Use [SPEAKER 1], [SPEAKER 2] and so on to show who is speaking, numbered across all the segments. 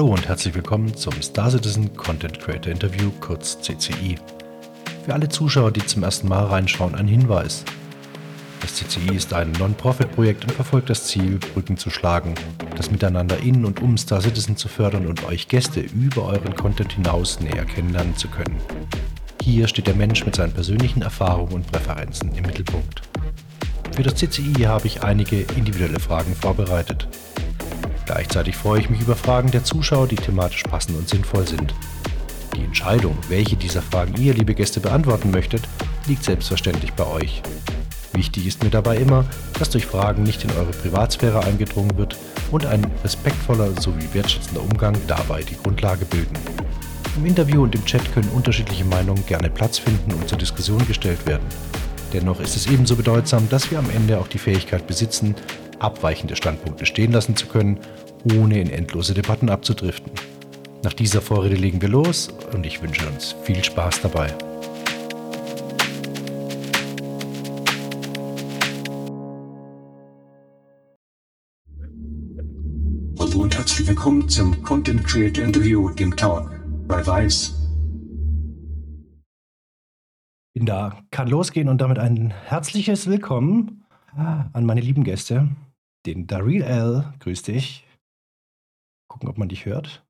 [SPEAKER 1] Hallo und herzlich willkommen zum Star Citizen Content Creator Interview, kurz CCI. Für alle Zuschauer, die zum ersten Mal reinschauen, ein Hinweis. Das CCI ist ein Non-Profit-Projekt und verfolgt das Ziel, Brücken zu schlagen, das Miteinander in und um Star Citizen zu fördern und euch Gäste über euren Content hinaus näher kennenlernen zu können. Hier steht der Mensch mit seinen persönlichen Erfahrungen und Präferenzen im Mittelpunkt. Für das CCI habe ich einige individuelle Fragen vorbereitet. Gleichzeitig freue ich mich über Fragen der Zuschauer, die thematisch passend und sinnvoll sind. Die Entscheidung, welche dieser Fragen ihr, liebe Gäste, beantworten möchtet, liegt selbstverständlich bei euch. Wichtig ist mir dabei immer, dass durch Fragen nicht in eure Privatsphäre eingedrungen wird und ein respektvoller sowie wertschätzender Umgang dabei die Grundlage bilden. Im Interview und im Chat können unterschiedliche Meinungen gerne Platz finden und zur Diskussion gestellt werden. Dennoch ist es ebenso bedeutsam, dass wir am Ende auch die Fähigkeit besitzen, abweichende Standpunkte stehen lassen zu können, ohne in endlose Debatten abzudriften. Nach dieser Vorrede legen wir los und ich wünsche uns viel Spaß dabei.
[SPEAKER 2] Hallo und herzlich willkommen zum Content Creator Interview, dem Talk bei Weiß.
[SPEAKER 1] Bin da, kann losgehen und damit ein herzliches Willkommen an meine lieben Gäste, den Darrell L. Grüß dich. Gucken, ob man dich hört.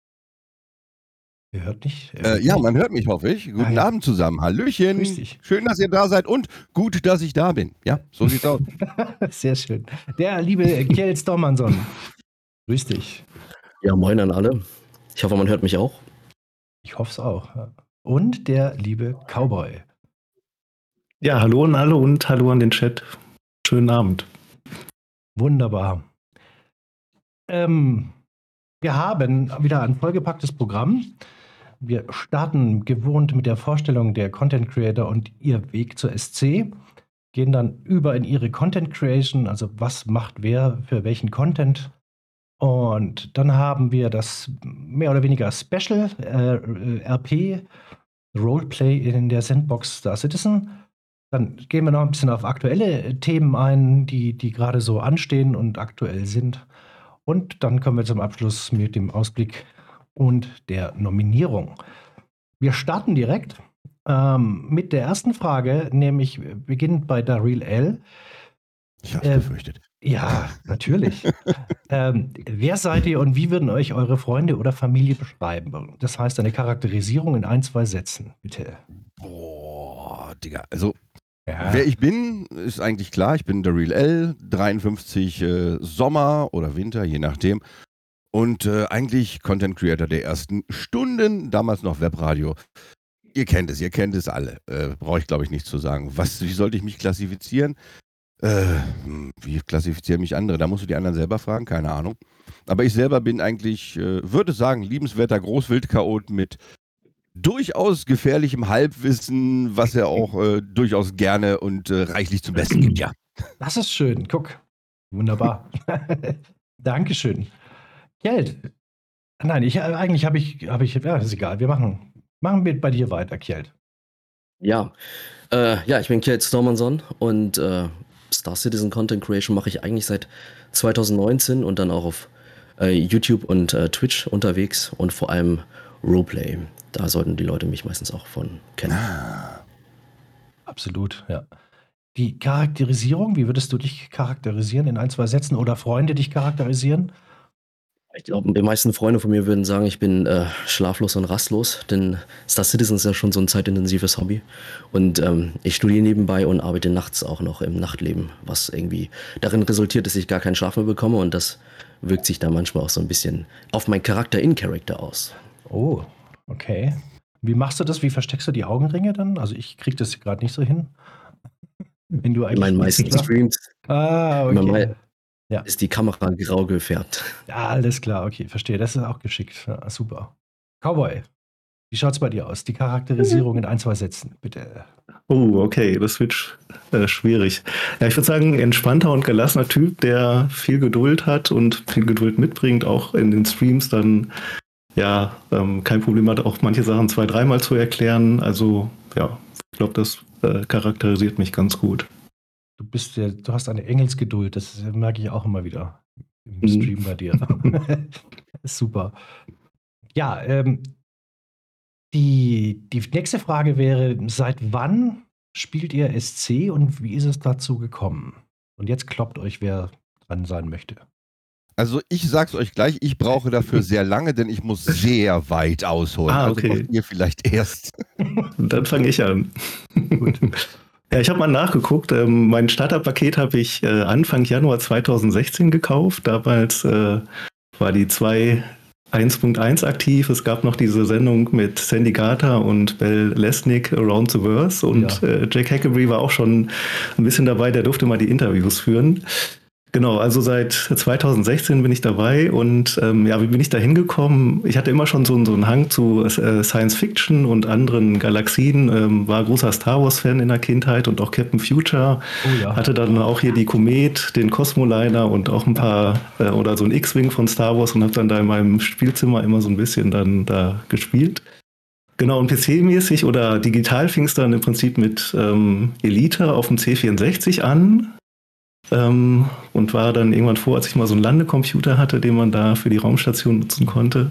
[SPEAKER 1] Ihr hört nicht?
[SPEAKER 3] Äh,
[SPEAKER 1] hört
[SPEAKER 3] ja,
[SPEAKER 1] nicht.
[SPEAKER 3] man hört mich, hoffe ich. Guten
[SPEAKER 1] Ah, ja.
[SPEAKER 3] Abend zusammen. Hallöchen.
[SPEAKER 1] Grüß dich.
[SPEAKER 3] Schön, dass ihr da seid und gut, dass ich da bin. Ja, so sieht's aus.
[SPEAKER 1] Sehr schön. Der liebe Kjell Stormanson. Grüß dich.
[SPEAKER 4] Ja, moin an alle. Ich hoffe, man hört mich auch.
[SPEAKER 1] Ich hoffe es auch. Und der liebe Cowboy.
[SPEAKER 5] Ja, hallo an alle und hallo an den Chat. Schönen Abend.
[SPEAKER 1] Wunderbar. Ähm, wir haben wieder ein vollgepacktes Programm. Wir starten gewohnt mit der Vorstellung der Content Creator und ihr Weg zur SC, gehen dann über in ihre Content Creation, also was macht wer für welchen Content. Und dann haben wir das mehr oder weniger Special äh, RP Roleplay in der Sandbox Star Citizen. Dann gehen wir noch ein bisschen auf aktuelle Themen ein, die, die gerade so anstehen und aktuell sind. Und dann kommen wir zum Abschluss mit dem Ausblick und der Nominierung. Wir starten direkt ähm, mit der ersten Frage, nämlich beginnt bei Darrell L.
[SPEAKER 3] Ich hab's
[SPEAKER 1] Äh,
[SPEAKER 3] befürchtet.
[SPEAKER 1] Ja, natürlich. ähm, wer seid ihr und wie würden euch eure Freunde oder Familie beschreiben? Das heißt, eine Charakterisierung in ein, zwei Sätzen, bitte.
[SPEAKER 3] Boah, Digga. Also,
[SPEAKER 1] Ja.
[SPEAKER 3] wer ich bin, ist eigentlich klar. Ich bin der Real L, 53 äh, Sommer oder Winter, je nachdem. Und äh, eigentlich Content Creator der ersten Stunden, damals noch Webradio. Ihr kennt es, ihr kennt es alle. Äh, Brauche ich, glaube ich, nicht zu sagen. Was, wie sollte ich mich klassifizieren? Äh, hm, wie klassifizieren mich andere? Da musst du die anderen selber fragen, keine Ahnung. Aber ich selber bin eigentlich, äh, würde sagen, liebenswerter Großwildchaot mit durchaus gefährlichem Halbwissen, was er auch äh, durchaus gerne und äh, reichlich zum Besten gibt, ja.
[SPEAKER 1] Das ist schön. Guck. Wunderbar. Dankeschön. Geld. Nein, ich, eigentlich habe ich, habe ich, ja, ist egal. Wir machen, machen wir bei dir weiter, Kjeld.
[SPEAKER 4] Ja, äh, ja, ich bin Kjeld Stormanson und äh, Star Citizen Content Creation mache ich eigentlich seit 2019 und dann auch auf äh, YouTube und äh, Twitch unterwegs und vor allem Roleplay. Da sollten die Leute mich meistens auch von kennen.
[SPEAKER 1] Absolut, ja. Die Charakterisierung, wie würdest du dich charakterisieren in ein, zwei Sätzen oder Freunde dich charakterisieren?
[SPEAKER 4] Ich glaube, die meisten Freunde von mir würden sagen, ich bin äh, schlaflos und rastlos, denn Star Citizen ist ja schon so ein zeitintensives Hobby. Und ähm, ich studiere nebenbei und arbeite nachts auch noch im Nachtleben, was irgendwie darin resultiert, dass ich gar keinen Schlaf mehr bekomme und das wirkt sich da manchmal auch so ein bisschen auf mein Charakter in Character aus.
[SPEAKER 1] Oh, okay. Wie machst du das? Wie versteckst du die Augenringe dann? Also ich kriege das gerade nicht so hin. Wenn du
[SPEAKER 4] In
[SPEAKER 1] eigentlich
[SPEAKER 4] meinen meisten Streams
[SPEAKER 1] Ah, okay.
[SPEAKER 4] mal-
[SPEAKER 1] Ja.
[SPEAKER 4] ist die Kamera grau gefärbt.
[SPEAKER 1] Ja, alles klar, okay, verstehe. Das ist auch geschickt. Ja, super. Cowboy, wie schaut's bei dir aus? Die Charakterisierung in ein, zwei Sätzen, bitte.
[SPEAKER 5] Oh, okay, das wird sch äh, schwierig. Ja, ich würde sagen, entspannter und gelassener Typ, der viel Geduld hat und viel Geduld mitbringt, auch in den Streams dann ja ähm, kein Problem hat, auch manche Sachen zwei, dreimal zu erklären. Also ja, ich glaube, das äh, charakterisiert mich ganz gut.
[SPEAKER 1] Du bist der, du hast eine Engelsgeduld, das merke ich auch immer wieder im
[SPEAKER 5] Mhm.
[SPEAKER 1] Stream bei dir. Super. ja, ähm, die, die nächste Frage wäre, seit wann spielt ihr SC und wie ist es dazu gekommen? Und jetzt kloppt euch, wer dran sein möchte.
[SPEAKER 3] Also ich sag's euch gleich, ich brauche dafür sehr lange, denn ich muss sehr weit ausholen.
[SPEAKER 5] Ah,
[SPEAKER 3] Also
[SPEAKER 5] okay.
[SPEAKER 3] macht ihr vielleicht erst.
[SPEAKER 5] Dann fange ich an. Ja, ich habe mal nachgeguckt. Ähm, mein Starterpaket habe ich äh, Anfang Januar 2016 gekauft. Damals äh, war die 2.1.1 aktiv. Es gab noch diese Sendung mit Sandy Gata und Bell Lesnick Around the Verse. Und
[SPEAKER 1] Ja.
[SPEAKER 5] äh, Jack Hackery war auch schon ein bisschen dabei. Der durfte mal die Interviews führen. Genau, also seit 2016 bin ich dabei und ähm, ja, wie bin ich da hingekommen? Ich hatte immer schon so, einen- so einen Hang zu äh, Science Fiction und anderen Galaxien, ähm, war großer Star Wars-Fan in der Kindheit und auch Captain Future.
[SPEAKER 1] Oh ja.
[SPEAKER 5] Hatte dann auch hier die Komet, den Cosmoliner und auch ein paar äh, oder so ein X-Wing von Star Wars und habe dann da in meinem Spielzimmer immer so ein bisschen dann da gespielt. Genau, und PC-mäßig oder digital fing es dann im Prinzip mit ähm, Elite auf dem C64 an. Ähm, und war dann irgendwann vor, als ich mal so einen Landecomputer hatte, den man da für die Raumstation nutzen konnte.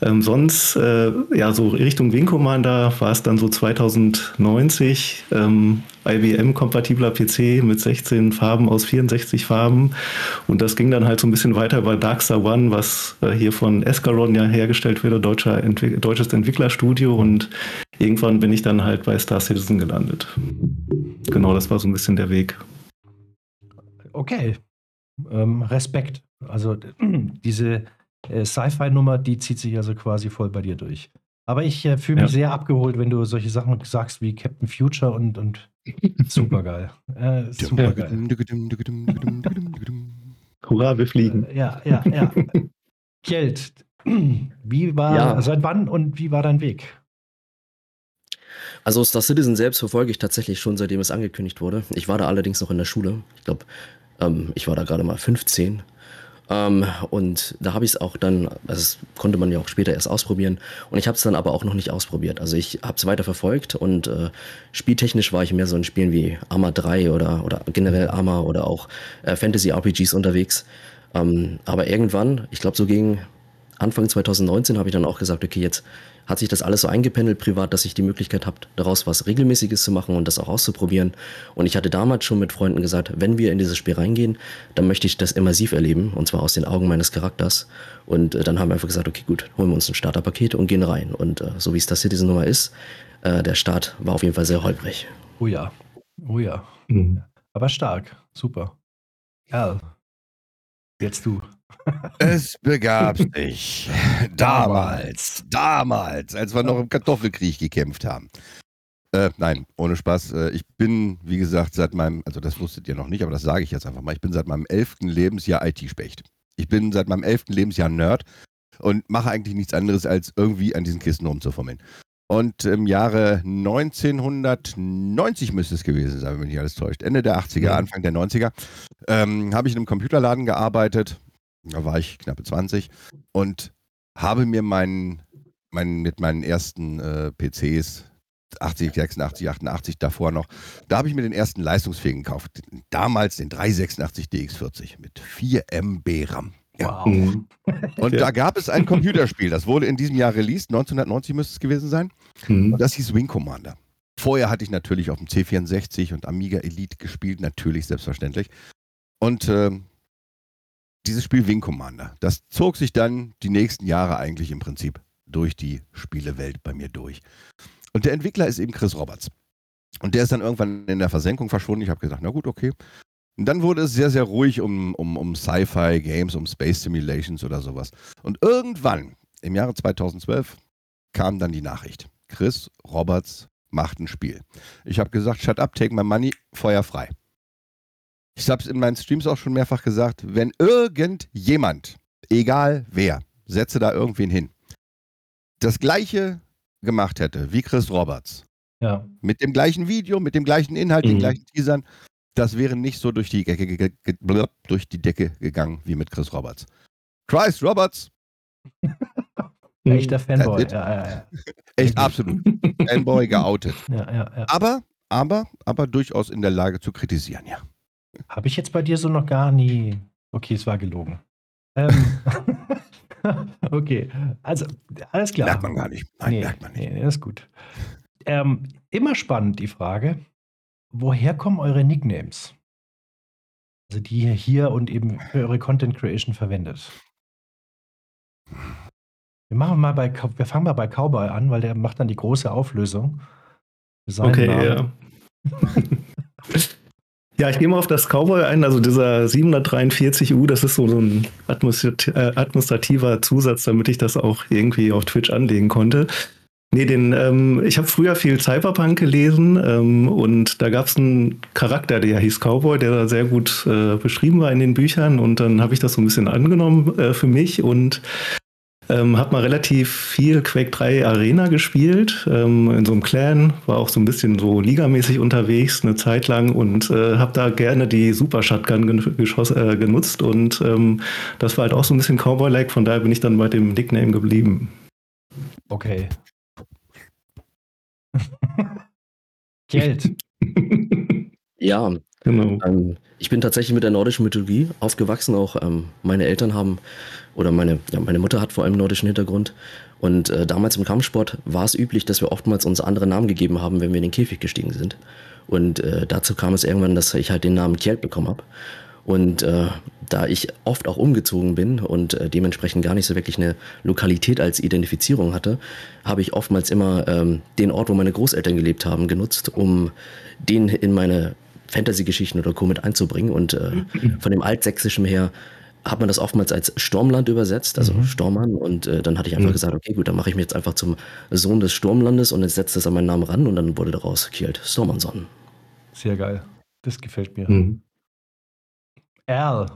[SPEAKER 5] Ähm, sonst, äh, ja, so Richtung Wing Commander war es dann so 2090, ähm, IBM-kompatibler PC mit 16 Farben aus 64 Farben. Und das ging dann halt so ein bisschen weiter bei Darkstar One, was äh, hier von Escaron ja hergestellt wird, deutscher Entwick deutsches Entwicklerstudio. Und irgendwann bin ich dann halt bei Star Citizen gelandet. Genau, das war so ein bisschen der Weg.
[SPEAKER 1] Okay. Ähm, Respekt. Also diese äh, Sci-Fi-Nummer, die zieht sich also quasi voll bei dir durch. Aber ich äh, fühle mich
[SPEAKER 5] Ja.
[SPEAKER 1] sehr abgeholt, wenn du solche Sachen sagst wie Captain Future und, und super geil. Äh, super geil.
[SPEAKER 5] Hurra, wir fliegen.
[SPEAKER 1] Äh, ja, ja, ja. Geld. Wie war,
[SPEAKER 4] Ja.
[SPEAKER 1] seit wann und wie war dein Weg?
[SPEAKER 4] Also Star Citizen selbst verfolge ich tatsächlich schon, seitdem es angekündigt wurde. Ich war da allerdings noch in der Schule. Ich glaube, ähm, ich war da gerade mal 15. Ähm, und da habe ich es auch dann, also das konnte man ja auch später erst ausprobieren. Und ich habe es dann aber auch noch nicht ausprobiert. Also ich habe es weiter verfolgt und äh, spieltechnisch war ich mehr so in Spielen wie Arma 3 oder, oder generell Arma oder auch äh, Fantasy-RPGs unterwegs. Ähm, aber irgendwann, ich glaube so gegen Anfang 2019 habe ich dann auch gesagt, okay, jetzt hat sich das alles so eingependelt privat, dass ich die Möglichkeit habe, daraus was Regelmäßiges zu machen und das auch auszuprobieren. Und ich hatte damals schon mit Freunden gesagt, wenn wir in dieses Spiel reingehen, dann möchte ich das immersiv erleben und zwar aus den Augen meines Charakters. Und äh, dann haben wir einfach gesagt, okay, gut, holen wir uns ein Starterpaket und gehen rein. Und äh, so wie es das Citizen Nummer ist, äh, der Start war auf jeden Fall sehr holprig.
[SPEAKER 1] Oh ja. Oh ja.
[SPEAKER 5] Mhm.
[SPEAKER 1] Aber stark. Super. Ja. Jetzt du.
[SPEAKER 3] Es begab sich damals, damals, als wir noch im Kartoffelkrieg gekämpft haben. Äh, nein, ohne Spaß. Äh, ich bin, wie gesagt, seit meinem, also das wusstet ihr noch nicht, aber das sage ich jetzt einfach mal, ich bin seit meinem elften Lebensjahr IT-Specht. Ich bin seit meinem elften Lebensjahr Nerd und mache eigentlich nichts anderes, als irgendwie an diesen Kisten rumzufummeln. Und im Jahre 1990 müsste es gewesen sein, wenn mich nicht alles täuscht. Ende der 80er,
[SPEAKER 5] Mhm.
[SPEAKER 3] Anfang der 90er, ähm, habe ich in einem Computerladen gearbeitet. Da war ich knappe 20 und habe mir meinen, meinen mit meinen ersten äh, PCs 80, 86, 88 davor noch, da habe ich mir den ersten leistungsfähigen gekauft. Damals den 386 DX40 mit 4 MB RAM. Ja.
[SPEAKER 1] Wow.
[SPEAKER 5] Mhm.
[SPEAKER 3] Und
[SPEAKER 5] Ja.
[SPEAKER 3] da gab es ein Computerspiel, das wurde in diesem Jahr released, 1990 müsste es gewesen sein.
[SPEAKER 5] Mhm.
[SPEAKER 3] Und das hieß Wing Commander. Vorher hatte ich natürlich auf dem C64 und Amiga Elite gespielt, natürlich, selbstverständlich. Und ähm, dieses Spiel Wing Commander, das zog sich dann die nächsten Jahre eigentlich im Prinzip durch die Spielewelt bei mir durch. Und der Entwickler ist eben Chris Roberts. Und der ist dann irgendwann in der Versenkung verschwunden. Ich habe gesagt, na gut, okay. Und dann wurde es sehr, sehr ruhig um, um, um Sci-Fi-Games, um Space Simulations oder sowas. Und irgendwann, im Jahre 2012, kam dann die Nachricht. Chris Roberts macht ein Spiel. Ich habe gesagt, shut up, take my money, Feuer frei. Ich habe es in meinen Streams auch schon mehrfach gesagt, wenn irgendjemand, egal wer, setze da irgendwen hin, das gleiche gemacht hätte wie Chris Roberts,
[SPEAKER 1] Ja.
[SPEAKER 3] mit dem gleichen Video, mit dem gleichen Inhalt, den
[SPEAKER 5] Mhm.
[SPEAKER 3] gleichen Teasern, das wäre nicht so durch die, Decke, durch die Decke gegangen wie mit Chris Roberts. Chris Roberts,
[SPEAKER 1] Echter Fanboy. Ja, ja, ja.
[SPEAKER 3] echt absolut. Fanboy geoutet.
[SPEAKER 1] ja, ja, ja.
[SPEAKER 3] Aber, aber, aber durchaus in der Lage zu kritisieren, ja.
[SPEAKER 1] Habe ich jetzt bei dir so noch gar nie. Okay, es war gelogen. Ähm, okay, also alles klar.
[SPEAKER 3] Merkt man gar nicht. Nein,
[SPEAKER 1] nee,
[SPEAKER 3] merkt man nicht.
[SPEAKER 1] Nee, ist gut. Ähm, immer spannend die Frage, woher kommen eure Nicknames? Also die ihr hier und eben für eure Content Creation verwendet. Wir machen mal bei, wir fangen mal bei Cowboy an, weil der macht dann die große Auflösung.
[SPEAKER 5] Okay,
[SPEAKER 1] Namen.
[SPEAKER 5] ja. Ja, ich gehe mal auf das Cowboy ein. Also dieser 743U, das ist so, ein äh, administrativer Zusatz, damit ich das auch irgendwie auf Twitch anlegen konnte. Nee, den, ähm, ich habe früher viel Cyberpunk gelesen ähm, und da gab es einen Charakter, der hieß Cowboy, der da sehr gut äh, beschrieben war in den Büchern und dann habe ich das so ein bisschen angenommen äh, für mich und ähm, habe mal relativ viel Quake 3 Arena gespielt, ähm, in so einem Clan, war auch so ein bisschen so ligamäßig unterwegs eine Zeit lang und äh, habe da gerne die Super Shotgun gen geschoss, äh, genutzt und ähm, das war halt auch so ein bisschen Cowboy-like, von daher bin ich dann bei dem Nickname geblieben.
[SPEAKER 1] Okay. Geld.
[SPEAKER 4] Ja,
[SPEAKER 5] genau.
[SPEAKER 4] Ähm, ich bin tatsächlich mit der nordischen Mythologie aufgewachsen. Auch ähm, meine Eltern haben, oder meine, ja, meine Mutter hat vor allem nordischen Hintergrund. Und äh, damals im Kampfsport war es üblich, dass wir oftmals uns andere Namen gegeben haben, wenn wir in den Käfig gestiegen sind. Und äh, dazu kam es irgendwann, dass ich halt den Namen Kjeld bekommen habe. Und äh, da ich oft auch umgezogen bin und äh, dementsprechend gar nicht so wirklich eine Lokalität als Identifizierung hatte, habe ich oftmals immer ähm, den Ort, wo meine Großeltern gelebt haben, genutzt, um den in meine Fantasy-Geschichten oder Co. mit einzubringen. Und äh, von dem Altsächsischen her hat man das oftmals als Stormland übersetzt, also
[SPEAKER 1] Mhm.
[SPEAKER 4] Stormann. Und äh, dann hatte ich einfach
[SPEAKER 5] Mhm.
[SPEAKER 4] gesagt, okay, gut, dann mache ich mich jetzt einfach zum Sohn des Sturmlandes und jetzt setzt das an meinen Namen ran und dann wurde daraus Kjeld Stormanson.
[SPEAKER 1] Sehr geil. Das gefällt mir.
[SPEAKER 5] Mhm.
[SPEAKER 1] Al.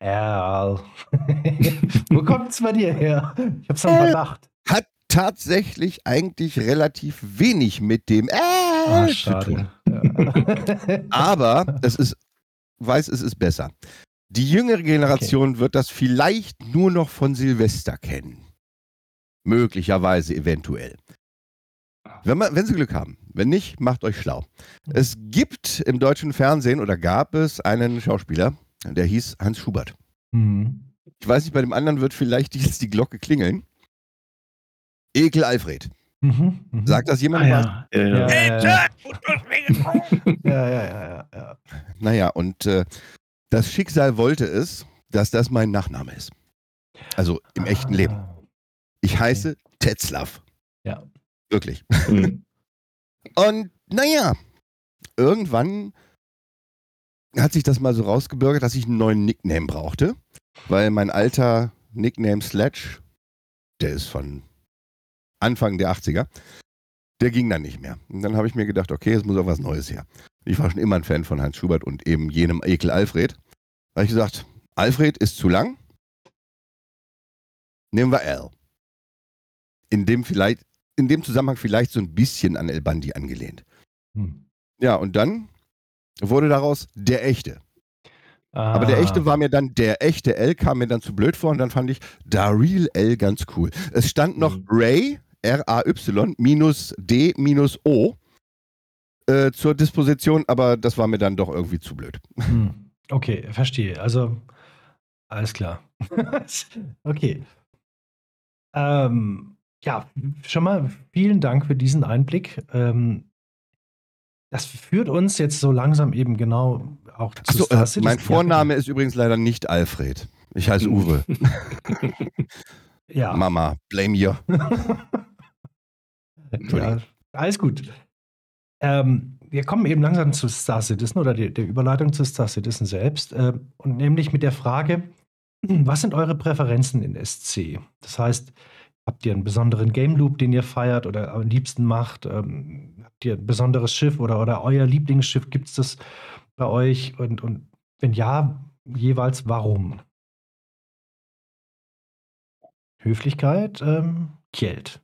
[SPEAKER 1] Al. Wo kommt's bei dir her? Ich hab's schon
[SPEAKER 3] Al.
[SPEAKER 1] verdacht.
[SPEAKER 3] Hat tatsächlich eigentlich relativ wenig mit dem äh
[SPEAKER 1] Ah,
[SPEAKER 3] zu tun.
[SPEAKER 1] Ja.
[SPEAKER 3] Aber es ist, weiß, es ist besser. Die jüngere Generation wird das vielleicht nur noch von Silvester kennen. Möglicherweise, eventuell. Wenn, man, wenn Sie Glück haben. Wenn nicht, macht euch schlau. Es gibt im deutschen Fernsehen oder gab es einen Schauspieler, der hieß Hans Schubert.
[SPEAKER 1] Mhm.
[SPEAKER 3] Ich weiß nicht, bei dem anderen wird vielleicht jetzt die Glocke klingeln. Ekel Alfred.
[SPEAKER 1] Mhm. Mhm.
[SPEAKER 3] Sagt das jemand?
[SPEAKER 5] Ah, ja. Ja,
[SPEAKER 1] Ja,
[SPEAKER 5] ja.
[SPEAKER 1] ja, ja. ja, ja, ja, ja, ja.
[SPEAKER 3] Naja, und äh, das Schicksal wollte es, dass das mein Nachname ist. Also im echten Leben.
[SPEAKER 1] Ah.
[SPEAKER 3] Ich heiße Tetzlaff.
[SPEAKER 1] Ja.
[SPEAKER 3] Wirklich.
[SPEAKER 5] Mhm.
[SPEAKER 3] Und naja, irgendwann hat sich das mal so rausgebürgert, dass ich einen neuen Nickname brauchte, weil mein alter Nickname Sledge, der ist von Anfang der 80er, der ging dann nicht mehr. Und dann habe ich mir gedacht, okay, es muss auch was Neues her. Ich war schon immer ein Fan von Heinz Schubert und eben jenem Ekel Alfred. Da habe ich gesagt, Alfred ist zu lang. Nehmen wir Al. In dem vielleicht, in dem Zusammenhang vielleicht so ein bisschen an El Bandi angelehnt.
[SPEAKER 1] Hm.
[SPEAKER 3] Ja, und dann wurde daraus der echte. Aber der
[SPEAKER 1] Ah.
[SPEAKER 3] echte war mir dann, der echte L kam mir dann zu blöd vor und dann fand ich Daryl L ganz cool. Es stand noch
[SPEAKER 5] Mhm.
[SPEAKER 3] Ray, R-A-Y, minus D, minus O äh, zur Disposition, aber das war mir dann doch irgendwie zu blöd.
[SPEAKER 1] Hm. Okay, verstehe. Also, alles klar. okay. Ähm, ja, schon mal vielen Dank für diesen Einblick. Ähm, das führt uns jetzt so langsam eben genau auch zu Star
[SPEAKER 3] äh,
[SPEAKER 1] Citizen.
[SPEAKER 3] mein
[SPEAKER 1] Ja,
[SPEAKER 3] Vorname ist übrigens leider nicht Alfred. Ich heiße Uwe.
[SPEAKER 1] Ja.
[SPEAKER 3] Mama, blame you.
[SPEAKER 1] ja, alles gut. Ähm, wir kommen eben langsam zu Star Citizen oder der, der Überleitung zu Star Citizen selbst. ähm, und nämlich mit der Frage, was sind eure Präferenzen in SC? Das heißt, habt ihr einen besonderen Game Loop, den ihr feiert oder am liebsten macht? Ähm, habt ihr ein besonderes Schiff oder, oder euer Lieblingsschiff? Gibt es das bei euch? Und, und wenn ja, jeweils warum? Höflichkeit, ähm, Geld.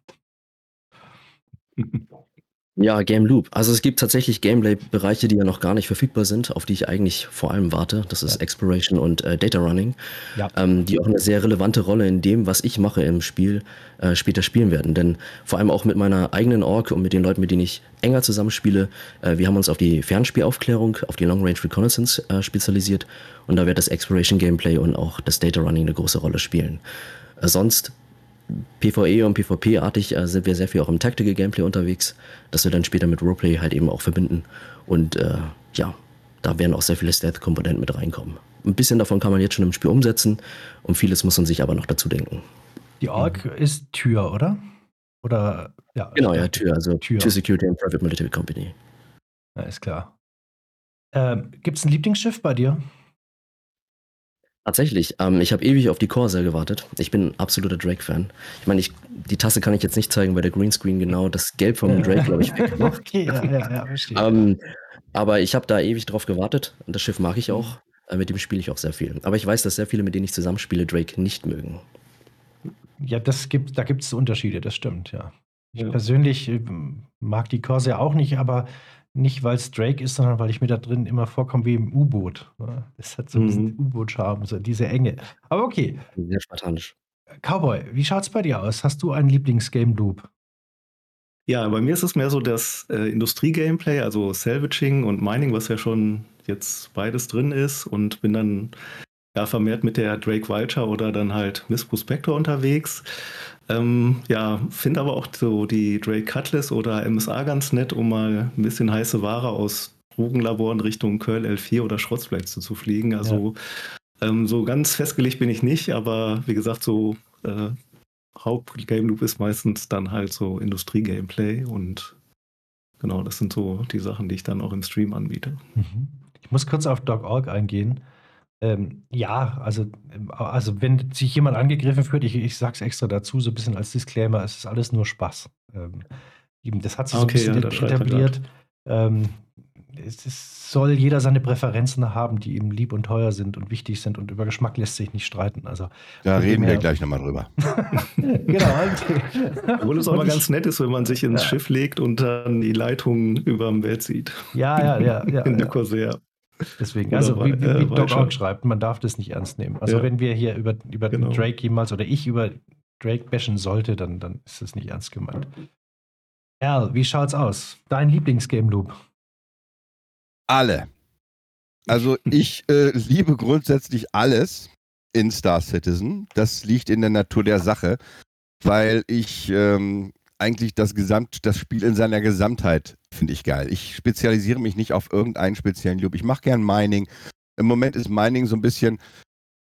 [SPEAKER 4] Ja, Game Loop. Also es gibt tatsächlich Gameplay-Bereiche, die ja noch gar nicht verfügbar sind, auf die ich eigentlich vor allem warte. Das ist
[SPEAKER 1] Ja.
[SPEAKER 4] Exploration und äh, Data Running,
[SPEAKER 1] Ja.
[SPEAKER 4] ähm, die auch eine sehr relevante Rolle in dem, was ich mache im Spiel, äh, später spielen werden. Denn vor allem auch mit meiner eigenen Org und mit den Leuten, mit denen ich enger zusammenspiele, äh, wir haben uns auf die Fernspielaufklärung, auf die Long Range Reconnaissance äh, spezialisiert und da wird das Exploration Gameplay und auch das Data Running eine große Rolle spielen. Äh, sonst PvE und PvP-artig äh, sind wir sehr viel auch im Tactical Gameplay unterwegs, das wir dann später mit Roleplay halt eben auch verbinden. Und äh, ja, da werden auch sehr viele Stealth-Komponenten mit reinkommen. Ein bisschen davon kann man jetzt schon im Spiel umsetzen und vieles muss man sich aber noch dazu denken.
[SPEAKER 1] Die Org mhm. ist Tür, oder? Oder
[SPEAKER 4] ja. Genau, ja, Tür, also Tür, Tür Security and Private Military Company.
[SPEAKER 1] Ist klar. Ähm, Gibt es ein Lieblingsschiff bei dir?
[SPEAKER 4] Tatsächlich. Ähm, ich habe ewig auf die Corsair gewartet. Ich bin ein absoluter Drake-Fan. Ich meine, die Tasse kann ich jetzt nicht zeigen, weil der Greenscreen genau das Gelb vom Drake, glaube ich, wegmacht. okay, ja, ja, ja, verstehe. ähm, aber ich habe da ewig drauf gewartet und das Schiff mag ich auch. Äh, mit dem spiele ich auch sehr viel. Aber ich weiß, dass sehr viele, mit denen ich zusammenspiele, Drake nicht mögen.
[SPEAKER 1] Ja, das gibt, da gibt es Unterschiede, das stimmt, ja. Ich ja. persönlich äh, mag die Corsair auch nicht, aber nicht, weil es Drake ist, sondern weil ich mir da drin immer vorkomme wie im U-Boot. Ne? Das hat so ein bisschen mhm. U-Boot-Charme, so diese Enge. Aber okay.
[SPEAKER 4] Sehr spartanisch.
[SPEAKER 1] Cowboy, wie schaut es bei dir aus? Hast du einen Lieblings-Game Loop?
[SPEAKER 5] Ja, bei mir ist es mehr so das äh, Industrie-Gameplay, also Salvaging und Mining, was ja schon jetzt beides drin ist und bin dann ja vermehrt mit der Drake Vulture oder dann halt Miss Prospector unterwegs. Ähm, ja, finde aber auch so die Drake Cutlass oder MSA ganz nett, um mal ein bisschen heiße Ware aus Drogenlaboren Richtung Curl L4 oder Schrottsplätze zu fliegen. Also ja. ähm, so ganz festgelegt bin ich nicht, aber wie gesagt, so äh, Haupt-Game Loop ist meistens dann halt so Industrie-Gameplay und genau, das sind so die Sachen, die ich dann auch im Stream anbiete.
[SPEAKER 1] Mhm. Ich muss kurz auf Dog.org eingehen. Ähm, ja, also, ähm, also wenn sich jemand angegriffen fühlt, ich, ich sage es extra dazu, so ein bisschen als Disclaimer, es ist alles nur Spaß. Ähm, das hat sich okay, so ein bisschen ja, etabliert. Ähm, es soll jeder seine Präferenzen haben, die ihm lieb und teuer sind und wichtig sind und über Geschmack lässt sich nicht streiten. Also,
[SPEAKER 3] da reden wir gleich nochmal drüber.
[SPEAKER 5] genau. Obwohl es aber ganz nett ist, wenn man sich ins ja. Schiff legt und dann die Leitung über dem Bett sieht.
[SPEAKER 1] Ja, ja, ja. ja
[SPEAKER 5] In der
[SPEAKER 1] ja.
[SPEAKER 5] Corsair.
[SPEAKER 1] Deswegen, also wie, wie, wie äh, Doc auch schreibt, man darf das nicht ernst nehmen. Also ja. wenn wir hier über, über genau. Drake jemals oder ich über Drake bashen sollte, dann, dann ist das nicht ernst gemeint. Al, wie schaut's aus? Dein Lieblingsgame Loop?
[SPEAKER 3] Alle. Also ich äh, liebe grundsätzlich alles in Star Citizen. Das liegt in der Natur der Sache, weil ich ähm, eigentlich das Gesamt, das Spiel in seiner Gesamtheit finde ich geil. Ich spezialisiere mich nicht auf irgendeinen speziellen Loop. Ich mache gern Mining. Im Moment ist Mining so ein bisschen,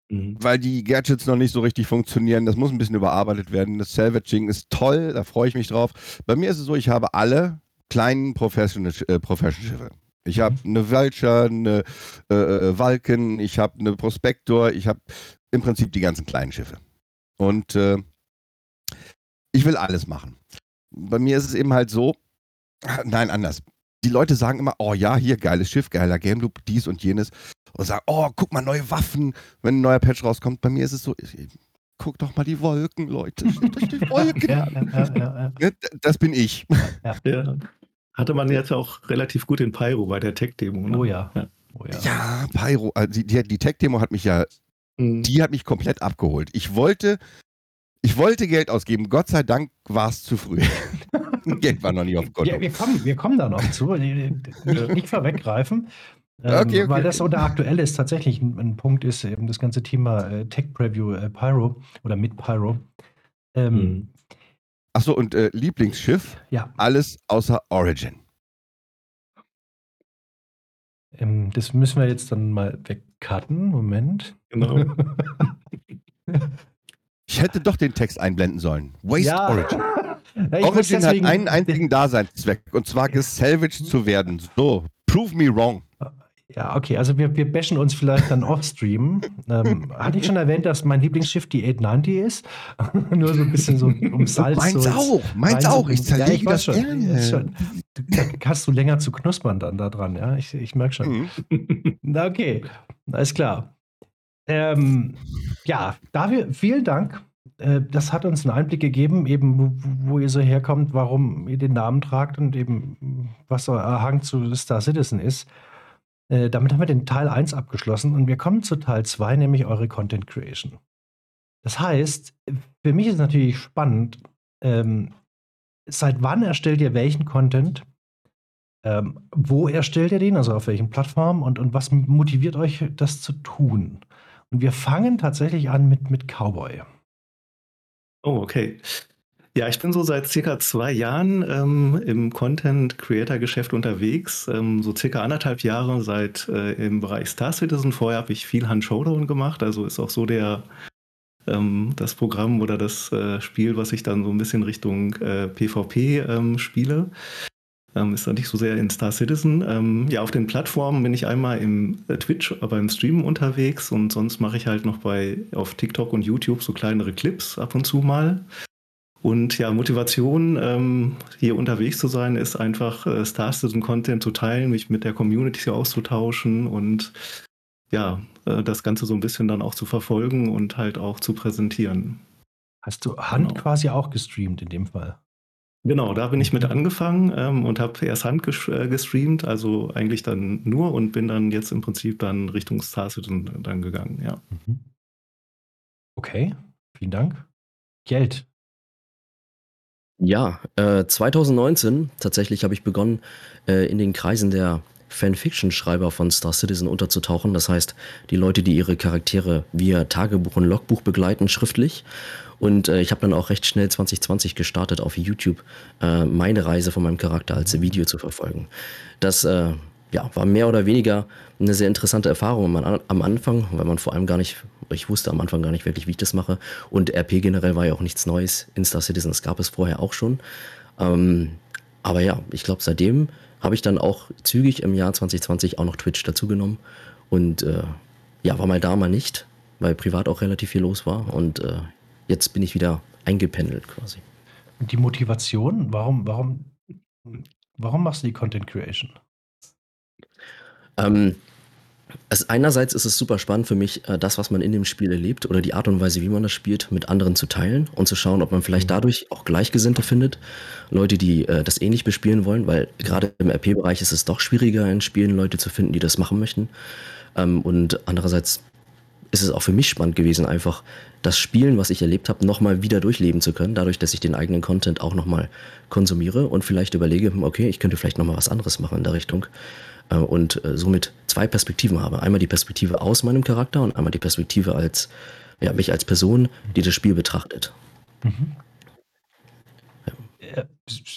[SPEAKER 3] mhm. weil die Gadgets noch nicht so richtig funktionieren. Das muss ein bisschen überarbeitet werden. Das Salvaging ist toll, da freue ich mich drauf. Bei mir ist es so, ich habe alle kleinen Professional, äh, Profession Schiffe. Ich habe mhm. eine Vulture, eine äh, äh, Vulcan, ich habe eine Prospector, ich habe im Prinzip die ganzen kleinen Schiffe. Und äh, ich will alles machen. Bei mir ist es eben halt so, nein, anders. Die Leute sagen immer, oh ja, hier geiles Schiff, geiler Game Loop, dies und jenes. Und sagen, oh, guck mal, neue Waffen, wenn ein neuer Patch rauskommt. Bei mir ist es so, guck doch mal die Wolken, Leute. die Wolken. ja, ja, ja, das bin ich.
[SPEAKER 5] Ja. Hatte man jetzt auch relativ gut in Pyro bei der Tech-Demo.
[SPEAKER 1] Ne? Oh ja.
[SPEAKER 3] Oh ja. ja, Pyro, also die, die, die Tech-Demo hat mich ja, mhm. die hat mich komplett abgeholt. Ich wollte ich wollte Geld ausgeben. Gott sei Dank war es zu früh. Geld war noch nicht auf Konto.
[SPEAKER 1] Ja, wir, kommen, wir kommen da noch zu. Nicht vorweggreifen. Ähm, okay, okay. Weil das unter aktuell ist, tatsächlich ein, ein, Punkt ist eben das ganze Thema äh, Tech Preview äh, Pyro oder mit Pyro. Ähm,
[SPEAKER 3] hm. Achso, und äh, Lieblingsschiff?
[SPEAKER 1] Ja.
[SPEAKER 3] Alles außer Origin.
[SPEAKER 1] Ähm, das müssen wir jetzt dann mal wegcutten. Moment.
[SPEAKER 5] Genau.
[SPEAKER 3] Ich hätte doch den Text einblenden sollen. Waste ja. Origin. Ja, Origin hat einen einzigen Daseinszweck und zwar gesalvaged zu werden. So, prove me wrong.
[SPEAKER 1] Ja, okay, also wir, wir bashen uns vielleicht dann offstream. ähm, hatte ich schon erwähnt, dass mein Lieblingsschiff die 890 ist? Nur so ein bisschen so um Salz.
[SPEAKER 3] Meins
[SPEAKER 1] so
[SPEAKER 3] auch, meins auch. Ich zerlege ja, das schon.
[SPEAKER 1] gerne. Da hast du länger zu knuspern dann da dran, ja? Ich, ich merke schon. Mhm. Na, okay, alles klar. Ähm, ja, dafür vielen Dank. Äh, das hat uns einen Einblick gegeben, eben wo ihr so herkommt, warum ihr den Namen tragt und eben was euer Hang zu Star Citizen ist. Äh, damit haben wir den Teil 1 abgeschlossen und wir kommen zu Teil 2, nämlich eure Content Creation. Das heißt, für mich ist natürlich spannend, ähm, seit wann erstellt ihr welchen Content? Ähm, wo erstellt ihr den, also auf welchen Plattformen und, und was motiviert euch, das zu tun? Und wir fangen tatsächlich an mit, mit Cowboy.
[SPEAKER 5] Oh, okay. Ja, ich bin so seit circa zwei Jahren ähm, im Content-Creator-Geschäft unterwegs. Ähm, so circa anderthalb Jahre seit äh, im Bereich Star Citizen. Vorher habe ich viel Hand Showdown gemacht. Also ist auch so der ähm, das Programm oder das äh, Spiel, was ich dann so ein bisschen Richtung äh, PvP ähm, spiele. Ähm, ist da nicht so sehr in Star Citizen. Ähm, ja, auf den Plattformen bin ich einmal im äh, Twitch, äh, beim Streamen unterwegs und sonst mache ich halt noch bei auf TikTok und YouTube so kleinere Clips ab und zu mal. Und ja, Motivation, ähm, hier unterwegs zu sein, ist einfach äh, Star Citizen Content zu teilen, mich mit der Community auszutauschen und ja, äh, das Ganze so ein bisschen dann auch zu verfolgen und halt auch zu präsentieren.
[SPEAKER 1] Hast du Hand genau. quasi auch gestreamt in dem Fall?
[SPEAKER 5] Genau, da bin ich mit angefangen ähm, und habe erst Hand ges äh, gestreamt, also eigentlich dann nur und bin dann jetzt im Prinzip dann Richtung Star Citizen dann gegangen, ja. Mhm.
[SPEAKER 1] Okay, vielen Dank. Geld.
[SPEAKER 4] Ja, äh, 2019 tatsächlich habe ich begonnen, äh, in den Kreisen der Fanfiction-Schreiber von Star Citizen unterzutauchen. Das heißt, die Leute, die ihre Charaktere via Tagebuch und Logbuch begleiten, schriftlich. Und äh, ich habe dann auch recht schnell 2020 gestartet, auf YouTube äh, meine Reise von meinem Charakter als Video zu verfolgen. Das äh, ja, war mehr oder weniger eine sehr interessante Erfahrung am Anfang, weil man vor allem gar nicht, ich wusste am Anfang gar nicht wirklich, wie ich das mache. Und RP generell war ja auch nichts Neues in Star Citizen, gab es vorher auch schon. Ähm, aber ja, ich glaube, seitdem habe ich dann auch zügig im Jahr 2020 auch noch Twitch dazugenommen. Und äh, ja, war mal da, mal nicht, weil privat auch relativ viel los war. Und äh, jetzt bin ich wieder eingependelt quasi.
[SPEAKER 1] Die Motivation, warum, warum, warum machst du die Content Creation?
[SPEAKER 4] Ähm, also einerseits ist es super spannend für mich, äh, das, was man in dem Spiel erlebt oder die Art und Weise, wie man das spielt, mit anderen zu teilen und zu schauen, ob man vielleicht mhm. dadurch auch Gleichgesinnte findet. Leute, die äh, das ähnlich bespielen wollen, weil gerade im RP-Bereich ist es doch schwieriger, in Spielen Leute zu finden, die das machen möchten. Ähm, und andererseits ist es auch für mich spannend gewesen, einfach das Spielen, was ich erlebt habe, nochmal wieder durchleben zu können, dadurch, dass ich den eigenen Content auch nochmal konsumiere und vielleicht überlege, hm, okay, ich könnte vielleicht nochmal was anderes machen in der Richtung äh, und äh, somit zwei Perspektiven habe. Einmal die Perspektive aus meinem Charakter und einmal die Perspektive als, ja, mich als Person, die das Spiel betrachtet. Mhm.
[SPEAKER 1] Äh,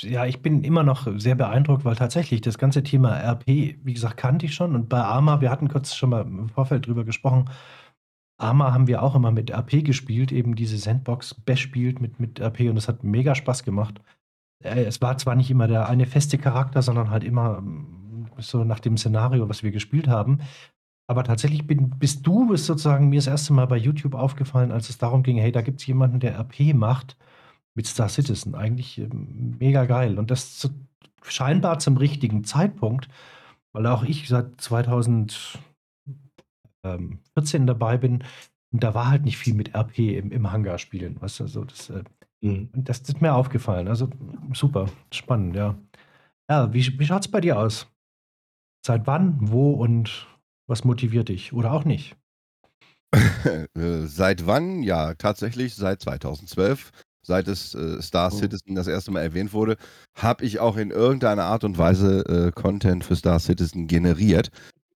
[SPEAKER 1] ja, ich bin immer noch sehr beeindruckt, weil tatsächlich das ganze Thema RP, wie gesagt, kannte ich schon. Und bei Arma, wir hatten kurz schon mal im Vorfeld drüber gesprochen, Arma haben wir auch immer mit RP gespielt, eben diese Sandbox bespielt mit, mit RP und das hat mega Spaß gemacht. Äh, es war zwar nicht immer der eine feste Charakter, sondern halt immer mm, so nach dem Szenario, was wir gespielt haben. Aber tatsächlich bin, bist du bist sozusagen mir das erste Mal bei YouTube aufgefallen, als es darum ging, hey, da gibt es jemanden, der RP macht mit Star Citizen. Eigentlich ähm, mega geil. Und das zu, scheinbar zum richtigen Zeitpunkt, weil auch ich seit 2000 ähm, 14 dabei bin. Und da war halt nicht viel mit RP im, im Hangar spielen. Weißt du, so das, äh, mhm. das, ist mir aufgefallen. Also super, spannend, ja. Ja, wie, wie schaut es bei dir aus? Seit wann, wo und was motiviert dich? Oder auch nicht?
[SPEAKER 3] Äh, seit wann? Ja, tatsächlich seit 2012 seit es äh, Star oh. Citizen das erste Mal erwähnt wurde, habe ich auch in irgendeiner Art und Weise äh, Content für Star Citizen generiert.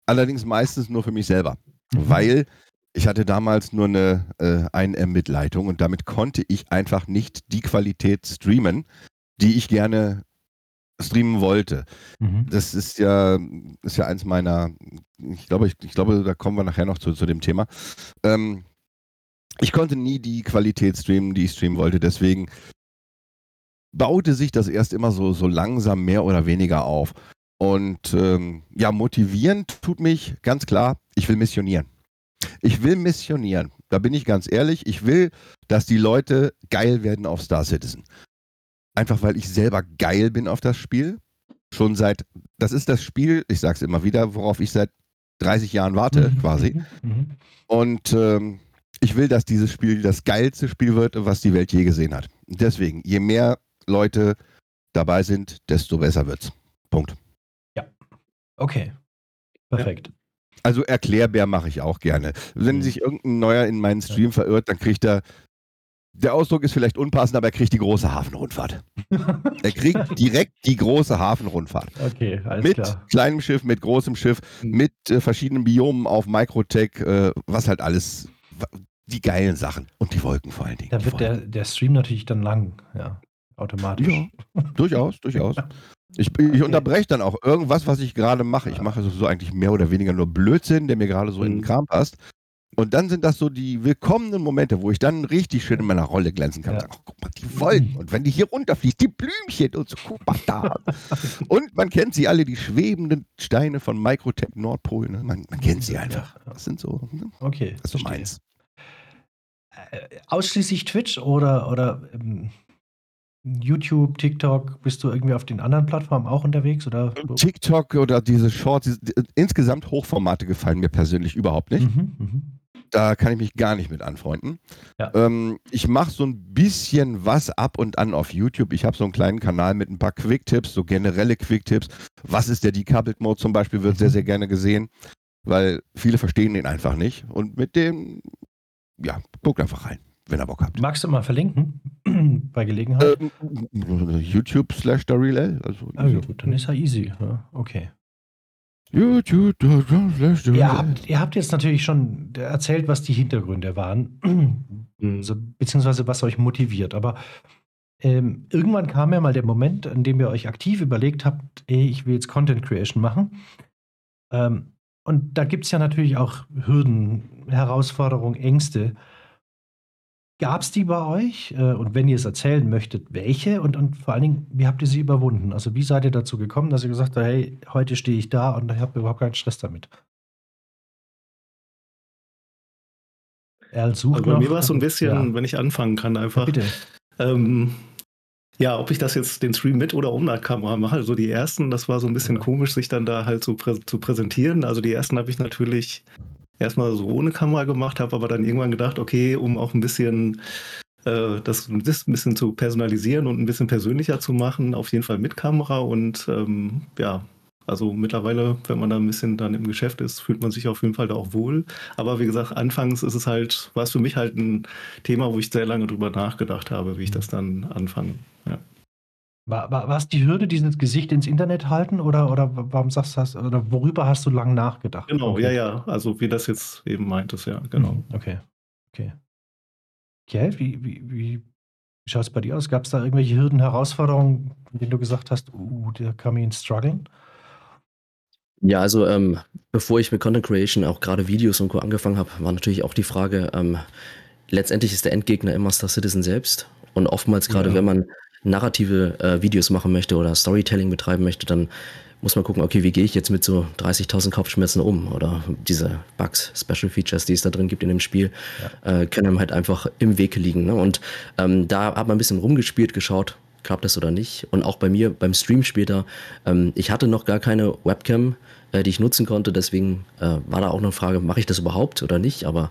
[SPEAKER 3] Allerdings meistens nur für mich selber. Mhm. Weil ich hatte damals nur eine äh, 1M-Mitleitung und damit konnte ich einfach nicht die Qualität streamen, die ich gerne streamen wollte. Mhm. Das ist ja, ist ja eins meiner, ich glaube, ich, ich glaube, da kommen wir nachher noch zu, zu dem Thema. Ähm, ich konnte nie die Qualität streamen, die ich streamen wollte, deswegen baute sich das erst immer so, so langsam mehr oder weniger auf. Und ähm, ja, motivierend tut mich ganz klar, ich will missionieren. Ich will missionieren. Da bin ich ganz ehrlich. Ich will, dass die Leute geil werden auf Star Citizen. Einfach weil ich selber geil bin auf das Spiel. Schon seit, das ist das Spiel, ich sag's immer wieder, worauf ich seit 30 Jahren warte, mhm. quasi. Mhm. mhm. Und ähm, ich will, dass dieses Spiel das geilste Spiel wird, was die Welt je gesehen hat. Deswegen, je mehr Leute dabei sind, desto besser wird's. Punkt.
[SPEAKER 1] Okay. Perfekt. Ja.
[SPEAKER 3] Also Erklärbär mache ich auch gerne. Wenn mhm. sich irgendein Neuer in meinen Stream verirrt, dann kriegt er, der Ausdruck ist vielleicht unpassend, aber er kriegt die große Hafenrundfahrt. er kriegt direkt die große Hafenrundfahrt.
[SPEAKER 1] Okay, alles
[SPEAKER 3] mit
[SPEAKER 1] klar.
[SPEAKER 3] kleinem Schiff, mit großem Schiff, mhm. mit äh, verschiedenen Biomen auf Microtech, äh, was halt alles die geilen Sachen und die Wolken vor allen Dingen.
[SPEAKER 1] Da wird der, der Stream natürlich dann lang, ja, automatisch.
[SPEAKER 3] Ja, durchaus, durchaus. Ich, ich unterbreche dann auch irgendwas, was ich gerade mache. Ich mache sowieso eigentlich mehr oder weniger nur Blödsinn, der mir gerade so in den
[SPEAKER 5] Mhm.
[SPEAKER 3] Kram passt. Und dann sind das so die willkommenen Momente, wo ich dann richtig schön in meiner Rolle glänzen kann.
[SPEAKER 1] Ja.
[SPEAKER 3] Sage, oh, guck mal, die Wolken. Und wenn die hier runterfließt, die Blümchen und so, guck mal da. und man kennt sie alle, die schwebenden Steine von Microtech Nordpol. Ne? Man, man kennt sie einfach. Das sind so, ne?
[SPEAKER 1] Okay.
[SPEAKER 3] das ist so meins.
[SPEAKER 1] Äh, Ausschließlich Twitch oder, oder ähm, YouTube, TikTok, bist du irgendwie auf den anderen Plattformen auch unterwegs? Oder?
[SPEAKER 3] TikTok oder diese Shorts, diese, die- insgesamt Hochformate gefallen mir persönlich überhaupt nicht.
[SPEAKER 1] Mhm, mhm.
[SPEAKER 3] Da kann ich mich gar nicht mit anfreunden.
[SPEAKER 1] Ja.
[SPEAKER 3] Ähm, ich mache so ein bisschen was ab und an auf YouTube. Ich habe so einen kleinen Kanal mit ein paar Quick-Tipps, so generelle Quick-Tipps. Was ist der Decoupled Mode zum Beispiel, wird
[SPEAKER 1] Mhm.
[SPEAKER 3] sehr, sehr gerne gesehen, weil viele verstehen den einfach nicht. Und mit dem, ja, guckt einfach rein, wenn ihr Bock habt.
[SPEAKER 1] Magst du mal verlinken bei Gelegenheit?
[SPEAKER 3] Ähm, YouTube slash DarylL. Also
[SPEAKER 1] ah, gut, dann ist ja easy. Ja, okay.
[SPEAKER 3] YouTube slash
[SPEAKER 1] Ihr
[SPEAKER 3] DarylL.
[SPEAKER 1] habt, ihr habt jetzt natürlich schon erzählt, was die Hintergründe waren,
[SPEAKER 5] Mhm.
[SPEAKER 1] also, beziehungsweise was euch motiviert. Aber ähm, irgendwann kam ja mal der Moment, an dem ihr euch aktiv überlegt habt, ey, ich will jetzt Content Creation machen. Ähm, und da gibt es ja natürlich auch Hürden, Herausforderungen, Ängste. Gab es die bei euch? Äh, und wenn ihr es erzählen möchtet, welche? Und, und vor allen Dingen, wie habt ihr sie überwunden? Also wie seid ihr dazu gekommen, dass ihr gesagt habt, hey, heute stehe ich da und ich habe überhaupt keinen Stress damit? Erl sucht
[SPEAKER 5] Also bei mir war es so ein bisschen,
[SPEAKER 1] Ja,
[SPEAKER 5] wenn ich anfangen kann, einfach.
[SPEAKER 1] bitte.
[SPEAKER 5] Ähm, ja, ob ich das jetzt den Stream mit oder ohne Kamera mache. Also die ersten, das war so ein bisschen
[SPEAKER 1] Ja.
[SPEAKER 5] komisch, sich dann da halt so prä zu präsentieren. Also die ersten habe ich natürlich erstmal so ohne Kamera gemacht, habe aber dann irgendwann gedacht, okay, um auch ein bisschen äh, das ein bisschen zu personalisieren und ein bisschen persönlicher zu machen, auf jeden Fall mit Kamera und ähm, ja, also mittlerweile, wenn man da ein bisschen dann im Geschäft ist, fühlt man sich auf jeden Fall da auch wohl. Aber wie gesagt, anfangs ist es halt, war es für mich halt ein Thema, wo ich sehr lange drüber nachgedacht habe, wie ich das dann anfange. Ja.
[SPEAKER 1] War, war, war es die Hürde, dieses Gesicht ins Internet halten oder, oder warum sagst du das? Oder worüber hast du lange nachgedacht?
[SPEAKER 5] Genau,
[SPEAKER 1] Okay.
[SPEAKER 5] ja, ja. Also wie das jetzt eben meintest, ja, genau.
[SPEAKER 1] Mhm, Okay, okay. Kjell, wie, wie, wie, wie schaut es bei dir aus? Gab es da irgendwelche Hürden, Herausforderungen, in denen du gesagt hast, uh, der kann mir ins Struggeln?
[SPEAKER 4] Ja, also ähm, bevor ich mit Content Creation auch gerade Videos und Co. angefangen habe, war natürlich auch die Frage, ähm, letztendlich ist der Endgegner immer Star Citizen selbst. Und oftmals, gerade
[SPEAKER 1] Ja.
[SPEAKER 4] wenn man narrative äh, Videos machen möchte oder Storytelling betreiben möchte, dann muss man gucken, okay, wie gehe ich jetzt mit so 30.000 Kopfschmerzen um? Oder diese Bugs, Special Features, die es da drin gibt in dem Spiel, äh, können einem halt einfach im Weg liegen. Ne? Und ähm, da hat man ein bisschen rumgespielt, geschaut, klappt das oder nicht. Und auch bei mir beim Stream später, ähm, ich hatte noch gar keine Webcam, äh, die ich nutzen konnte. Deswegen äh, war da auch eine Frage, mache ich das überhaupt oder nicht? Aber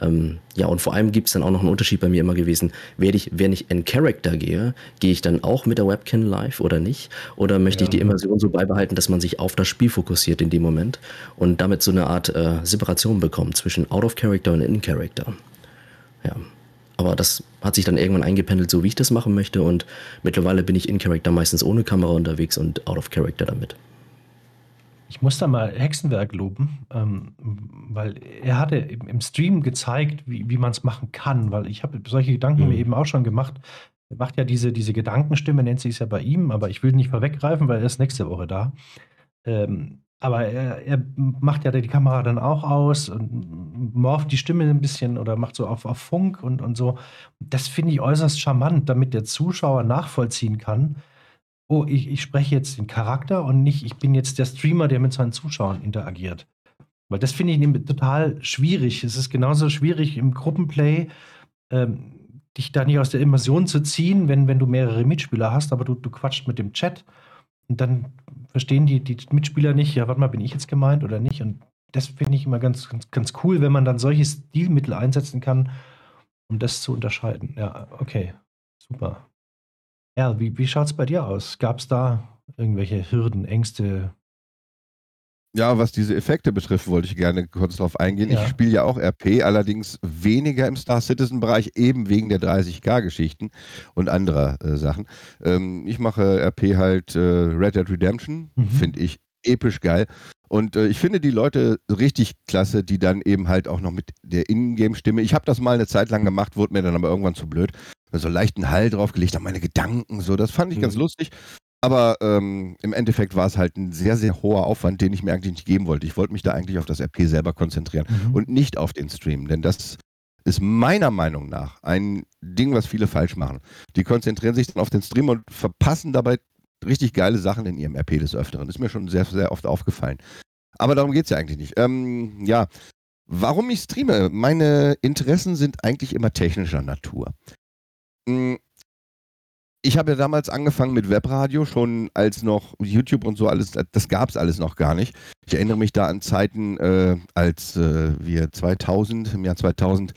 [SPEAKER 4] ähm, ja, und vor allem gibt es dann auch noch einen Unterschied bei mir immer gewesen. Werde ich, wenn ich in Character gehe, gehe ich dann auch mit der Webcam live oder nicht? Oder möchte ich die Immersion so beibehalten, dass man sich auf das Spiel fokussiert in dem Moment und damit so eine Art äh, Separation bekommt zwischen Out of Character und In Character? Ja. Aber das hat sich dann irgendwann eingependelt, so wie ich das machen möchte. Und mittlerweile bin ich in Character meistens ohne Kamera unterwegs und out of Character damit.
[SPEAKER 1] Ich muss da mal Hexenwerk loben, ähm, weil er hatte im, Stream gezeigt, wie, wie man es machen kann, weil ich habe solche Gedanken
[SPEAKER 5] Mhm.
[SPEAKER 1] mir eben auch schon gemacht. Er macht ja diese, diese Gedankenstimme, nennt sie es ja bei ihm, aber ich will nicht vorweggreifen, weil er ist nächste Woche da. Ähm, aber er, er macht ja die Kamera dann auch aus und morpht die Stimme ein bisschen oder macht so auf, auf Funk und, und so. Das finde ich äußerst charmant, damit der Zuschauer nachvollziehen kann, oh, ich, ich spreche jetzt den Charakter und nicht, ich bin jetzt der Streamer, der mit seinen Zuschauern interagiert. Weil das finde ich total schwierig. Es ist genauso schwierig im Gruppenplay, ähm, dich da nicht aus der Immersion zu ziehen, wenn, wenn du mehrere Mitspieler hast, aber du, du quatscht mit dem Chat und dann verstehen die, die Mitspieler nicht, ja, warte mal, bin ich jetzt gemeint oder nicht? Und das finde ich immer ganz, ganz, ganz cool, wenn man dann solche Stilmittel einsetzen kann, um das zu unterscheiden. Ja, okay, super. Ja, wie, wie schaut es bei dir aus? Gab es da irgendwelche Hürden, Ängste?
[SPEAKER 3] Ja, was diese Effekte betrifft, wollte ich gerne kurz darauf eingehen.
[SPEAKER 1] Ja.
[SPEAKER 3] Ich spiele ja auch RP, allerdings weniger im Star Citizen-Bereich, eben wegen der 30k-Geschichten und anderer äh, Sachen. Ähm, ich mache RP halt äh, Red Dead Redemption,
[SPEAKER 1] Mhm.
[SPEAKER 3] finde ich episch geil. Und äh, ich finde die Leute richtig klasse, die dann eben halt auch noch mit der Ingame-Stimme. Ich habe das mal eine Zeit lang gemacht, wurde mir dann aber irgendwann zu blöd. So leichten Hall draufgelegt, haben meine Gedanken so. Das fand ich mhm. ganz lustig. Aber ähm, im Endeffekt war es halt ein sehr, sehr hoher Aufwand, den ich mir eigentlich nicht geben wollte. Ich wollte mich da eigentlich auf das RP selber konzentrieren mhm. und nicht auf den Stream. Denn das ist meiner Meinung nach ein Ding, was viele falsch machen. Die konzentrieren sich dann auf den Stream und verpassen dabei richtig geile Sachen in ihrem RP des Öfteren. Ist mir schon sehr, sehr oft aufgefallen. Aber darum geht es ja eigentlich nicht. Ähm, ja, warum ich streame? Meine Interessen sind eigentlich immer technischer Natur. Hm, ich habe ja damals angefangen mit Webradio, schon als noch YouTube und so alles, das gab es alles noch gar nicht. Ich erinnere mich da an Zeiten, äh, als äh, wir 2000, im Jahr 2000,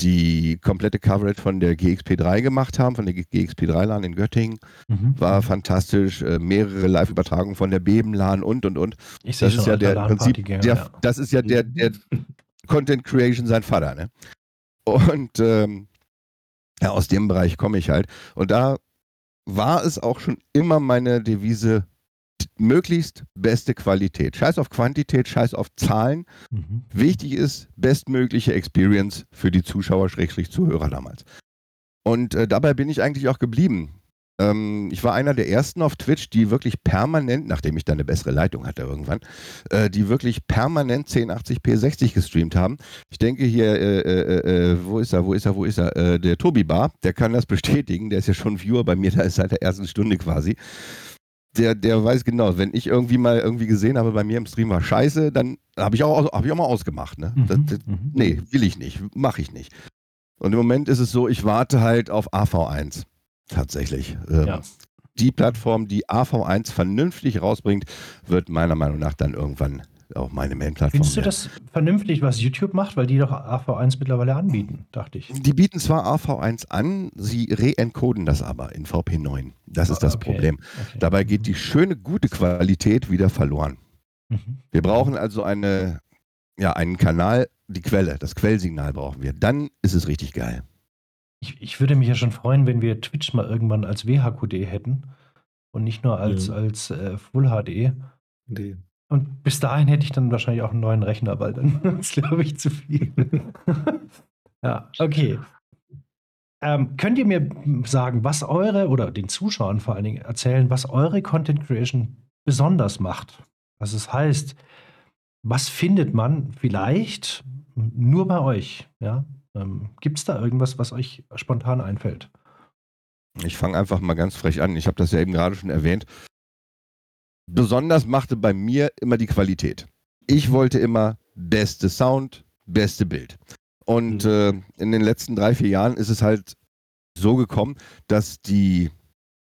[SPEAKER 3] die komplette Coverage von der GXP3 gemacht haben, von der GXP3-LAN in Göttingen. Mhm. War fantastisch. Äh, mehrere Live-Übertragungen von der Beben-LAN und und und.
[SPEAKER 1] Ich das ist ja der Prinzip,
[SPEAKER 3] der, ja. das ist ja der, der Content Creation sein Vater, ne? Und ähm, ja, aus dem Bereich komme ich halt. Und da war es auch schon immer meine Devise, möglichst beste Qualität. Scheiß auf Quantität, scheiß auf Zahlen. Mhm. Wichtig ist bestmögliche Experience für die Zuschauer, Schrägstrich Zuhörer damals. Und äh, dabei bin ich eigentlich auch geblieben. Ähm, ich war einer der ersten auf Twitch, die wirklich permanent, nachdem ich dann eine bessere Leitung hatte irgendwann, äh, die wirklich permanent 1080p 60 gestreamt haben. Ich denke hier, äh, äh, äh, wo ist er, wo ist er, wo ist er? Äh, der Tobi Bar, der kann das bestätigen, der ist ja schon Viewer bei mir, da ist seit der ersten Stunde quasi der, der weiß genau, wenn ich irgendwie mal irgendwie gesehen habe, bei mir im Stream war scheiße, dann habe ich, auch, hab ich auch mal ausgemacht. Ne? Mhm, das, das, mhm. nee, will ich nicht, mache ich nicht. Und im Moment ist es so, ich warte halt auf AV1 tatsächlich. Ähm, ja. Die Plattform, die AV1 vernünftig rausbringt, wird meiner Meinung nach dann irgendwann auch meine Main-Plattform.
[SPEAKER 1] Findest du das vernünftig, was YouTube macht, weil die doch AV1 mittlerweile anbieten, dachte ich.
[SPEAKER 3] Die bieten zwar AV1 an, sie reencoden das aber in VP9. Das ist das okay. Problem. Okay. Dabei geht die schöne, gute Qualität wieder verloren. Mhm. Wir brauchen also eine, ja, einen Kanal, die Quelle, das Quellsignal brauchen wir. Dann ist es richtig geil.
[SPEAKER 1] Ich, ich würde mich ja schon freuen, wenn wir Twitch mal irgendwann als WHQD hätten und nicht nur als, mhm. als äh, Full HD. Nee. Und bis dahin hätte ich dann wahrscheinlich auch einen neuen Rechner, weil dann ist, glaube ich, zu viel. ja, okay. Ähm, könnt ihr mir sagen, was eure oder den Zuschauern vor allen Dingen erzählen, was eure Content Creation besonders macht? Was es heißt, was findet man vielleicht nur bei euch? Ja? Ähm, Gibt es da irgendwas, was euch spontan einfällt?
[SPEAKER 3] Ich fange einfach mal ganz frech an. Ich habe das ja eben gerade schon erwähnt besonders machte bei mir immer die Qualität. Ich wollte immer beste Sound, beste Bild. Und mhm. äh, in den letzten drei, vier Jahren ist es halt so gekommen, dass die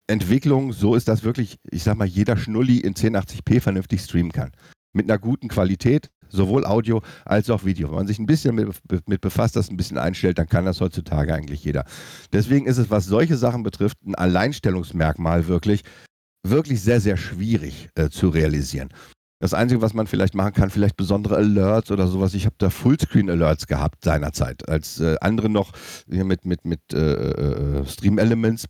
[SPEAKER 3] Entwicklung so ist, dass wirklich, ich sag mal, jeder Schnulli in 1080p vernünftig streamen kann. Mit einer guten Qualität, sowohl Audio als auch Video. Wenn man sich ein bisschen mit, mit, befasst, das ein bisschen einstellt, dann kann das heutzutage eigentlich jeder. Deswegen ist es, was solche Sachen betrifft, ein Alleinstellungsmerkmal wirklich, wirklich sehr, sehr schwierig äh, zu realisieren. Das Einzige, was man vielleicht machen kann, vielleicht besondere Alerts oder sowas. Ich habe da Fullscreen-Alerts gehabt seinerzeit, als äh, andere noch hier mit, mit, mit äh, äh Stream-Elements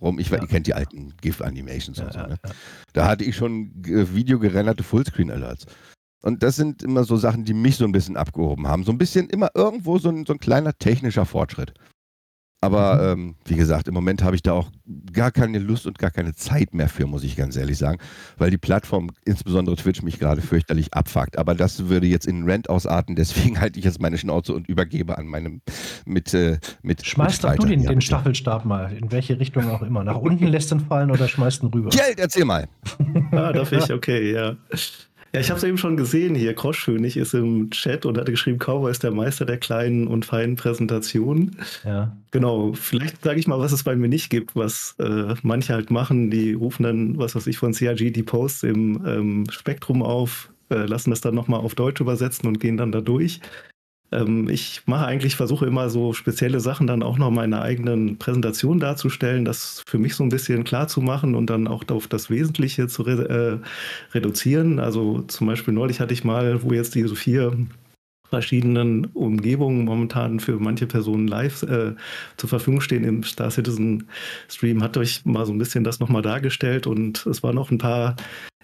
[SPEAKER 3] rum. Ich, ja. Ihr kennt die alten GIF-Animations ja, und so. Ne? Ja, da hatte ich schon äh, videogerenderte Fullscreen-Alerts. Und das sind immer so Sachen, die mich so ein bisschen abgehoben haben. So ein bisschen immer irgendwo so ein, so ein kleiner technischer Fortschritt. Aber mhm. ähm, wie gesagt, im Moment habe ich da auch gar keine Lust und gar keine Zeit mehr für, muss ich ganz ehrlich sagen, weil die Plattform, insbesondere Twitch, mich gerade fürchterlich abfuckt. Aber das würde jetzt in Rent ausarten, deswegen halte ich jetzt meine Schnauze und übergebe an meinem mit äh, mit.
[SPEAKER 1] Schmeißt doch du den, den Staffelstab mal, in welche Richtung auch immer. Nach unten lässt ihn fallen oder schmeißt ihn rüber?
[SPEAKER 3] Geld, erzähl mal.
[SPEAKER 5] ah, darf ich? Okay, ja. Ja, ich habe es eben schon gesehen hier. Kroschkönig ist im Chat und hatte geschrieben, Cowboy ist der Meister der kleinen und feinen Präsentationen. Ja. Genau. Vielleicht sage ich mal, was es bei mir nicht gibt, was äh, manche halt machen. Die rufen dann, was weiß ich, von CRG die Posts im ähm, Spektrum auf, äh, lassen das dann nochmal auf Deutsch übersetzen und gehen dann da durch. Ähm, ich mache eigentlich, versuche immer so spezielle Sachen dann auch noch meine eigenen Präsentationen darzustellen, das für mich so ein bisschen klar zu machen und dann auch auf das Wesentliche zu re äh, reduzieren. Also zum Beispiel neulich hatte ich mal, wo jetzt diese vier verschiedenen Umgebungen momentan für manche Personen live äh, zur Verfügung stehen im Star Citizen Stream, hat euch mal so ein bisschen das nochmal dargestellt und es waren noch ein paar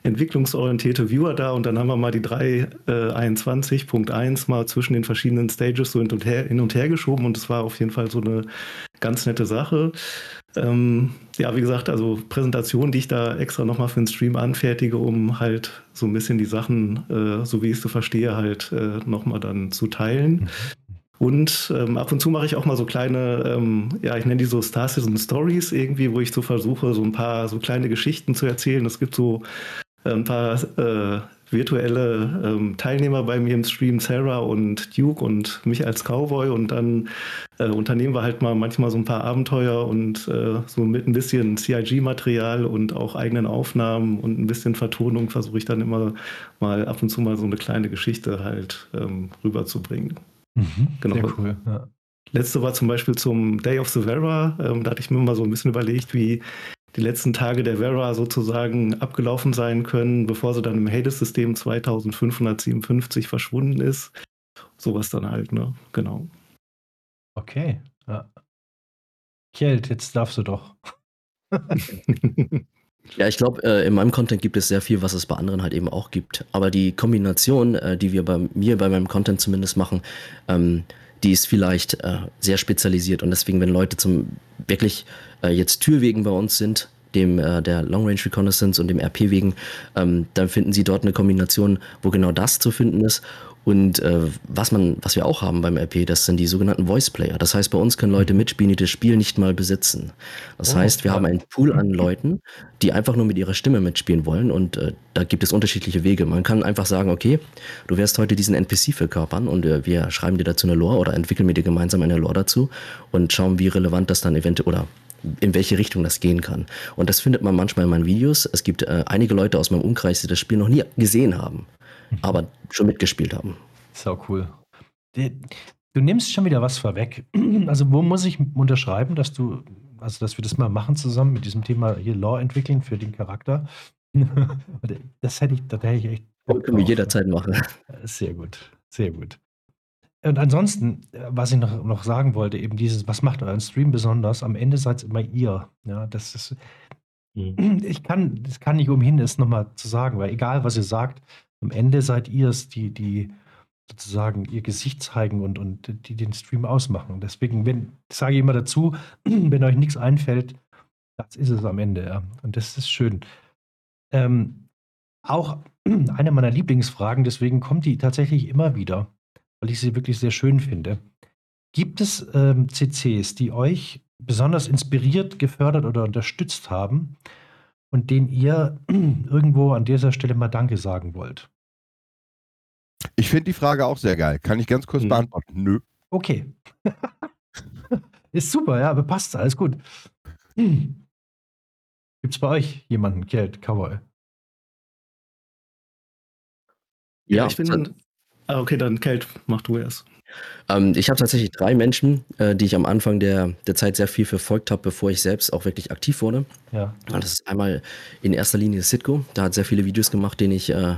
[SPEAKER 5] entwicklungsorientierte Viewer da und dann haben wir mal die 321.1 äh, mal zwischen den verschiedenen Stages so hin und her, hin und her geschoben und es war auf jeden Fall so eine ganz nette Sache. Ähm, ja, wie gesagt, also Präsentation, die ich da extra nochmal für den Stream anfertige, um halt so ein bisschen die Sachen, äh, so wie ich es so verstehe, halt äh, nochmal dann zu teilen. Mhm. Und ähm, ab und zu mache ich auch mal so kleine, ähm, ja, ich nenne die so Star Citizen Stories irgendwie, wo ich so versuche, so ein paar so kleine Geschichten zu erzählen. Es gibt so ein paar äh, virtuelle ähm, Teilnehmer bei mir im Stream, Sarah und Duke und mich als Cowboy. Und dann äh, unternehmen wir halt mal manchmal so ein paar Abenteuer und äh, so mit ein bisschen CIG-Material und auch eigenen Aufnahmen und ein bisschen Vertonung versuche ich dann immer mal ab und zu mal so eine kleine Geschichte halt ähm, rüberzubringen.
[SPEAKER 1] Mhm, genau. Sehr cool. Ja.
[SPEAKER 5] Letzte war zum Beispiel zum Day of the Vera. Ähm, da hatte ich mir mal so ein bisschen überlegt, wie die letzten Tage der Vera sozusagen abgelaufen sein können, bevor sie dann im Hades-System 2557 verschwunden ist. Sowas dann halt, ne? Genau.
[SPEAKER 1] Okay. Ja. Kjeld, jetzt darfst du doch.
[SPEAKER 4] Ja, ich glaube, äh, in meinem Content gibt es sehr viel, was es bei anderen halt eben auch gibt. Aber die Kombination, äh, die wir bei mir, bei meinem Content zumindest machen, ähm, die ist vielleicht äh, sehr spezialisiert. Und deswegen, wenn Leute zum wirklich äh, jetzt Türwegen bei uns sind, dem äh, der Long Range Reconnaissance und dem RP wegen, ähm, dann finden sie dort eine Kombination, wo genau das zu finden ist. Und äh, was man, was wir auch haben beim RP, das sind die sogenannten Voice Player. Das heißt, bei uns können Leute mitspielen, die das Spiel nicht mal besitzen. Das oh, heißt, wir ja. haben einen Pool an Leuten, die einfach nur mit ihrer Stimme mitspielen wollen. Und äh, da gibt es unterschiedliche Wege. Man kann einfach sagen, okay, du wirst heute diesen NPC verkörpern und äh, wir schreiben dir dazu eine Lore oder entwickeln mit dir gemeinsam eine Lore dazu und schauen, wie relevant das dann eventuell oder in welche Richtung das gehen kann. Und das findet man manchmal in meinen Videos. Es gibt äh, einige Leute aus meinem Umkreis, die das Spiel noch nie gesehen haben, mhm. aber schon mitgespielt haben.
[SPEAKER 1] Sau cool. Du nimmst schon wieder was vorweg. Also, wo muss ich unterschreiben, dass du, also dass wir das mal machen zusammen mit diesem Thema hier Law entwickeln für den Charakter? das hätte ich, das hätte ich echt.
[SPEAKER 4] Können wir jederzeit machen.
[SPEAKER 1] Sehr gut, sehr gut. Und ansonsten, äh, was ich noch, noch sagen wollte, eben dieses, was macht euren Stream besonders? Am Ende seid es immer ihr. Ja, das ist, mhm. ich kann, das kann nicht umhin, es nochmal zu sagen, weil egal was ihr sagt, am Ende seid ihr es, die, die sozusagen ihr Gesicht zeigen und, und die den Stream ausmachen. Deswegen, wenn, sage ich immer dazu, wenn euch nichts einfällt, das ist es am Ende, ja. Und das ist schön. Ähm, auch eine meiner Lieblingsfragen, deswegen kommt die tatsächlich immer wieder weil ich sie wirklich sehr schön finde. Gibt es ähm, CCs, die euch besonders inspiriert, gefördert oder unterstützt haben und denen ihr irgendwo an dieser Stelle mal Danke sagen wollt?
[SPEAKER 3] Ich finde die Frage auch sehr geil. Kann ich ganz kurz hm. beantworten? Nö.
[SPEAKER 1] Okay. Ist super, ja, aber passt, alles gut. Gibt es bei euch jemanden, Geld, Cowboy?
[SPEAKER 5] Ja, ich bin, Ah, okay, dann Kate, mach du erst.
[SPEAKER 4] Ähm, ich habe tatsächlich drei Menschen, äh, die ich am Anfang der, der Zeit sehr viel verfolgt habe, bevor ich selbst auch wirklich aktiv wurde.
[SPEAKER 1] Ja.
[SPEAKER 4] Und das ist einmal in erster Linie Sitco. Da hat sehr viele Videos gemacht, denen ich, äh,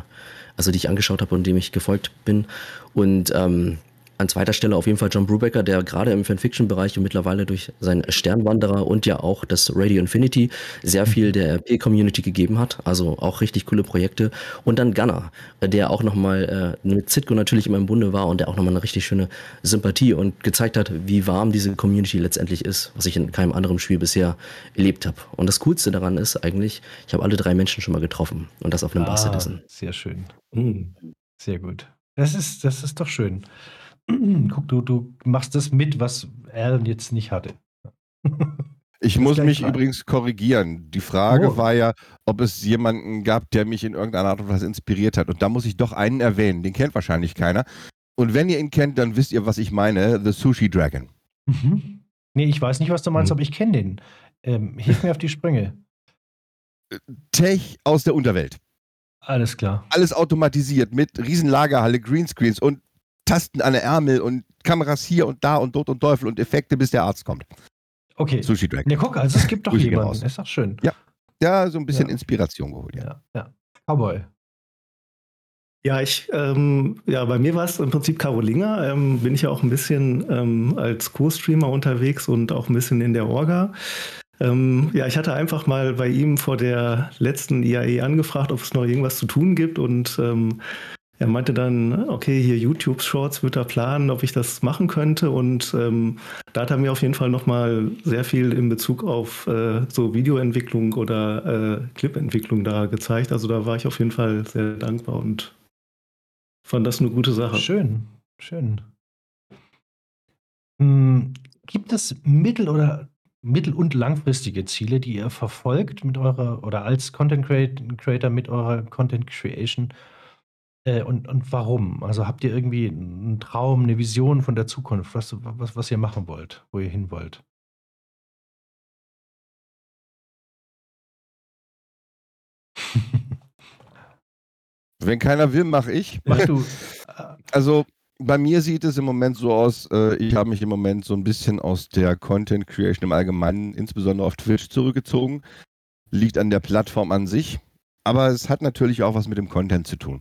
[SPEAKER 4] also die ich angeschaut habe und dem ich gefolgt bin. Und ähm, an zweiter Stelle auf jeden Fall John Brubaker, der gerade im Fanfiction-Bereich und mittlerweile durch seinen Sternwanderer und ja auch das Radio Infinity sehr viel der RP-Community gegeben hat. Also auch richtig coole Projekte. Und dann Gunner, der auch nochmal äh, mit Zitko natürlich immer im Bunde war und der auch nochmal eine richtig schöne Sympathie und gezeigt hat, wie warm diese Community letztendlich ist, was ich in keinem anderen Spiel bisher erlebt habe. Und das Coolste daran ist eigentlich, ich habe alle drei Menschen schon mal getroffen und das auf einem ah, Bar Citizen.
[SPEAKER 1] Sehr schön. Mhm. Sehr gut. Das ist, das ist doch schön. Guck, du, du machst das mit, was er jetzt nicht hatte.
[SPEAKER 3] Ich muss mich klar. übrigens korrigieren. Die Frage oh. war ja, ob es jemanden gab, der mich in irgendeiner Art und Weise inspiriert hat. Und da muss ich doch einen erwähnen. Den kennt wahrscheinlich keiner. Und wenn ihr ihn kennt, dann wisst ihr, was ich meine. The Sushi Dragon.
[SPEAKER 1] Mhm. Nee, ich weiß nicht, was du meinst, mhm. aber ich kenne den. Ähm, hilf mir auf die Sprünge.
[SPEAKER 3] Tech aus der Unterwelt.
[SPEAKER 1] Alles klar.
[SPEAKER 3] Alles automatisiert mit Riesenlagerhalle, Greenscreens und Tasten an der Ärmel und Kameras hier und da und dort und Teufel und Effekte, bis der Arzt kommt.
[SPEAKER 1] Okay. Sushi Dragon. Ja, guck, also es gibt doch jemanden. Raus. Ist doch schön.
[SPEAKER 3] Ja. Ja, so ein bisschen ja. Inspiration geholt.
[SPEAKER 1] Ja, ja. ja. Cowboy.
[SPEAKER 5] Ja, ich, ähm, ja, bei mir war es im Prinzip Carolinger. Ähm, bin ich ja auch ein bisschen ähm, als Co-Streamer unterwegs und auch ein bisschen in der Orga. Ähm, ja, ich hatte einfach mal bei ihm vor der letzten IAE angefragt, ob es noch irgendwas zu tun gibt und ähm, er meinte dann, okay, hier YouTube Shorts wird er planen, ob ich das machen könnte. Und ähm, da hat er mir auf jeden Fall nochmal sehr viel in Bezug auf äh, so Videoentwicklung oder äh, Clipentwicklung da gezeigt. Also da war ich auf jeden Fall sehr dankbar und fand das eine gute Sache.
[SPEAKER 1] Schön, schön. Hm, gibt es mittel- oder mittel- und langfristige Ziele, die ihr verfolgt mit eurer oder als Content Creator mit eurer Content Creation? Äh, und, und warum? Also habt ihr irgendwie einen Traum, eine Vision von der Zukunft, was, was, was ihr machen wollt, wo ihr hin wollt?
[SPEAKER 3] Wenn keiner will, mache ich.
[SPEAKER 1] Mach du.
[SPEAKER 3] Also bei mir sieht es im Moment so aus, äh, ich habe mich im Moment so ein bisschen aus der Content Creation im Allgemeinen, insbesondere auf Twitch, zurückgezogen. Liegt an der Plattform an sich. Aber es hat natürlich auch was mit dem Content zu tun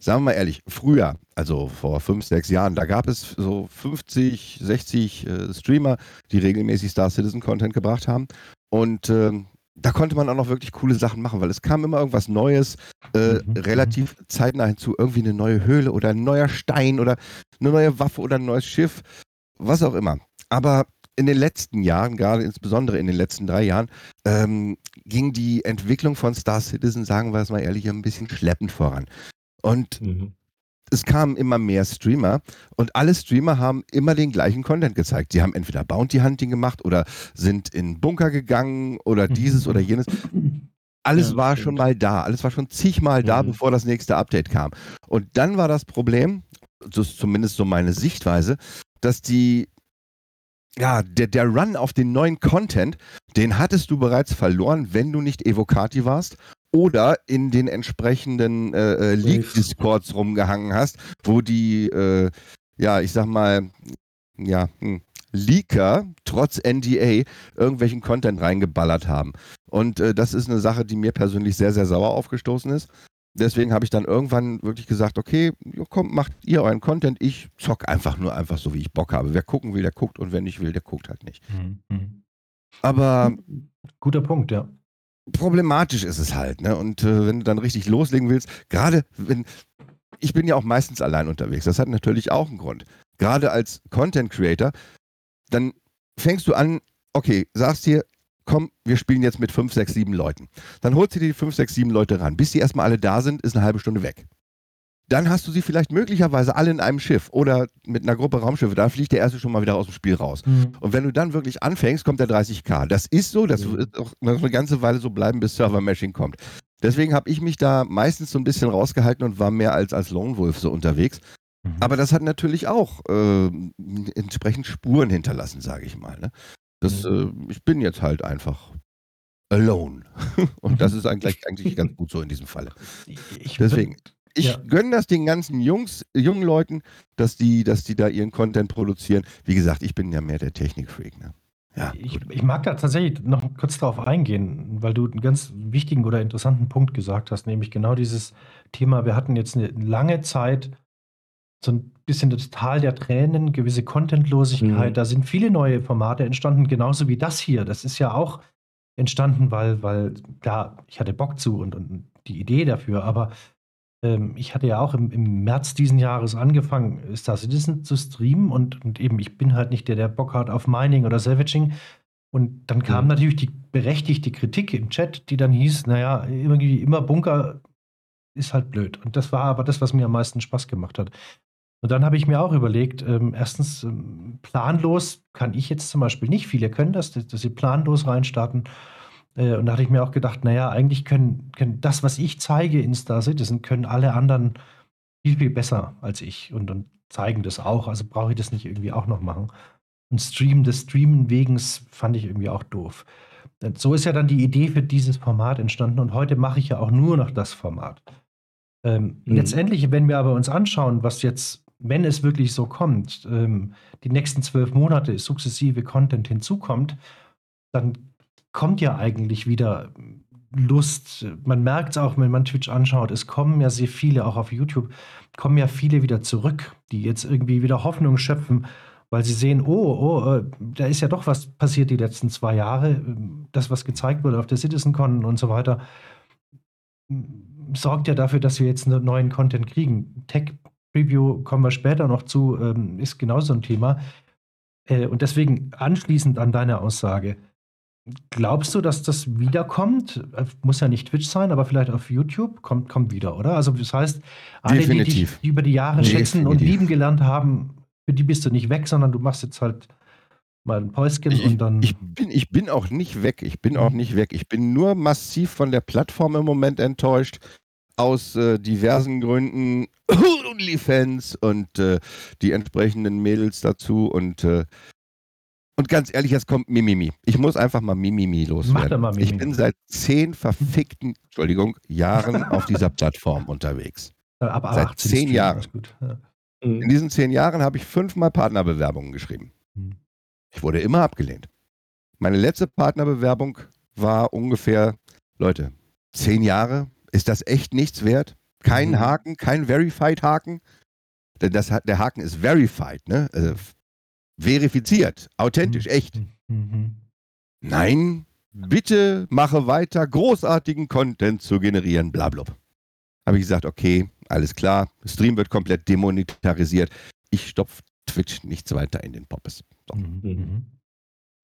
[SPEAKER 3] sagen wir mal ehrlich, früher, also vor fünf, sechs Jahren, da gab es so 50, 60 äh, Streamer, die regelmäßig Star Citizen Content gebracht haben. Und äh, da konnte man auch noch wirklich coole Sachen machen, weil es kam immer irgendwas Neues, äh, mhm. relativ zeitnah hinzu, irgendwie eine neue Höhle oder ein neuer Stein oder eine neue Waffe oder ein neues Schiff, was auch immer. Aber in den letzten Jahren, gerade insbesondere in den letzten drei Jahren, ähm, ging die Entwicklung von Star Citizen, sagen wir es mal ehrlich, ein bisschen schleppend voran. Und mhm. es kamen immer mehr Streamer und alle Streamer haben immer den gleichen Content gezeigt. Sie haben entweder Bounty Hunting gemacht oder sind in Bunker gegangen oder mhm. dieses oder jenes. Alles ja, war stimmt. schon mal da, alles war schon zigmal da, mhm. bevor das nächste Update kam. Und dann war das Problem, das ist zumindest so meine Sichtweise, dass die ja, der, der Run auf den neuen Content, den hattest du bereits verloren, wenn du nicht Evocati warst oder in den entsprechenden äh, äh, League-Discords rumgehangen hast, wo die, äh, ja, ich sag mal, ja, hm, Leaker trotz NDA irgendwelchen Content reingeballert haben. Und äh, das ist eine Sache, die mir persönlich sehr, sehr sauer aufgestoßen ist. Deswegen habe ich dann irgendwann wirklich gesagt, okay, komm, macht ihr euren Content, ich zock einfach nur einfach so, wie ich Bock habe. Wer gucken will, der guckt und wer nicht will, der guckt halt nicht. Mhm. Aber
[SPEAKER 1] guter Punkt, ja
[SPEAKER 3] problematisch ist es halt. Ne? Und äh, wenn du dann richtig loslegen willst, gerade wenn, ich bin ja auch meistens allein unterwegs, das hat natürlich auch einen Grund. Gerade als Content Creator, dann fängst du an, okay, sagst dir, komm, wir spielen jetzt mit 5, 6, 7 Leuten. Dann holst du dir die 5, 6, 7 Leute ran. Bis die erstmal alle da sind, ist eine halbe Stunde weg dann hast du sie vielleicht möglicherweise alle in einem Schiff oder mit einer Gruppe Raumschiffe. Da fliegt der erste schon mal wieder aus dem Spiel raus. Mhm. Und wenn du dann wirklich anfängst, kommt der 30k. Das ist so, das mhm. wird auch eine ganze Weile so bleiben, bis Server-Mashing kommt. Deswegen habe ich mich da meistens so ein bisschen rausgehalten und war mehr als als Lone Wolf so unterwegs. Mhm. Aber das hat natürlich auch äh, entsprechend Spuren hinterlassen, sage ich mal. Ne? Das, mhm. äh, ich bin jetzt halt einfach alone. und das ist eigentlich, eigentlich ganz gut so in diesem Falle. Deswegen. Ich ja. gönne das den ganzen Jungs, jungen Leuten, dass die, dass die da ihren Content produzieren. Wie gesagt, ich bin ja mehr der Technikfreak. Ne?
[SPEAKER 1] Ja, ich, ich, mag da tatsächlich noch kurz darauf eingehen, weil du einen ganz wichtigen oder interessanten Punkt gesagt hast, nämlich genau dieses Thema, wir hatten jetzt eine lange Zeit so ein bisschen das Tal der Tränen, gewisse Contentlosigkeit, mhm. da sind viele neue Formate entstanden, genauso wie das hier. Das ist ja auch entstanden, weil, weil, klar, ich hatte Bock zu und, und die Idee dafür, aber ähm, ich hatte ja auch im, im März diesen Jahres angefangen, Star Citizen zu streamen und, und eben, ich bin halt nicht der, der Bock hat auf Mining oder Savaging. Und dann kam mhm. natürlich die berechtigte Kritik im Chat, die dann hieß, naja, irgendwie immer Bunker ist halt blöd. Und das war aber das, was mir am meisten Spaß gemacht hat. Und dann habe ich mir auch überlegt, ähm, erstens, ähm, planlos kann ich jetzt zum Beispiel nicht, viele können das, dass, dass sie planlos reinstarten. Äh, und da hatte ich mir auch gedacht, naja, eigentlich können, können das, was ich zeige in Star Citizen, können alle anderen viel, viel besser als ich und, und zeigen das auch. Also brauche ich das nicht irgendwie auch noch machen. Und Stream des Streamen wegens fand ich irgendwie auch doof. So ist ja dann die Idee für dieses Format entstanden und heute mache ich ja auch nur noch das Format. Ähm, mhm. Letztendlich, wenn wir aber uns anschauen, was jetzt, wenn es wirklich so kommt, ähm, die nächsten zwölf Monate sukzessive Content hinzukommt, dann kommt ja eigentlich wieder Lust. Man merkt es auch, wenn man Twitch anschaut, es kommen ja sehr viele, auch auf YouTube, kommen ja viele wieder zurück, die jetzt irgendwie wieder Hoffnung schöpfen weil sie sehen, oh, oh, äh, da ist ja doch was passiert die letzten zwei Jahre. Das, was gezeigt wurde auf der CitizenCon und so weiter, sorgt ja dafür, dass wir jetzt einen neuen Content kriegen. Tech Preview kommen wir später noch zu, ähm, ist genauso ein Thema. Äh, und deswegen anschließend an deine Aussage, glaubst du, dass das wiederkommt? Äh, muss ja nicht Twitch sein, aber vielleicht auf YouTube kommt, kommt wieder, oder? Also das heißt, alle, die dich über die Jahre schätzen und lieben gelernt haben, für die bist du nicht weg, sondern du machst jetzt halt mal ein Päuschen
[SPEAKER 3] ich,
[SPEAKER 1] und dann.
[SPEAKER 3] Ich bin, ich bin auch nicht weg. Ich bin auch mhm. nicht weg. Ich bin nur massiv von der Plattform im Moment enttäuscht aus äh, diversen Gründen OnlyFans und äh, die entsprechenden Mädels dazu und äh, und ganz ehrlich, jetzt kommt Mimimi. Ich muss einfach mal Mimimi loswerden. Mal Mimimi. Ich bin seit zehn verfickten, Entschuldigung, Jahren auf dieser Plattform unterwegs.
[SPEAKER 1] Ab
[SPEAKER 3] seit zehn Jahren. Ja. In diesen zehn Jahren habe ich fünfmal Partnerbewerbungen geschrieben. Mhm. Ich wurde immer abgelehnt. Meine letzte Partnerbewerbung war ungefähr, Leute, zehn Jahre, ist das echt nichts wert? Kein mhm. Haken, kein Verified-Haken. Denn das, der Haken ist verified, ne? Also verifiziert, authentisch, mhm. echt. Mhm. Nein, bitte mache weiter, großartigen Content zu generieren, blablabla. Habe ich gesagt, okay, alles klar, Stream wird komplett demonetarisiert. Ich stopfe Twitch nichts weiter in den Poppes. So. Mhm.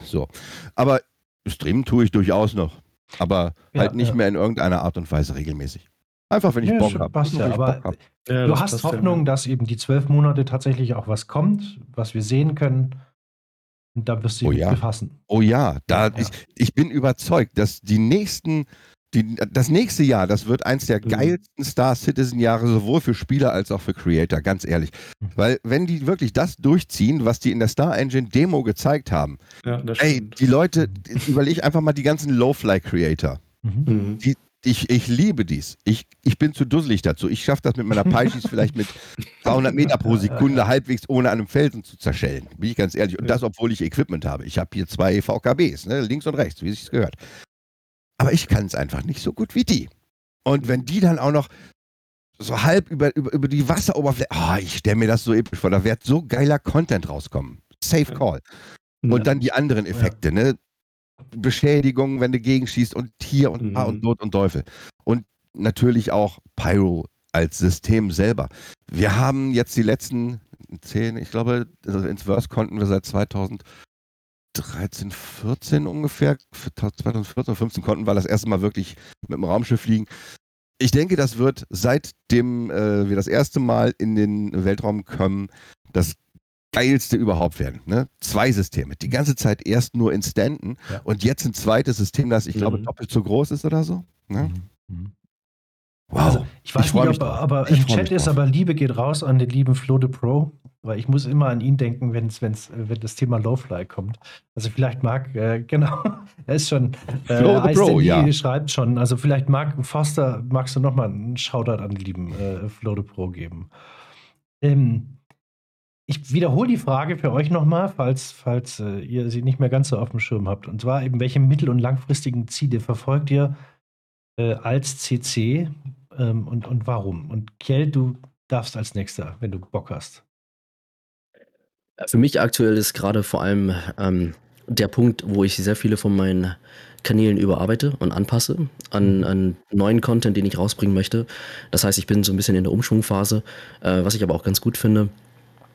[SPEAKER 3] so. Aber streamen tue ich durchaus noch. Aber ja, halt nicht ja. mehr in irgendeiner Art und Weise regelmäßig. Einfach, wenn ich ja, Bock habe.
[SPEAKER 1] Ja, hab. du das hast Hoffnung, dass eben die zwölf Monate tatsächlich auch was kommt, was wir sehen können. Und da wirst du
[SPEAKER 3] oh, ja. befassen. Oh ja, da Ich, ich bin überzeugt, dass die nächsten die, das nächste Jahr, das wird eins der mhm. geilsten Star Citizen-Jahre, sowohl für Spieler als auch für Creator, ganz ehrlich. Mhm. Weil, wenn die wirklich das durchziehen, was die in der Star Engine Demo gezeigt haben, ja, ey, die Leute, überleg einfach mal die ganzen Low-Fly-Creator. Mhm. mhm. Die, ich, ich liebe dies. Ich, ich bin zu dusselig dazu. Ich schaffe das mit meiner Paischis vielleicht mit 200 Meter pro Sekunde halbwegs ohne einem Felsen zu zerschellen. Bin ich ganz ehrlich. Und das, obwohl ich Equipment habe. Ich habe hier zwei VKBs, ne? links und rechts, wie es sich gehört. Aber ich kann es einfach nicht so gut wie die. Und wenn die dann auch noch so halb über, über, über die Wasseroberfläche, oh, ich stelle mir das so episch vor, da wird so geiler Content rauskommen. Safe Call. Und dann die anderen Effekte, ne? Beschädigungen, wenn du gegenschießt und hier und da und mhm. dort und Teufel. Und natürlich auch Pyro als System selber. Wir haben jetzt die letzten zehn, ich glaube, also ins Verse konnten wir seit 2000 13, 14 ungefähr, 2014, 15 konnten wir das erste Mal wirklich mit dem Raumschiff fliegen. Ich denke, das wird seitdem äh, wir das erste Mal in den Weltraum kommen, das geilste überhaupt werden. Ne? Zwei Systeme. Die ganze Zeit erst nur in Stanton ja. und jetzt ein zweites System, das ich mhm. glaube doppelt so groß ist oder so. Ne?
[SPEAKER 1] Mhm. mhm. Wow. Also, ich weiß ich nicht, ob, aber im Chat ist, aber Liebe geht raus an den lieben Flo de Pro. Weil ich muss immer an ihn denken, wenn's, wenn's, wenn das Thema Lowfly kommt. Also vielleicht mag, äh, genau, er ist schon, äh, Flo the Pro, ja. schreibt schon, also vielleicht mag Foster, magst du nochmal einen Shoutout an den lieben äh, Flo the Pro geben. Ähm, ich wiederhole die Frage für euch nochmal, falls, falls äh, ihr sie nicht mehr ganz so auf dem Schirm habt. Und zwar eben, welche mittel- und langfristigen Ziele verfolgt ihr äh, als CC ähm, und, und warum? Und Kjell, du darfst als nächster, wenn du Bock hast.
[SPEAKER 4] Für mich aktuell ist gerade vor allem ähm, der Punkt, wo ich sehr viele von meinen Kanälen überarbeite und anpasse an, mhm. an neuen Content, den ich rausbringen möchte. Das heißt, ich bin so ein bisschen in der Umschwungphase, äh, was ich aber auch ganz gut finde,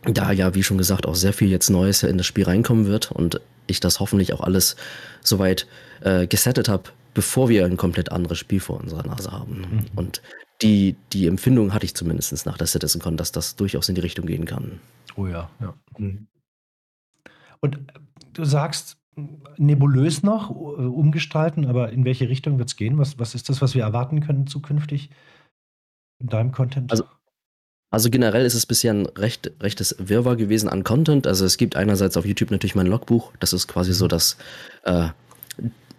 [SPEAKER 4] da ja, wie schon gesagt, auch sehr viel jetzt Neues in das Spiel reinkommen wird und ich das hoffentlich auch alles soweit äh, gesettet habe, bevor wir ein komplett anderes Spiel vor unserer Nase haben. Mhm. Und die, die Empfindung hatte ich zumindest nach der CitizenCon, dass das durchaus in die Richtung gehen kann.
[SPEAKER 1] Oh ja, ja. Mhm. Und äh, du sagst nebulös noch äh, umgestalten, aber in welche Richtung wird es gehen? Was, was ist das, was wir erwarten können zukünftig in deinem Content?
[SPEAKER 4] Also, also generell ist es bisher ein recht, rechtes Wirrwarr gewesen an Content. Also es gibt einerseits auf YouTube natürlich mein Logbuch, das ist quasi so das äh,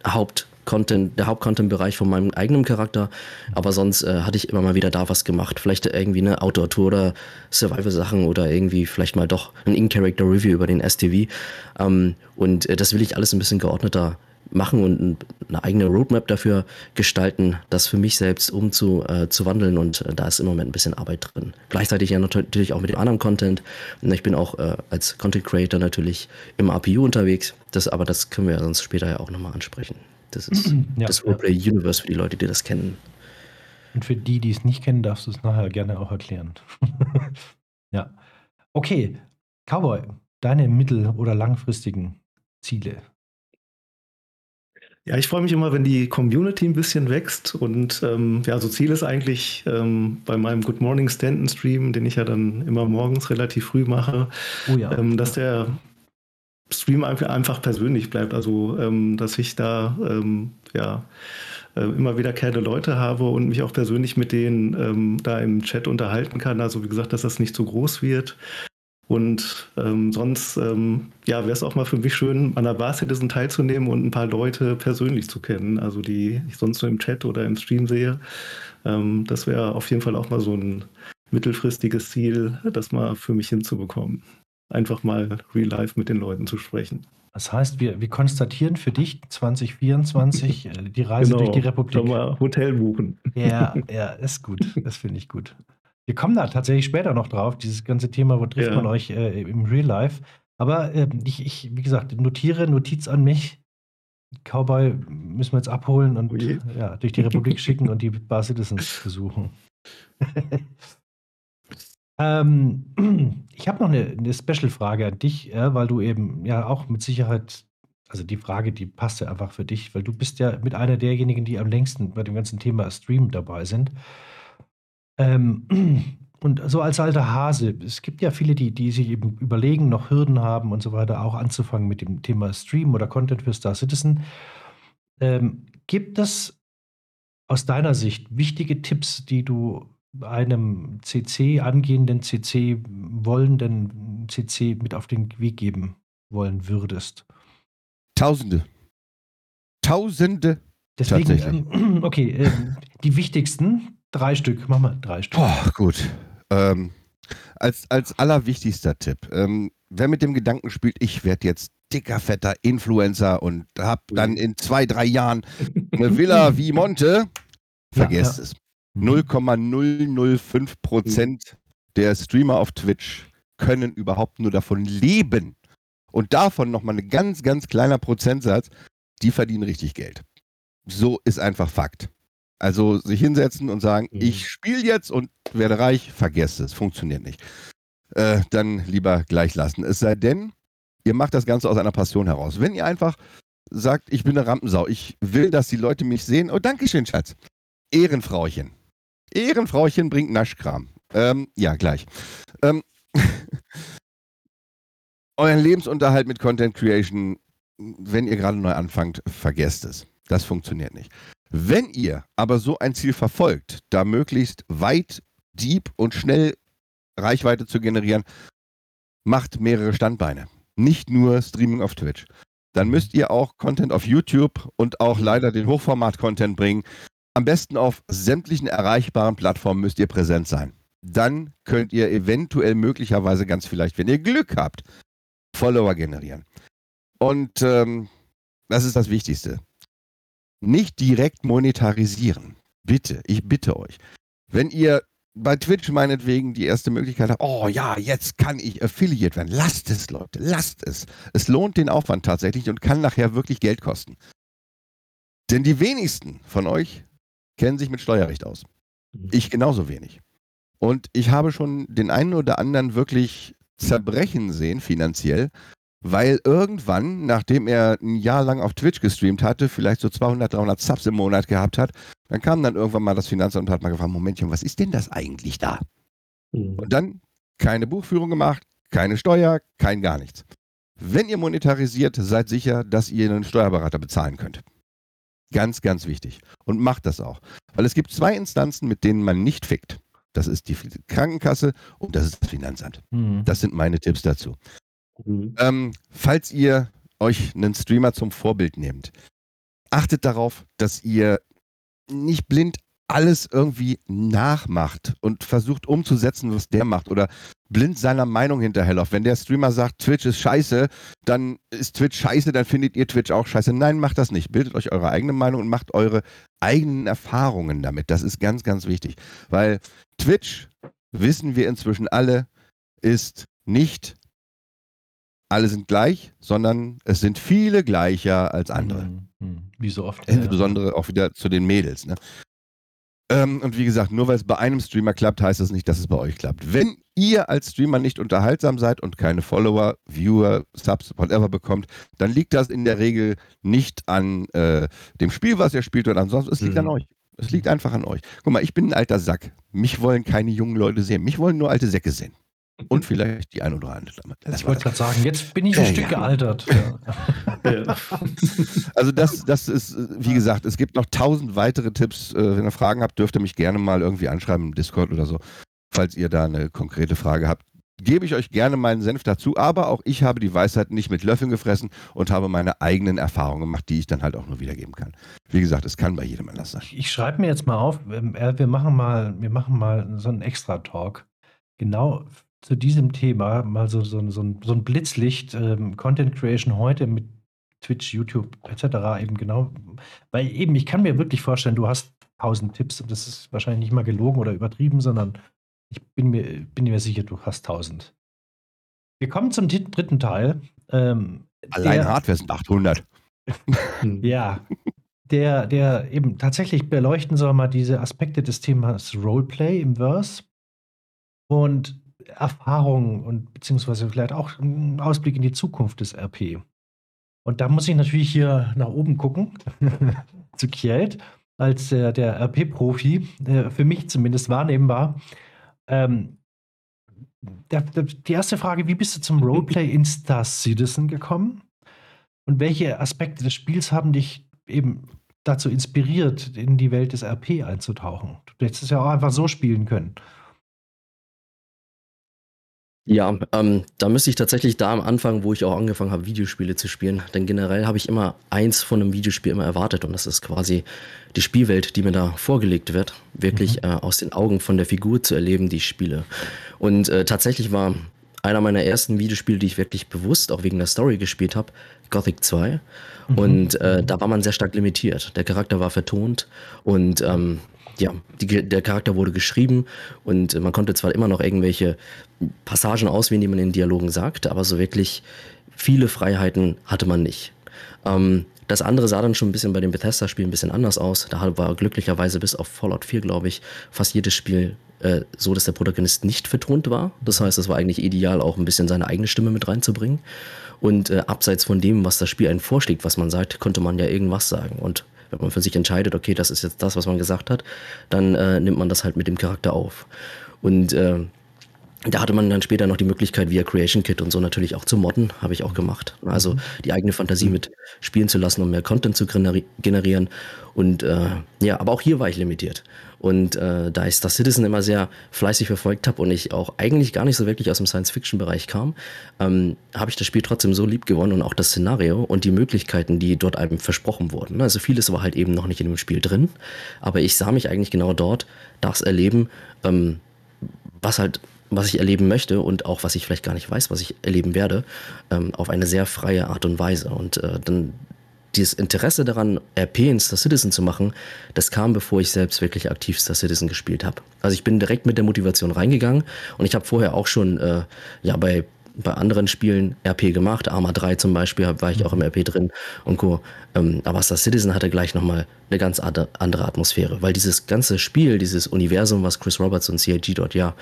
[SPEAKER 4] Haupt- der Hauptcontent-Bereich von meinem eigenen Charakter. Aber sonst äh, hatte ich immer mal wieder da was gemacht. Vielleicht irgendwie eine Outdoor-Tour oder Survival-Sachen oder irgendwie vielleicht mal doch ein In-Character-Review über den STV. Ähm, und äh, das will ich alles ein bisschen geordneter machen und eine eigene Roadmap dafür gestalten, das für mich selbst umzuwandeln zu, äh, und da ist im Moment ein bisschen Arbeit drin. Gleichzeitig ja natürlich auch mit dem anderen Content. Ich bin auch äh, als Content Creator natürlich im APU unterwegs, das, aber das können wir sonst später ja auch nochmal ansprechen. Das ist ja, das Roleplay Universe für die Leute, die das kennen.
[SPEAKER 1] Und für die, die es nicht kennen, darfst du es nachher gerne auch erklären. ja. Okay, Cowboy, deine mittel- oder langfristigen Ziele?
[SPEAKER 5] Ja, ich freue mich immer, wenn die Community ein bisschen wächst. Und ähm, ja, so Ziel ist eigentlich ähm, bei meinem Good Morning Stanton Stream, den ich ja dann immer morgens relativ früh mache, oh ja. ähm, dass der Stream einfach persönlich bleibt. Also, ähm, dass ich da ähm, ja äh, immer wiederkehrende Leute habe und mich auch persönlich mit denen ähm, da im Chat unterhalten kann. Also, wie gesagt, dass das nicht so groß wird. Und ähm, sonst ähm, ja, wäre es auch mal für mich schön, an der Bar Citizen teilzunehmen und ein paar Leute persönlich zu kennen, also die ich sonst nur im Chat oder im Stream sehe. Ähm, das wäre auf jeden Fall auch mal so ein mittelfristiges Ziel, das mal für mich hinzubekommen. Einfach mal real life mit den Leuten zu sprechen.
[SPEAKER 1] Das heißt, wir, wir konstatieren für dich 2024 äh, die Reise genau, durch die Republik.
[SPEAKER 5] Mal Hotel buchen.
[SPEAKER 1] Ja, ja, ist gut. Das finde ich gut. Wir kommen da tatsächlich später noch drauf, dieses ganze Thema, wo trifft ja. man euch äh, im Real Life. Aber äh, ich, ich, wie gesagt, notiere, Notiz an mich. Cowboy müssen wir jetzt abholen und oh ja, durch die Republik schicken und die Bar Citizens besuchen. ähm, ich habe noch eine, eine Special-Frage an dich, äh, weil du eben ja auch mit Sicherheit, also die Frage, die passt ja einfach für dich, weil du bist ja mit einer derjenigen, die am längsten bei dem ganzen Thema Stream dabei sind. Ähm, und so als alter Hase, es gibt ja viele, die, die sich eben überlegen, noch Hürden haben und so weiter, auch anzufangen mit dem Thema Stream oder Content für Star Citizen. Ähm, gibt es aus deiner Sicht wichtige Tipps, die du einem CC, angehenden CC, wollenden CC mit auf den Weg geben wollen würdest?
[SPEAKER 3] Tausende. Tausende.
[SPEAKER 1] Deswegen, okay, äh, die wichtigsten, Drei Stück, mach mal drei Stück.
[SPEAKER 3] Oh, gut. Ähm, als, als allerwichtigster Tipp, ähm, wer mit dem Gedanken spielt, ich werde jetzt dicker, fetter Influencer und habe dann in zwei, drei Jahren eine Villa wie Monte, vergesst ja, ja. es. 0,005 mhm. Prozent der Streamer auf Twitch können überhaupt nur davon leben. Und davon nochmal ein ganz, ganz kleiner Prozentsatz, die verdienen richtig Geld. So ist einfach Fakt. Also sich hinsetzen und sagen, mhm. ich spiele jetzt und werde reich, vergesst es, funktioniert nicht. Äh, dann lieber gleich lassen. Es sei denn, ihr macht das Ganze aus einer Passion heraus. Wenn ihr einfach sagt, ich bin eine Rampensau, ich will, dass die Leute mich sehen, oh, danke schön, Schatz. Ehrenfrauchen. Ehrenfrauchen bringt Naschkram. Ähm, ja, gleich. Ähm, euren Lebensunterhalt mit Content Creation, wenn ihr gerade neu anfangt, vergesst es. Das funktioniert nicht. Wenn ihr aber so ein Ziel verfolgt, da möglichst weit, deep und schnell Reichweite zu generieren, macht mehrere Standbeine. Nicht nur Streaming auf Twitch. Dann müsst ihr auch Content auf YouTube und auch leider den Hochformat-Content bringen. Am besten auf sämtlichen erreichbaren Plattformen müsst ihr präsent sein. Dann könnt ihr eventuell möglicherweise ganz vielleicht, wenn ihr Glück habt, Follower generieren. Und ähm, das ist das Wichtigste nicht direkt monetarisieren. Bitte, ich bitte euch. Wenn ihr bei Twitch meinetwegen die erste Möglichkeit habt, oh ja, jetzt kann ich Affiliate werden. Lasst es, Leute, lasst es. Es lohnt den Aufwand tatsächlich und kann nachher wirklich Geld kosten. Denn die wenigsten von euch kennen sich mit Steuerrecht aus. Mhm. Ich genauso wenig. Und ich habe schon den einen oder anderen wirklich zerbrechen sehen finanziell, weil irgendwann, nachdem er ein Jahr lang auf Twitch gestreamt hatte, vielleicht so 200, 300 Subs im Monat gehabt hat, dann kam dann irgendwann mal das Finanzamt und hat mal gefragt, Momentchen, was ist denn das eigentlich da? Mhm. Und dann keine Buchführung gemacht, keine Steuer, kein gar nichts. Wenn ihr monetarisiert, seid sicher, dass ihr einen Steuerberater bezahlen könnt. Ganz, ganz wichtig. Und macht das auch. Weil es gibt zwei Instanzen, mit denen man nicht fickt. Das ist die Krankenkasse und das ist das Finanzamt. Mhm. Das sind meine Tipps dazu. Mhm. Ähm, falls ihr euch einen Streamer zum Vorbild nehmt, achtet darauf, dass ihr nicht blind alles irgendwie nachmacht und versucht umzusetzen, was der macht oder blind seiner Meinung hinterherläuft. Wenn der Streamer sagt, Twitch ist scheiße, dann ist Twitch scheiße, dann findet ihr Twitch auch scheiße. Nein, macht das nicht. Bildet euch eure eigene Meinung und macht eure eigenen Erfahrungen damit. Das ist ganz, ganz wichtig. Weil Twitch, wissen wir inzwischen alle, ist nicht alle sind gleich, sondern es sind viele gleicher als andere.
[SPEAKER 1] Hm, hm. Wie so oft.
[SPEAKER 3] Insbesondere auch wieder zu den Mädels. Ne? Ähm, und wie gesagt, nur weil es bei einem Streamer klappt, heißt das nicht, dass es bei euch klappt. Wenn ihr als Streamer nicht unterhaltsam seid und keine Follower, Viewer, Subs, whatever bekommt, dann liegt das in der Regel nicht an äh, dem Spiel, was ihr spielt, oder ansonsten, es liegt mhm. an euch. Es liegt einfach an euch. Guck mal, ich bin ein alter Sack. Mich wollen keine jungen Leute sehen. Mich wollen nur alte Säcke sehen. Und vielleicht die ein oder andere.
[SPEAKER 1] Das ich wollte gerade sagen, jetzt bin ich ein ja, Stück ja. gealtert. Ja.
[SPEAKER 3] also das, das ist, wie gesagt, es gibt noch tausend weitere Tipps. Äh, wenn ihr Fragen habt, dürft ihr mich gerne mal irgendwie anschreiben im Discord oder so. Falls ihr da eine konkrete Frage habt, gebe ich euch gerne meinen Senf dazu. Aber auch ich habe die Weisheit nicht mit Löffeln gefressen und habe meine eigenen Erfahrungen gemacht, die ich dann halt auch nur wiedergeben kann. Wie gesagt, es kann bei jedem anders sein.
[SPEAKER 1] Ich schreibe mir jetzt mal auf, ähm, wir machen mal, wir machen mal so einen Extra-Talk. Genau zu diesem Thema mal so, so, so, ein, so ein Blitzlicht, ähm, Content Creation heute mit Twitch, YouTube etc. eben genau, weil eben, ich kann mir wirklich vorstellen, du hast tausend Tipps und das ist wahrscheinlich nicht mal gelogen oder übertrieben, sondern ich bin mir, bin mir sicher, du hast tausend. Wir kommen zum dritten Teil. Ähm,
[SPEAKER 3] Allein der, Hardware sind 800.
[SPEAKER 1] ja, der, der eben tatsächlich beleuchten soll mal diese Aspekte des Themas Roleplay im Verse. Und Erfahrungen und beziehungsweise vielleicht auch einen Ausblick in die Zukunft des RP. Und da muss ich natürlich hier nach oben gucken, zu Kjeld, als äh, der RP-Profi, äh, für mich zumindest wahrnehmbar. Ähm, der, der, die erste Frage, wie bist du zum Roleplay in Star Citizen gekommen? Und welche Aspekte des Spiels haben dich eben dazu inspiriert, in die Welt des RP einzutauchen? Du hättest es ja auch einfach so spielen können.
[SPEAKER 4] Ja, ähm, da müsste ich tatsächlich da am Anfang, wo ich auch angefangen habe, Videospiele zu spielen. Denn generell habe ich immer eins von einem Videospiel immer erwartet und das ist quasi die Spielwelt, die mir da vorgelegt wird, wirklich mhm. äh, aus den Augen von der Figur zu erleben, die ich spiele. Und äh, tatsächlich war einer meiner ersten Videospiele, die ich wirklich bewusst auch wegen der Story gespielt habe, Gothic 2. Mhm. Und äh, da war man sehr stark limitiert. Der Charakter war vertont und ähm, ja, die, der Charakter wurde geschrieben und man konnte zwar immer noch irgendwelche Passagen auswählen, die man in Dialogen sagte, aber so wirklich viele Freiheiten hatte man nicht. Ähm, das andere sah dann schon ein bisschen bei den Bethesda-Spielen ein bisschen anders aus. Da war glücklicherweise bis auf Fallout 4, glaube ich, fast jedes Spiel äh, so, dass der Protagonist nicht vertont war. Das heißt, es war eigentlich ideal, auch ein bisschen seine eigene Stimme mit reinzubringen. Und äh, abseits von dem, was das Spiel einen vorschlägt, was man sagt, konnte man ja irgendwas sagen. Und wenn man für sich entscheidet, okay, das ist jetzt das, was man gesagt hat, dann äh, nimmt man das halt mit dem Charakter auf. Und äh, da hatte man dann später noch die Möglichkeit, via Creation Kit und so natürlich auch zu modden, habe ich auch gemacht. Also mhm. die eigene Fantasie mit spielen zu lassen, um mehr Content zu generieren. Und äh, ja, aber auch hier war ich limitiert. Und äh, da ich Star Citizen immer sehr fleißig verfolgt habe und ich auch eigentlich gar nicht so wirklich aus dem Science-Fiction-Bereich kam, ähm, habe ich das Spiel trotzdem so lieb gewonnen und auch das Szenario und die Möglichkeiten, die dort einem versprochen wurden. Also vieles war halt eben noch nicht in dem Spiel drin, aber ich sah mich eigentlich genau dort, das erleben, ähm, was halt was ich erleben möchte und auch was ich vielleicht gar nicht weiß, was ich erleben werde, ähm, auf eine sehr freie Art und Weise. Und äh, dann dieses Interesse daran, RP in Star Citizen zu machen, das kam, bevor ich selbst wirklich aktiv Star Citizen gespielt habe. Also ich bin direkt mit der Motivation reingegangen und ich habe vorher auch schon äh, ja bei bei anderen Spielen RP gemacht. Arma 3 zum Beispiel war ich auch im RP drin und Co. Ähm, aber Star Citizen hatte gleich nochmal eine ganz andere Atmosphäre, weil dieses ganze Spiel, dieses Universum, was Chris Roberts und CIG dort ja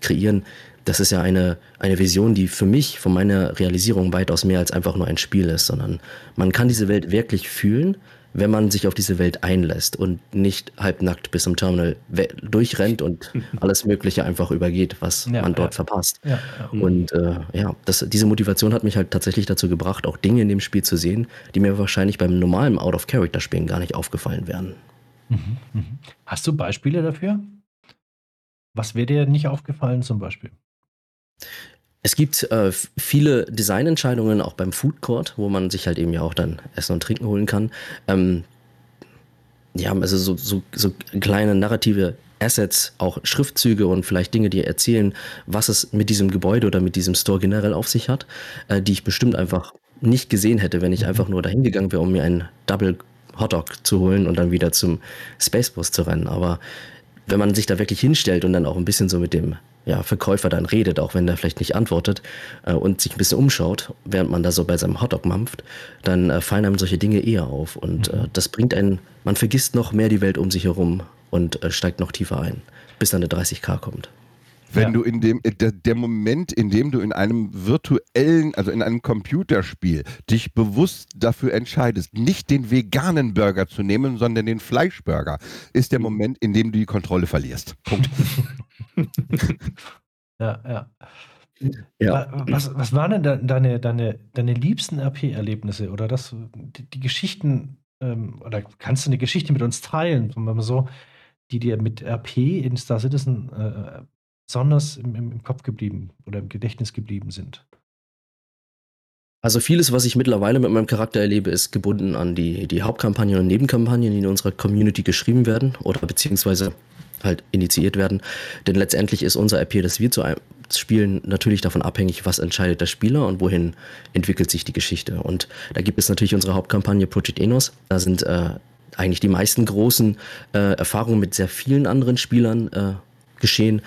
[SPEAKER 4] kreieren, das ist ja eine, eine Vision, die für mich von meiner Realisierung weitaus mehr als einfach nur ein Spiel ist, sondern man kann diese Welt wirklich fühlen, wenn man sich auf diese Welt einlässt und nicht halbnackt bis zum Terminal durchrennt und alles Mögliche einfach übergeht, was ja, man dort ja. verpasst. Ja, und äh, ja, das, diese Motivation hat mich halt tatsächlich dazu gebracht, auch Dinge in dem Spiel zu sehen, die mir wahrscheinlich beim normalen Out-of-Character-Spielen gar nicht aufgefallen wären.
[SPEAKER 1] Mhm, mhm. Hast du Beispiele dafür? Was wäre dir nicht aufgefallen zum Beispiel?
[SPEAKER 4] Es gibt äh, viele Designentscheidungen auch beim Food Court, wo man sich halt eben ja auch dann Essen und Trinken holen kann. Ähm, ja, also so, so, so kleine narrative Assets, auch Schriftzüge und vielleicht Dinge, die erzählen, was es mit diesem Gebäude oder mit diesem Store generell auf sich hat, äh, die ich bestimmt einfach nicht gesehen hätte, wenn ich einfach nur dahin gegangen wäre, um mir einen Double Hotdog zu holen und dann wieder zum Spacebus zu rennen. Aber wenn man sich da wirklich hinstellt und dann auch ein bisschen so mit dem ja, Verkäufer dann redet, auch wenn der vielleicht nicht antwortet äh, und sich ein bisschen umschaut, während man da so bei seinem Hotdog mampft, dann äh, fallen einem solche Dinge eher auf. Und äh, das bringt einen, man vergisst noch mehr die Welt um sich herum und äh, steigt noch tiefer ein, bis dann der 30k kommt.
[SPEAKER 3] Wenn
[SPEAKER 1] Ja.
[SPEAKER 3] du in dem, äh, der, der Moment, in dem du in einem virtuellen, also in einem Computerspiel, dich bewusst dafür entscheidest, nicht den veganen Burger zu nehmen, sondern den Fleischburger, ist der Moment, in dem du die Kontrolle verlierst. Punkt.
[SPEAKER 1] Ja, ja.
[SPEAKER 4] Ja.
[SPEAKER 1] Wa- Was, was waren denn deine, deine, deine liebsten RP-Erlebnisse oder das, die, die Geschichten, ähm, oder kannst du eine Geschichte mit uns teilen, sagen wir mal so, die dir mit RP in Star Citizen äh, besonders im, im, Kopf geblieben oder im Gedächtnis geblieben sind?
[SPEAKER 4] Also vieles, was ich mittlerweile mit meinem Charakter erlebe, ist gebunden an die, die Hauptkampagnen und Nebenkampagnen, die in unserer Community geschrieben werden oder beziehungsweise halt initiiert werden. Denn letztendlich ist unser RP, das wir zu einem spielen, natürlich davon abhängig, was entscheidet der Spieler und wohin entwickelt sich die Geschichte. Und da gibt es natürlich unsere Hauptkampagne Project Enos. Da sind äh, eigentlich die meisten großen äh, Erfahrungen mit sehr vielen anderen Spielern äh, geschehen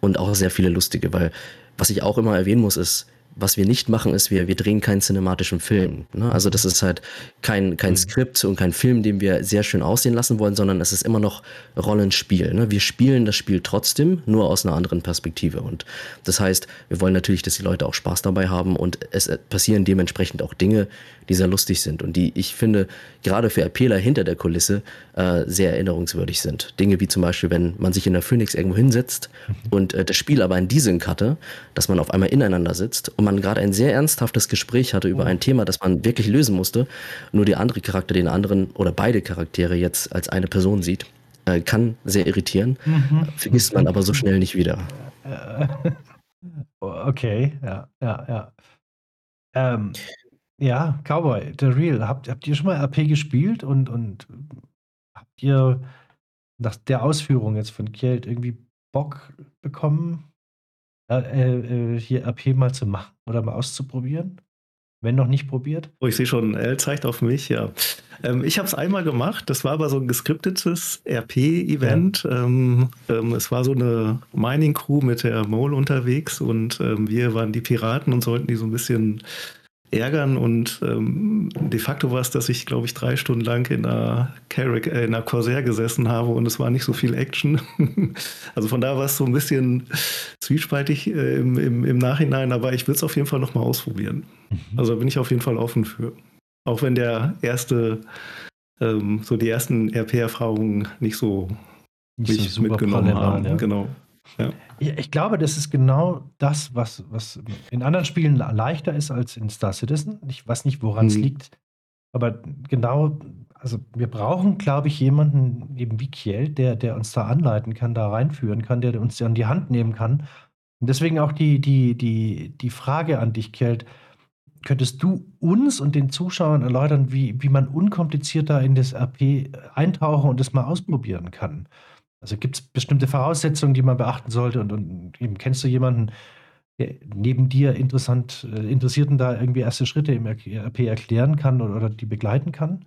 [SPEAKER 4] und auch sehr viele lustige, weil was ich auch immer erwähnen muss, ist, was wir nicht machen, ist, wir, wir drehen keinen cinematischen Film. Ne? Also das ist halt kein, kein Skript und kein Film, den wir sehr schön aussehen lassen wollen, sondern es ist immer noch Rollenspiel. Ne? Wir spielen das Spiel trotzdem, nur aus einer anderen Perspektive. Und das heißt, wir wollen natürlich, dass die Leute auch Spaß dabei haben und es äh, passieren dementsprechend auch Dinge, die sehr lustig sind und die, ich finde, gerade für RPler hinter der Kulisse äh, sehr erinnerungswürdig sind. Dinge wie zum Beispiel, wenn man sich in der Phoenix irgendwo hinsetzt und äh, das Spiel aber ein Dieseln hatte, dass man auf einmal ineinander sitzt und man gerade ein sehr ernsthaftes Gespräch hatte über ein Thema, das man wirklich lösen musste, nur der andere Charakter den anderen oder beide Charaktere jetzt als eine Person sieht, äh, kann sehr irritieren, vergisst man aber so schnell nicht wieder.
[SPEAKER 1] Okay, ja, ja, ja. Ähm, ja, Cowboy, The Real, habt, habt ihr schon mal RP gespielt und, und habt ihr nach der Ausführung jetzt von Kjeld irgendwie Bock bekommen, äh, äh, hier RP mal zu machen oder mal auszuprobieren? Wenn noch nicht probiert?
[SPEAKER 5] Oh, ich sehe schon, er zeigt auf mich, ja. Ähm, ich habe es einmal gemacht, das war aber so ein geskriptetes RP-Event. Ähm, ähm, es war so eine Mining-Crew mit der Mole unterwegs und ähm, wir waren die Piraten und sollten die so ein bisschen ärgern und ähm, de facto war es, dass ich, glaube ich, drei Stunden lang in einer, Carrack, äh, in einer Corsair gesessen habe und es war nicht so viel Action. also von da war es so ein bisschen zwiespaltig äh, im, im, im Nachhinein, aber ich würde es auf jeden Fall nochmal ausprobieren. Also da bin ich auf jeden Fall offen für. Auch wenn der erste, ähm, so die ersten RP-Erfahrungen nicht so
[SPEAKER 1] Nicht
[SPEAKER 5] mich
[SPEAKER 1] super
[SPEAKER 5] mitgenommen
[SPEAKER 1] waren,
[SPEAKER 5] haben.
[SPEAKER 1] ja.
[SPEAKER 5] Genau.
[SPEAKER 1] Ja, ich glaube, das ist genau das, was, was in anderen Spielen leichter ist als in Star Citizen. Ich weiß nicht, woran es
[SPEAKER 5] Mhm.
[SPEAKER 1] liegt. Aber genau, also wir brauchen, glaube ich, jemanden eben wie Kiel, der, der uns da anleiten kann, da reinführen kann, der uns an die Hand nehmen kann. Und deswegen auch die, die, die, die Frage an dich, Kjeld. Könntest du uns und den Zuschauern erläutern, wie, wie man unkompliziert da in das RP eintauchen und das mal ausprobieren kann? Also gibt es bestimmte Voraussetzungen, die man beachten sollte? Und, und eben kennst du jemanden, der neben dir interessant, äh, Interessierten da irgendwie erste Schritte im RP erklären kann oder, oder die begleiten kann?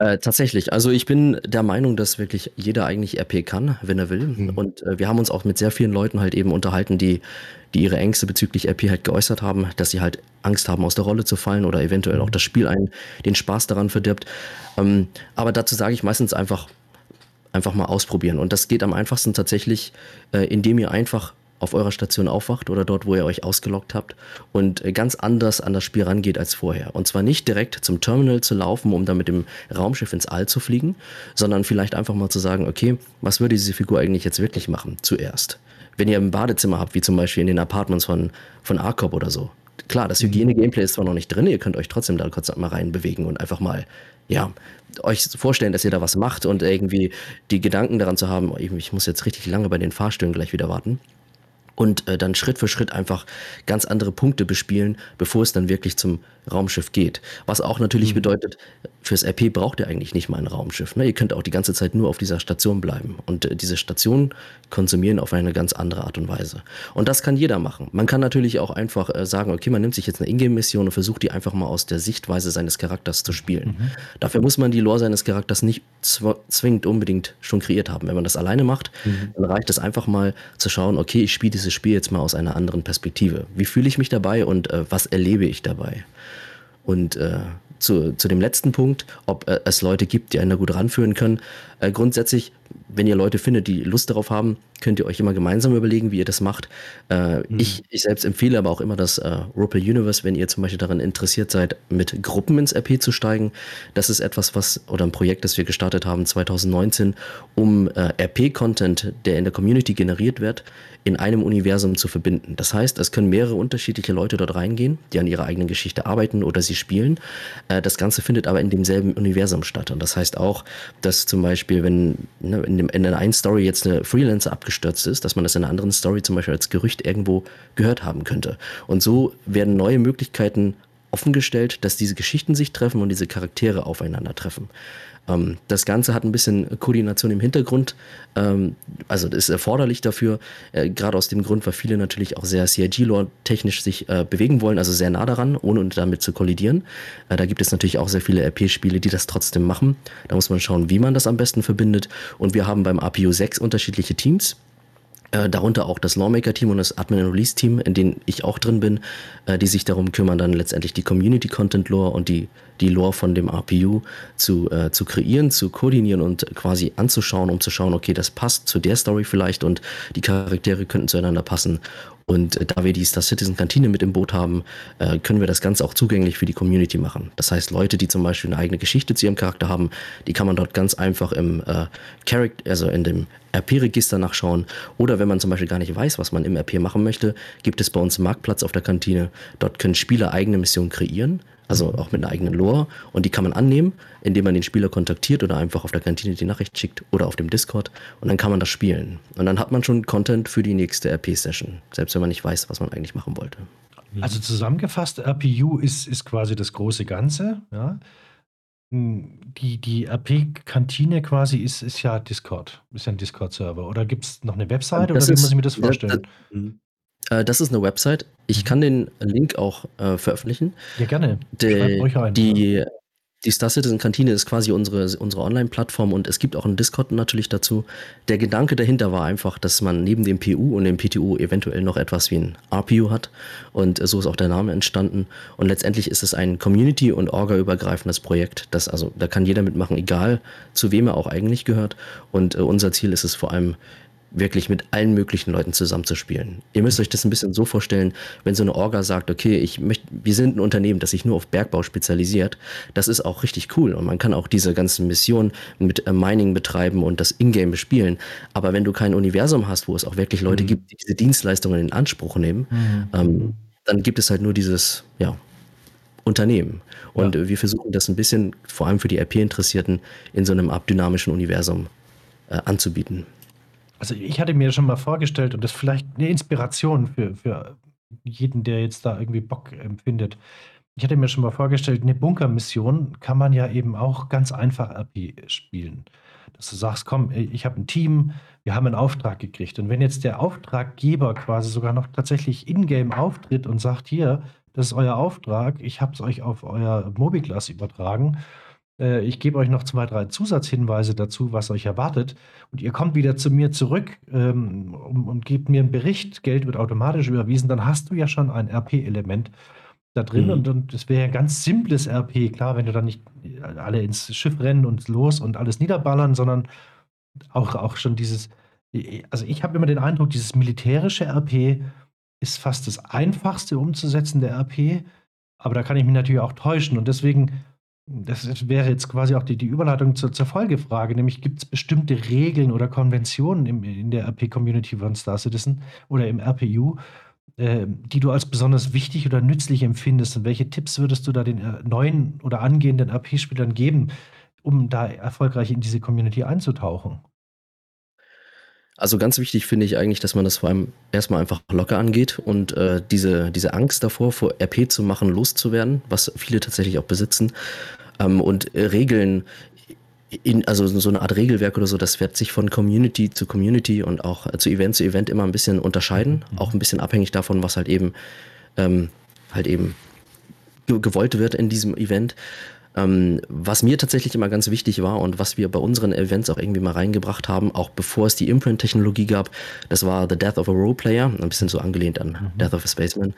[SPEAKER 4] Äh, tatsächlich. Also ich bin der Meinung, dass wirklich jeder eigentlich RP kann, wenn er will.
[SPEAKER 3] Mhm.
[SPEAKER 4] Und äh, wir haben uns auch mit sehr vielen Leuten halt eben unterhalten, die, die ihre Ängste bezüglich RP halt geäußert haben, dass sie halt Angst haben, aus der Rolle zu fallen oder eventuell auch das Spiel einen den Spaß daran verdirbt. Ähm, aber dazu sage ich meistens einfach, einfach mal ausprobieren. Und das geht am einfachsten tatsächlich, äh, indem ihr einfach auf eurer Station aufwacht oder dort, wo ihr euch ausgeloggt habt und äh, ganz anders an das Spiel rangeht als vorher. Und zwar nicht direkt zum Terminal zu laufen, um dann mit dem Raumschiff ins All zu fliegen, sondern vielleicht einfach mal zu sagen, okay, was würde diese Figur eigentlich jetzt wirklich machen zuerst? Wenn ihr ein Badezimmer habt, wie zum Beispiel in den Apartments von, von Arcop oder so. Klar, das Hygiene-Gameplay ist zwar noch nicht drin, ihr könnt euch trotzdem da kurz mal reinbewegen und einfach mal, ja, euch vorstellen, dass ihr da was macht und irgendwie die Gedanken daran zu haben, ich ich muss jetzt richtig lange bei den Fahrstühlen gleich wieder warten. Und äh, dann Schritt für Schritt einfach ganz andere Punkte bespielen, bevor es dann wirklich zum Raumschiff geht. Was auch natürlich mhm. bedeutet, fürs RP braucht ihr eigentlich nicht mal ein Raumschiff. Ne? Ihr könnt auch die ganze Zeit nur auf dieser Station bleiben und äh, diese Station konsumieren auf eine ganz andere Art und Weise. Und das kann jeder machen. Man kann natürlich auch einfach äh, sagen, okay, man nimmt sich jetzt eine Ingame-Mission und versucht die einfach mal aus der Sichtweise seines Charakters zu spielen. Mhm. Dafür muss man die Lore seines Charakters nicht zwingend unbedingt schon kreiert haben. Wenn man das alleine macht, mhm. dann reicht es einfach mal zu schauen, okay, ich spiele dieses Spiel jetzt mal aus einer anderen Perspektive. Wie fühle ich mich dabei und äh, was erlebe ich dabei? Und äh, zu, zu dem letzten Punkt, ob äh, es Leute gibt, die einen da gut ranführen können. Äh, grundsätzlich, wenn ihr Leute findet, die Lust darauf haben, könnt ihr euch immer gemeinsam überlegen, wie ihr das macht. Äh, mhm. ich, ich selbst empfehle aber auch immer das äh, Rupel Universe, wenn ihr zum Beispiel daran interessiert seid, mit Gruppen ins RP zu steigen. Das ist etwas, was, oder ein Projekt, das wir gestartet haben 2019, um äh, RP-Content, der in der Community generiert wird, in einem Universum zu verbinden. Das heißt, es können mehrere unterschiedliche Leute dort reingehen, die an ihrer eigenen Geschichte arbeiten oder sie spielen. Äh, das Ganze findet aber in demselben Universum statt. Und das heißt auch, dass zum Beispiel, wenn ne, in, dem, in der einen Story jetzt eine Freelancer abgestürzt ist, dass man das in einer anderen Story zum Beispiel als Gerücht irgendwo gehört haben könnte. Und so werden neue Möglichkeiten offengestellt, dass diese Geschichten sich treffen und diese Charaktere aufeinandertreffen. Ähm, das Ganze hat ein bisschen Koordination im Hintergrund, ähm, also ist erforderlich dafür, äh, gerade aus dem Grund, weil viele natürlich auch sehr CIG-Lore technisch sich äh, bewegen wollen, also sehr nah daran, ohne damit zu kollidieren. Äh, da gibt es natürlich auch sehr viele RP-Spiele, die das trotzdem machen. Da muss man schauen, wie man das am besten verbindet. Und wir haben beim APU 6 unterschiedliche Teams. Äh, darunter auch das Lawmaker-Team und das Admin- and Release-Team, in denen ich auch drin bin, äh, die sich darum kümmern, dann letztendlich die Community-Content-Lore und die, die Lore von dem RPU zu, äh, zu kreieren, zu koordinieren und quasi anzuschauen, um zu schauen, okay, das passt zu der Story vielleicht und die Charaktere könnten zueinander passen und äh, da wir die Star Citizen Kantine mit im Boot haben, äh, können wir das Ganze auch zugänglich für die Community machen. Das heißt, Leute, die zum Beispiel eine eigene Geschichte zu ihrem Charakter haben, die kann man dort ganz einfach im äh, Character, also in dem RP-Register nachschauen. Oder wenn man zum Beispiel gar nicht weiß, was man im RP machen möchte, gibt es bei uns einen Marktplatz auf der Kantine. Dort können Spieler eigene Missionen kreieren also auch mit einer eigenen Lore. Und die kann man annehmen, indem man den Spieler kontaktiert oder einfach auf der Kantine die Nachricht schickt oder auf dem Discord. Und dann kann man das spielen. Und dann hat man schon Content für die nächste RP-Session, selbst wenn man nicht weiß, was man eigentlich machen wollte.
[SPEAKER 1] Also zusammengefasst, RPU ist, ist quasi das große Ganze. Ja? Die, die RP-Kantine quasi ist, ist ja Discord, ist ja ein Discord-Server. Oder gibt es noch eine Website
[SPEAKER 4] das
[SPEAKER 1] oder wie
[SPEAKER 4] ist,
[SPEAKER 1] muss ich mir das vorstellen?
[SPEAKER 4] Das, äh, das ist eine Website. Ich kann den Link auch äh, veröffentlichen.
[SPEAKER 1] Ja, gerne.
[SPEAKER 4] De, euch ein, die, die Star Citizen Kantine ist quasi unsere, unsere Online-Plattform und es gibt auch einen Discord natürlich dazu. Der Gedanke dahinter war einfach, dass man neben dem PU und dem PTU eventuell noch etwas wie ein RPU hat und so ist auch der Name entstanden. Und letztendlich ist es ein Community- und Orga-übergreifendes Projekt. Das, also, da kann jeder mitmachen, egal zu wem er auch eigentlich gehört. Und äh, unser Ziel ist es vor allem, wirklich mit allen möglichen Leuten zusammenzuspielen. Ihr müsst euch das ein bisschen so vorstellen, wenn so eine Orga sagt, okay, ich möchte, wir sind ein Unternehmen, das sich nur auf Bergbau spezialisiert, das ist auch richtig cool und man kann auch diese ganzen Missionen mit äh, Mining betreiben und das Ingame bespielen. Aber wenn du kein Universum hast, wo es auch wirklich Leute mhm. gibt, die diese Dienstleistungen in Anspruch nehmen, mhm. ähm, dann gibt es halt nur dieses, ja, Unternehmen. Und ja. wir versuchen das ein bisschen, vor allem für die RP-Interessierten, in so einem abdynamischen Universum äh, anzubieten.
[SPEAKER 1] Also ich hatte mir schon mal vorgestellt und das ist vielleicht eine Inspiration für, für jeden, der jetzt da irgendwie Bock empfindet. Ich hatte mir schon mal vorgestellt, eine Bunkermission kann man ja eben auch ganz einfach RP spielen. Dass du sagst, komm, ich habe ein Team, wir haben einen Auftrag gekriegt. Und wenn jetzt der Auftraggeber quasi sogar noch tatsächlich in-game auftritt und sagt, hier, das ist euer Auftrag, ich habe es euch auf euer Mobiglas übertragen äh, ich gebe euch noch zwei, drei Zusatzhinweise dazu, was euch erwartet. Und ihr kommt wieder zu mir zurück ähm, und, und gebt mir einen Bericht. Geld wird automatisch überwiesen. Dann hast du ja schon ein RP-Element da drin. Mhm. Und, und das wäre ein ganz simples RP. Klar, wenn du dann nicht alle ins Schiff rennen und los und alles niederballern, sondern auch, auch schon dieses. Also, ich habe immer den Eindruck, dieses militärische RP ist fast das einfachste umzusetzen der RP. Aber da kann ich mich natürlich auch täuschen. Und deswegen das wäre jetzt quasi auch die, die Überleitung zur, zur Folgefrage, nämlich gibt es bestimmte Regeln oder Konventionen im, in der RP-Community von Star Citizen oder im RPU, äh, die du als besonders wichtig oder nützlich empfindest? Und welche Tipps würdest du da den äh, neuen oder angehenden RP-Spielern geben, um da erfolgreich in diese Community einzutauchen?
[SPEAKER 4] Also ganz wichtig finde ich eigentlich, dass man das vor allem erstmal einfach locker angeht und äh, diese, diese Angst davor, vor RP zu machen, loszuwerden, was viele tatsächlich auch besitzen. Ähm, und äh, Regeln, in, also so eine Art Regelwerk oder so, das wird sich von Community zu Community und auch äh, zu Event zu Event immer ein bisschen unterscheiden. Mhm. Auch ein bisschen abhängig davon, was halt eben ähm, halt eben gewollt wird in diesem Event. Ähm, was mir tatsächlich immer ganz wichtig war und was wir bei unseren Events auch irgendwie mal reingebracht haben, auch bevor es die Imprint-Technologie gab, das war The Death of a Roleplayer, ein bisschen so angelehnt an mhm. Death of a Spaceman.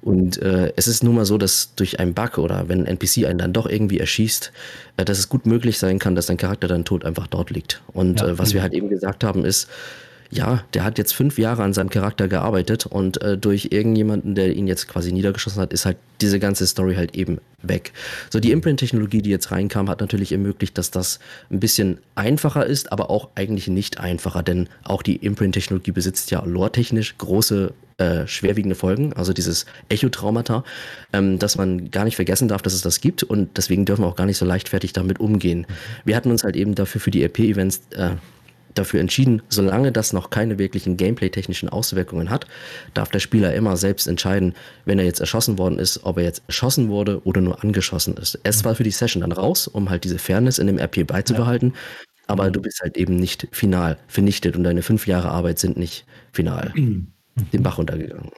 [SPEAKER 4] Und äh, es ist nun mal so, dass durch einen Bug oder wenn ein NPC einen dann doch irgendwie erschießt, äh, dass es gut möglich sein kann, dass dein Charakter dann tot einfach dort liegt. Und ja. äh, was wir halt eben gesagt haben, ist, ja, der hat jetzt fünf Jahre an seinem Charakter gearbeitet und äh, durch irgendjemanden, der ihn jetzt quasi niedergeschossen hat, ist halt diese ganze Story halt eben weg. So, die Imprint-Technologie, die jetzt reinkam, hat natürlich ermöglicht, dass das ein bisschen einfacher ist, aber auch eigentlich nicht einfacher, denn auch die Imprint-Technologie besitzt ja lore-technisch große äh, schwerwiegende Folgen, also dieses Echotraumata, ähm, dass man gar nicht vergessen darf, dass es das gibt und deswegen dürfen wir auch gar nicht so leichtfertig damit umgehen. Wir hatten uns halt eben dafür für die RP-Events äh, dafür entschieden, solange das noch keine wirklichen Gameplay-technischen Auswirkungen hat, darf der Spieler immer selbst entscheiden, wenn er jetzt erschossen worden ist, ob er jetzt erschossen wurde oder nur angeschossen ist. Es war für die Session dann raus, um halt diese Fairness in dem RP beizubehalten, ja. aber du bist halt eben nicht final vernichtet und deine fünf Jahre Arbeit sind nicht final mhm. den Bach runtergegangen.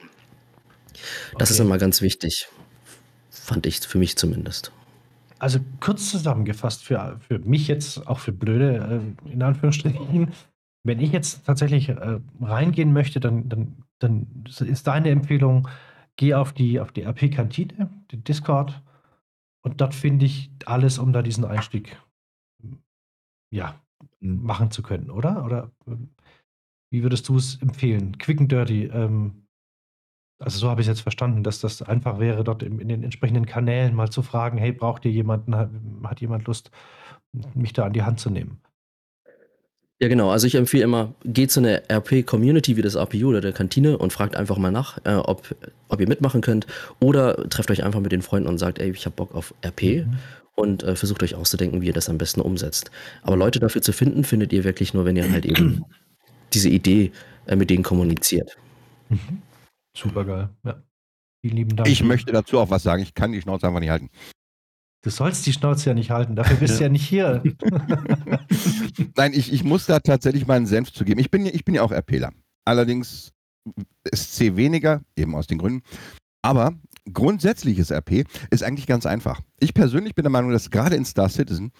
[SPEAKER 4] Das okay. ist immer ganz wichtig, fand ich für mich zumindest.
[SPEAKER 1] Also kurz zusammengefasst, für, für mich jetzt, auch für Blöde, äh, in Anführungsstrichen, wenn ich jetzt tatsächlich äh, reingehen möchte, dann, dann, dann ist deine Empfehlung, geh auf die, auf die RP-Kantine, den Discord, und dort finde ich alles, um da diesen Einstieg ja, mhm. machen zu können, oder? Oder ähm, wie würdest du es empfehlen? Quick and dirty, ähm, also so habe ich es jetzt verstanden, dass das einfach wäre, dort in, in den entsprechenden Kanälen mal zu fragen, hey, braucht ihr jemanden, hat, hat jemand Lust, mich da an die Hand zu nehmen?
[SPEAKER 4] Ja, genau. Also ich empfehle immer, geht zu einer RP-Community wie das APU oder der Kantine und fragt einfach mal nach, äh, ob, ob ihr mitmachen könnt. Oder trefft euch einfach mit den Freunden und sagt, ey, ich habe Bock auf RP mhm. und äh, versucht euch auszudenken, wie ihr das am besten umsetzt. Aber Leute dafür zu finden, findet ihr wirklich nur, wenn ihr halt eben diese Idee äh, mit denen kommuniziert.
[SPEAKER 1] Mhm. Super geil. Ja. Vielen lieben Dank.
[SPEAKER 3] Ich möchte dazu auch was sagen. Ich kann die Schnauze einfach nicht halten.
[SPEAKER 1] Du sollst die Schnauze ja nicht halten, dafür bist du ja. nicht hier.
[SPEAKER 3] Nein, ich, ich muss da tatsächlich meinen Senf zugeben. Ich bin, ich bin ja auch RPler. Allerdings SC weniger, eben aus den Gründen. Aber grundsätzliches RP ist eigentlich ganz einfach. Ich persönlich bin der Meinung, dass gerade in Star Citizen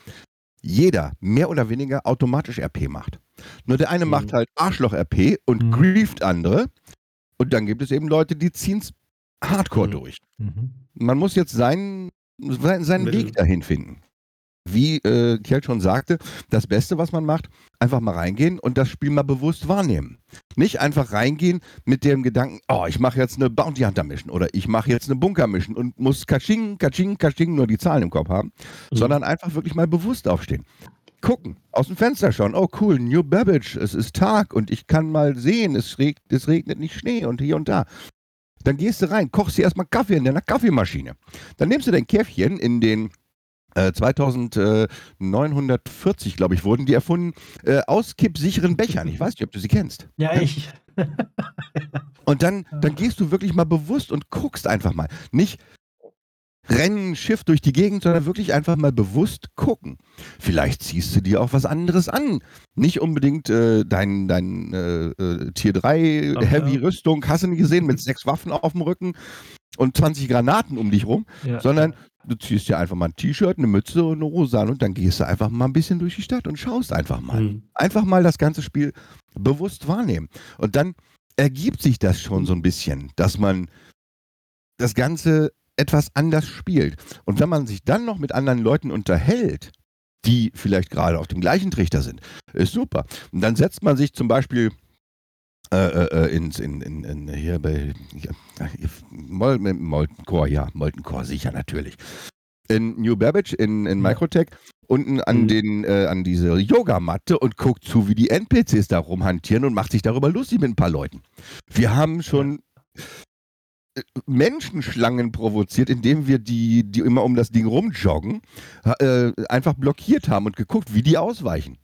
[SPEAKER 3] jeder mehr oder weniger automatisch RP macht. Nur der eine mhm. macht halt Arschloch-RP und mhm. grieft andere und dann gibt es eben Leute, die ziehen es hardcore mhm. durch. Mhm. Man muss jetzt seinen, seinen Weg dahin finden. Wie äh, Kjell schon sagte, das Beste, was man macht, einfach mal reingehen und das Spiel mal bewusst wahrnehmen. Nicht einfach reingehen mit dem Gedanken, oh, ich mache jetzt eine Bounty Hunter Mission oder ich mache jetzt eine Bunker Mission und muss Kaching, Kaching, Kaching nur die Zahlen im Kopf haben, mhm. sondern einfach wirklich mal bewusst aufstehen gucken, aus dem Fenster schauen. Oh cool, New Babbage, es ist Tag und ich kann mal sehen, es, reg es regnet nicht Schnee und hier und da. Dann gehst du rein, kochst dir erstmal Kaffee in deiner Kaffeemaschine. Dann nimmst du dein Käffchen in den äh, 2940, glaube ich, wurden die erfunden, äh, auskippsicheren Bechern. Ich weiß nicht, ob du sie kennst.
[SPEAKER 1] Ja, ich.
[SPEAKER 3] und dann, dann gehst du wirklich mal bewusst und guckst einfach mal. Nicht, rennen Schiff durch die Gegend, sondern wirklich einfach mal bewusst gucken. Vielleicht ziehst du dir auch was anderes an. Nicht unbedingt äh, dein, dein äh, äh, Tier 3 Ach, Heavy ja. Rüstung, hast du nicht gesehen, mit sechs Waffen auf dem Rücken und 20 Granaten um dich rum, ja. sondern du ziehst dir einfach mal ein T-Shirt, eine Mütze und eine Hose an und dann gehst du einfach mal ein bisschen durch die Stadt und schaust einfach mal. Mhm. Einfach mal das ganze Spiel bewusst wahrnehmen. Und dann ergibt sich das schon so ein bisschen, dass man das Ganze etwas anders spielt. Und wenn man sich dann noch mit anderen Leuten unterhält, die vielleicht gerade auf dem gleichen Trichter sind, ist super. Und dann setzt man sich zum Beispiel äh, äh, äh ins, in, in, in, hier bei ja, Mol, Molten Core, ja, Molten Core, sicher natürlich. In New Babbage, in, in Microtech, unten an, mhm. den, äh, an diese Yogamatte und guckt zu, wie die NPCs da rumhantieren und macht sich darüber lustig mit ein paar Leuten. Wir haben schon Menschenschlangen provoziert, indem wir die, die immer um das Ding rumjoggen, äh, einfach blockiert haben und geguckt, wie die ausweichen.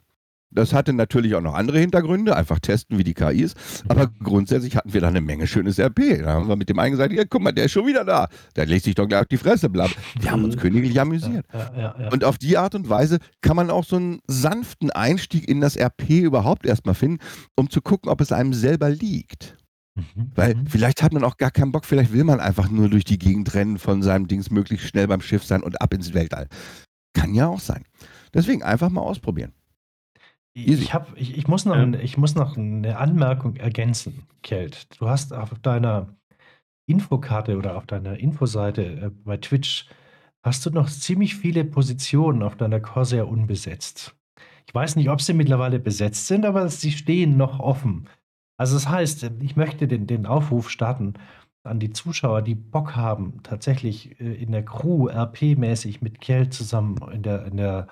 [SPEAKER 3] Das hatte natürlich auch noch andere Hintergründe, einfach testen, wie die KI ist. Aber grundsätzlich hatten wir da eine Menge schönes RP. Da haben wir mit dem einen gesagt, ja, guck mal, der ist schon wieder da. Der lässt sich doch gleich auf die Fresse bleiben. Wir haben uns königlich amüsiert.
[SPEAKER 1] Ja, ja, ja.
[SPEAKER 3] Und auf die Art und Weise kann man auch so einen sanften Einstieg in das RP überhaupt erstmal finden, um zu gucken, ob es einem selber liegt.
[SPEAKER 1] Mhm,
[SPEAKER 3] Weil
[SPEAKER 1] mhm.
[SPEAKER 3] vielleicht hat man auch gar keinen Bock, vielleicht will man einfach nur durch die Gegend rennen von seinem Dings möglichst schnell beim Schiff sein und ab ins Weltall. Kann ja auch sein. Deswegen einfach mal ausprobieren. Easy.
[SPEAKER 1] Ich, hab, ich, ich, muss noch,
[SPEAKER 5] Ja.
[SPEAKER 1] ein- ich muss noch eine Anmerkung ergänzen, Kelt. Du hast auf deiner Infokarte oder auf deiner Infoseite äh, bei Twitch hast du noch ziemlich viele Positionen auf deiner Corsair unbesetzt. Ich weiß nicht, ob sie mittlerweile besetzt sind, aber sie stehen noch offen. Also das heißt, ich möchte den, den Aufruf starten an die Zuschauer, die Bock haben, tatsächlich äh, in der Crew RP-mäßig mit Kjell zusammen in der, in der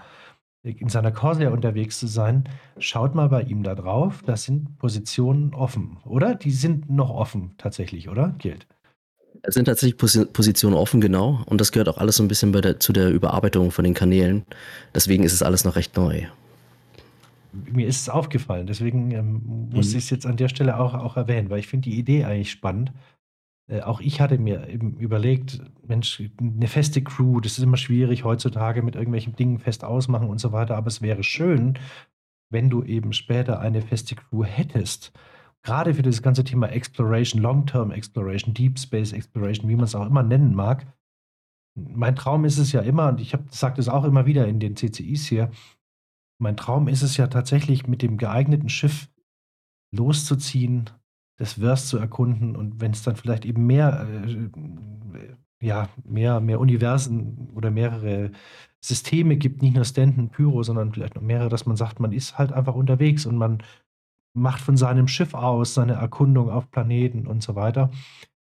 [SPEAKER 1] in seiner Corsair unterwegs zu sein, schaut mal bei ihm da drauf. Da sind Positionen offen, oder? Die sind noch offen tatsächlich, oder? Gilt.
[SPEAKER 4] Es sind tatsächlich Posi Positionen offen, genau. Und das gehört auch alles so ein bisschen der, zu der Überarbeitung von den Kanälen. Deswegen ist es alles noch recht neu.
[SPEAKER 1] Mir ist es aufgefallen, deswegen ähm, muss
[SPEAKER 4] Mhm.
[SPEAKER 1] ich es jetzt an der Stelle auch, auch erwähnen, weil ich finde die Idee eigentlich spannend. Äh, auch ich hatte mir eben überlegt, Mensch, eine feste Crew, das ist immer schwierig heutzutage mit irgendwelchen Dingen fest ausmachen und so weiter, aber es wäre schön, wenn du eben später eine feste Crew hättest. Gerade für das ganze Thema Exploration, Long-Term Exploration, Deep Space Exploration, wie man es auch immer nennen mag. Mein Traum ist es ja immer, und ich habe sage das auch immer wieder in den CCIs hier, mein Traum ist es ja tatsächlich, mit dem geeigneten Schiff loszuziehen, das Verse zu erkunden und wenn es dann vielleicht eben mehr, äh, ja, mehr, mehr Universen oder mehrere Systeme gibt, nicht nur Stanton, Pyro, sondern vielleicht noch mehrere, dass man sagt, man ist halt einfach unterwegs und man macht von seinem Schiff aus seine Erkundung auf Planeten und so weiter.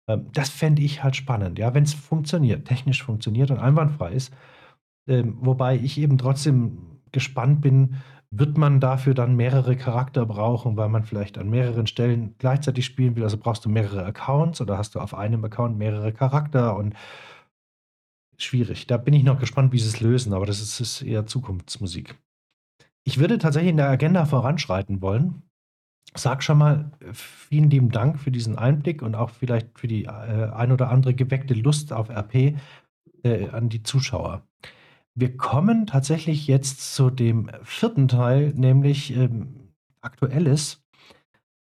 [SPEAKER 1] Ähm, das fände ich halt spannend, ja, wenn es funktioniert, technisch funktioniert und einwandfrei ist. Ähm, wobei ich eben trotzdem gespannt bin, wird man dafür dann mehrere Charakter brauchen, weil man vielleicht an mehreren Stellen gleichzeitig spielen will? Also brauchst du mehrere Accounts oder hast du auf einem Account mehrere Charakter und schwierig. Da bin ich noch gespannt, wie sie es lösen, aber das ist, ist eher Zukunftsmusik. Ich würde tatsächlich in der Agenda voranschreiten wollen. Sag schon mal äh, vielen lieben Dank für diesen Einblick und auch vielleicht für die äh, ein oder andere geweckte Lust auf RP äh, an die Zuschauer. Wir kommen tatsächlich jetzt zu dem vierten Teil, nämlich ähm, Aktuelles.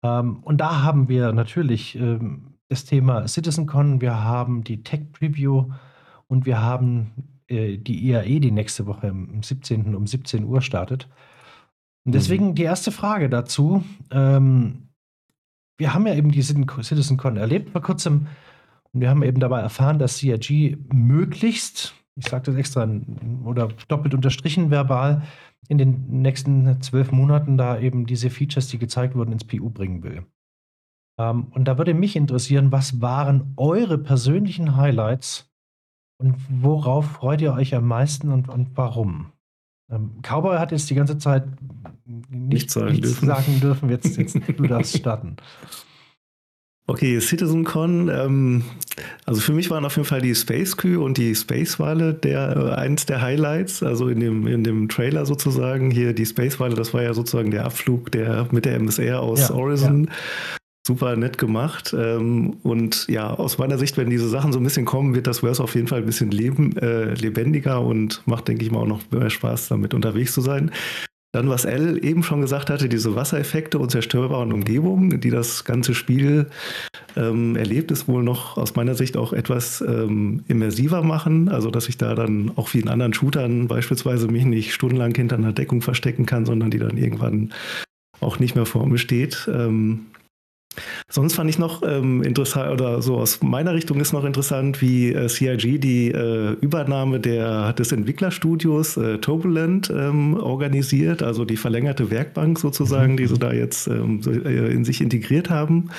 [SPEAKER 1] Ähm, und da haben wir natürlich ähm, das Thema CitizenCon, wir haben die Tech Preview und wir haben äh, die IAE, die nächste Woche am 17. um 17 Uhr startet. Und deswegen die erste Frage dazu. Ähm, wir haben ja eben die CitizenCon erlebt vor kurzem und wir haben eben dabei erfahren, dass CRG möglichst ich sage das extra oder doppelt unterstrichen verbal, in den nächsten zwölf Monaten da eben diese Features, die gezeigt wurden, ins PU bringen will. Ähm, und da würde mich interessieren, was waren eure persönlichen Highlights und worauf freut ihr euch am meisten und, und warum? Ähm, Cowboy hat jetzt die ganze Zeit nicht,
[SPEAKER 5] Nichts sagen
[SPEAKER 1] nichts
[SPEAKER 5] dürfen.
[SPEAKER 1] sagen dürfen. Jetzt, jetzt du darfst starten.
[SPEAKER 5] Okay, CitizenCon, ähm, also für mich waren auf jeden Fall die Space Crew und die Space Wale der, äh, eins der Highlights, also in dem, in dem Trailer sozusagen. Hier die Space Wale, das war ja sozusagen der Abflug der, mit der MSR aus
[SPEAKER 1] Ja,
[SPEAKER 5] Horizon. Super nett gemacht. Ähm, und ja, aus meiner Sicht, wenn diese Sachen so ein bisschen kommen, wird das Verse auf jeden Fall ein bisschen leben, äh, lebendiger und macht, denke ich mal, auch noch mehr Spaß, damit unterwegs zu sein. Dann, was Elle eben schon gesagt hatte, diese Wassereffekte und zerstörbaren Umgebungen, die das ganze Spiel ähm, erlebt, ist wohl noch aus meiner Sicht auch etwas ähm, immersiver machen. Also, dass ich da dann auch wie in anderen Shootern beispielsweise mich nicht stundenlang hinter einer Deckung verstecken kann, sondern die dann irgendwann auch nicht mehr vor mir steht. Ähm, Sonst fand ich noch ähm, interessant, oder so aus meiner Richtung ist noch interessant, wie äh, CIG die äh, Übernahme der, des Entwicklerstudios äh, Turbulent ähm, organisiert, also die verlängerte Werkbank sozusagen, die sie da jetzt ähm, äh, in sich integriert haben.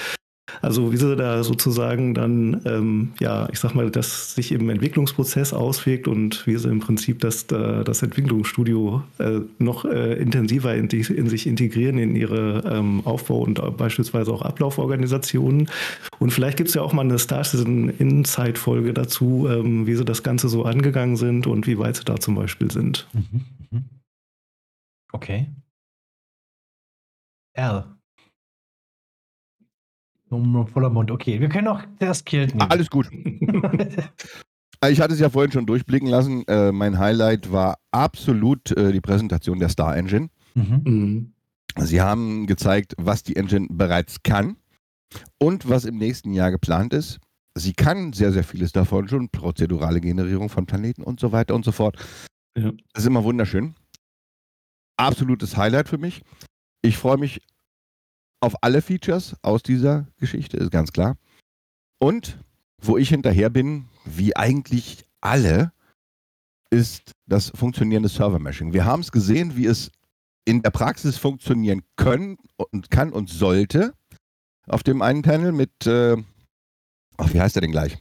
[SPEAKER 5] Also wie sie da sozusagen dann, ähm, ja, ich sag mal, das sich im Entwicklungsprozess auswirkt und wie sie im Prinzip das, äh, das Entwicklungsstudio äh, noch äh, intensiver in, die, in sich integrieren in ihre ähm, Aufbau- und beispielsweise auch Ablauforganisationen. Und vielleicht gibt es ja auch mal eine Star Citizen Insight-Folge dazu, ähm, wie sie das Ganze so angegangen sind und wie weit sie da zum Beispiel sind.
[SPEAKER 1] Mhm, mhm. Okay. L. Voller Mund. Okay, wir können auch das Kilt nehmen.
[SPEAKER 3] Alles gut. Ich hatte es ja vorhin schon durchblicken lassen. Äh, mein Highlight war absolut äh, die Präsentation der Star Engine.
[SPEAKER 1] Mhm.
[SPEAKER 5] Mhm.
[SPEAKER 3] Sie haben gezeigt, was die Engine bereits kann und was im nächsten Jahr geplant ist. Sie kann sehr, sehr vieles davon schon, prozedurale Generierung von Planeten und so weiter und so fort.
[SPEAKER 5] Ja.
[SPEAKER 3] Das ist immer wunderschön. Absolutes Highlight für mich. Ich freue mich auf alle Features aus dieser Geschichte, ist ganz klar. Und wo ich hinterher bin, wie eigentlich alle, ist das funktionierende Server-Meshing. Wir haben es gesehen, wie es in der Praxis funktionieren können und kann und sollte. Auf dem einen Panel mit, äh, ach, wie heißt der denn gleich?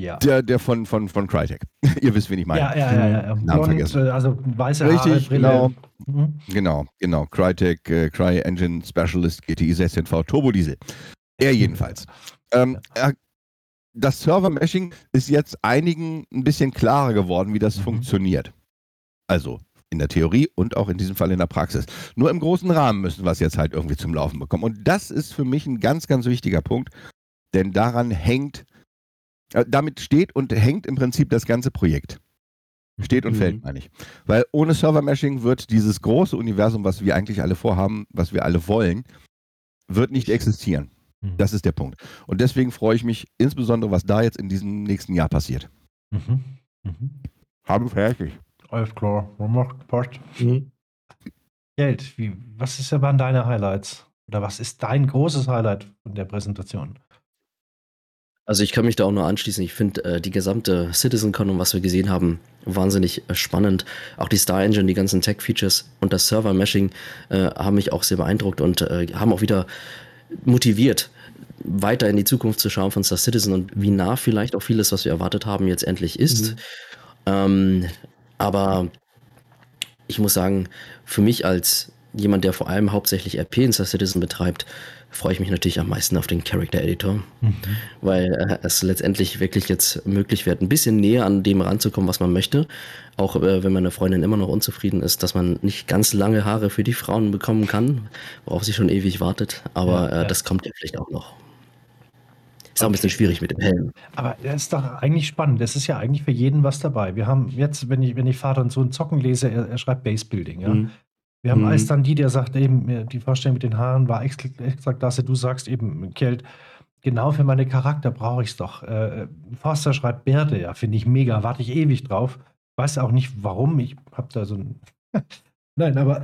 [SPEAKER 1] Ja.
[SPEAKER 3] Der, der von, von, von Crytek. Ihr wisst, wen ich meine.
[SPEAKER 1] Ja, ja, ja, ja.
[SPEAKER 3] Namen
[SPEAKER 1] Blond,
[SPEAKER 3] vergessen.
[SPEAKER 1] äh, also weiße
[SPEAKER 3] Richtig,
[SPEAKER 1] Haare, Brille.
[SPEAKER 3] genau.
[SPEAKER 1] Mhm.
[SPEAKER 3] Genau, genau. Crytek, äh, Cry Engine Specialist GTI 16V Turbo Diesel. Er jedenfalls. Ähm, er, das Server-Meshing ist jetzt einigen ein bisschen klarer geworden, wie das
[SPEAKER 1] Mhm.
[SPEAKER 3] funktioniert. Also in der Theorie und auch in diesem Fall in der Praxis. Nur im großen Rahmen müssen wir es jetzt halt irgendwie zum Laufen bekommen. Und das ist für mich ein ganz, ganz wichtiger Punkt, denn daran hängt, äh, damit steht und hängt im Prinzip das ganze Projekt. Steht und
[SPEAKER 5] Mhm.
[SPEAKER 3] fällt, meine ich. Weil ohne Server-Meshing wird dieses große Universum, was wir eigentlich alle vorhaben, was wir alle wollen, wird nicht existieren.
[SPEAKER 1] Mhm.
[SPEAKER 3] Das ist der Punkt. Und deswegen freue ich mich insbesondere, was da jetzt in diesem nächsten Jahr passiert.
[SPEAKER 1] Mhm. Mhm.
[SPEAKER 3] Habe fertig.
[SPEAKER 1] Alles klar. Macht passt.
[SPEAKER 5] Mhm.
[SPEAKER 1] Geld, wie, was ist ja waren deine Highlights? Oder was ist dein großes Highlight von der Präsentation?
[SPEAKER 4] Also ich kann mich da auch nur anschließen. Ich finde äh, die gesamte CitizenCon und was wir gesehen haben, wahnsinnig äh, spannend. Auch die Star Engine, die ganzen Tech-Features und das Server-Meshing äh, haben mich auch sehr beeindruckt und äh, haben auch wieder motiviert, weiter in die Zukunft zu schauen von Star Citizen und wie nah vielleicht auch vieles, was wir erwartet haben, jetzt endlich ist.
[SPEAKER 5] Mhm.
[SPEAKER 4] Ähm, aber ich muss sagen, für mich als jemand, der vor allem hauptsächlich RP in Star Citizen betreibt, freue ich mich natürlich am meisten auf den Character Editor
[SPEAKER 1] Mhm.
[SPEAKER 4] weil äh, es letztendlich wirklich jetzt möglich wird, ein bisschen näher an dem ranzukommen, was man möchte. Auch äh, wenn meine Freundin immer noch unzufrieden ist, dass man nicht ganz lange Haare für die Frauen bekommen kann, worauf sie schon ewig wartet. Aber
[SPEAKER 1] Ja,
[SPEAKER 4] äh,
[SPEAKER 1] ja.
[SPEAKER 4] das kommt ja vielleicht auch noch. Ist auch ein bisschen schwierig mit dem Helm.
[SPEAKER 1] Aber das ist doch eigentlich spannend. Es ist ja eigentlich für jeden was dabei. Wir haben jetzt, wenn ich, wenn ich Vater und Sohn zocken lese, er, er schreibt Base Building, ja.
[SPEAKER 5] Mhm.
[SPEAKER 1] Wir haben
[SPEAKER 5] Mhm.
[SPEAKER 1] als dann die, der sagt eben, äh, die Vorstellung mit den Haaren war ex- exakt das, du sagst eben, Kelt, genau für meine Charakter brauche ich es doch. Äh, Forster schreibt Bärte, ja, finde ich mega, warte ich ewig drauf. Weiß auch nicht warum, ich habe da so ein. Nein, aber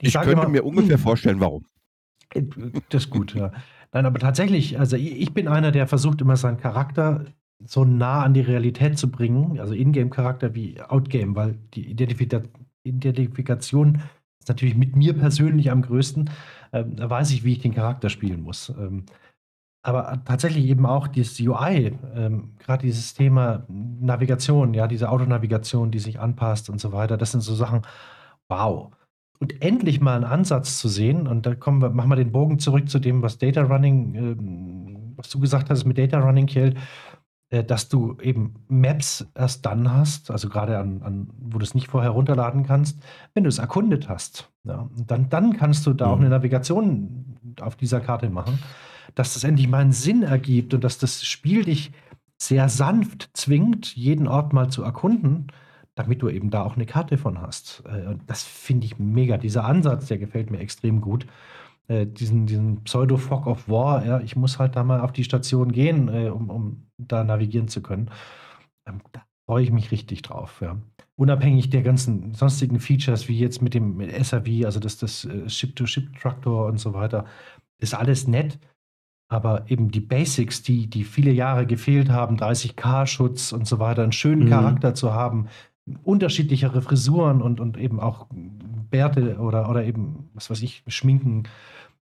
[SPEAKER 3] Ich
[SPEAKER 1] sage
[SPEAKER 3] könnte
[SPEAKER 1] immer-
[SPEAKER 3] mir ungefähr vorstellen, warum.
[SPEAKER 1] Äh, Das ist gut, ja. Nein, aber tatsächlich, also ich ich bin einer, der versucht immer seinen Charakter so nah an die Realität zu bringen, also Ingame-Charakter wie Outgame, weil die Identifika Identifikation ist natürlich mit mir persönlich am größten. Ähm, da weiß ich, wie ich den Charakter spielen muss. Ähm, aber tatsächlich eben auch dieses UI, ähm, gerade dieses Thema Navigation, ja, diese Autonavigation, die sich anpasst und so weiter, das sind so Sachen, wow. Und endlich mal einen Ansatz zu sehen, und da kommen wir, machen wir den Bogen zurück zu dem, was Data Running, ähm, was du gesagt hast mit Data Running, Kiel, äh, dass du eben Maps erst dann hast, also gerade an, an wo du es nicht vorher runterladen kannst, wenn du es erkundet hast. Ja. Dann, dann kannst du da auch
[SPEAKER 5] Mhm.
[SPEAKER 1] eine Navigation auf dieser Karte machen, dass das endlich mal einen Sinn ergibt und dass das Spiel dich sehr sanft zwingt, jeden Ort mal zu erkunden, damit du eben da auch eine Karte von hast. Äh, Und das finde ich mega. Dieser Ansatz, der gefällt mir extrem gut. Äh, diesen, diesen Pseudo-Fog of War, ja, ich muss halt da mal auf die Station gehen, äh, um, um da navigieren zu können. Ähm, da freue ich mich richtig drauf, ja. Unabhängig der ganzen sonstigen Features, wie jetzt mit dem mit SRV, also das, das äh, Ship-to-Ship-Traktor und so weiter, ist alles nett. Aber eben die Basics, die, die viele Jahre gefehlt haben, 30k-Schutz und so weiter, einen schönen
[SPEAKER 5] Mhm.
[SPEAKER 1] Charakter zu haben, unterschiedlichere Frisuren und, und eben auch Bärte oder, oder eben, was weiß ich, Schminken,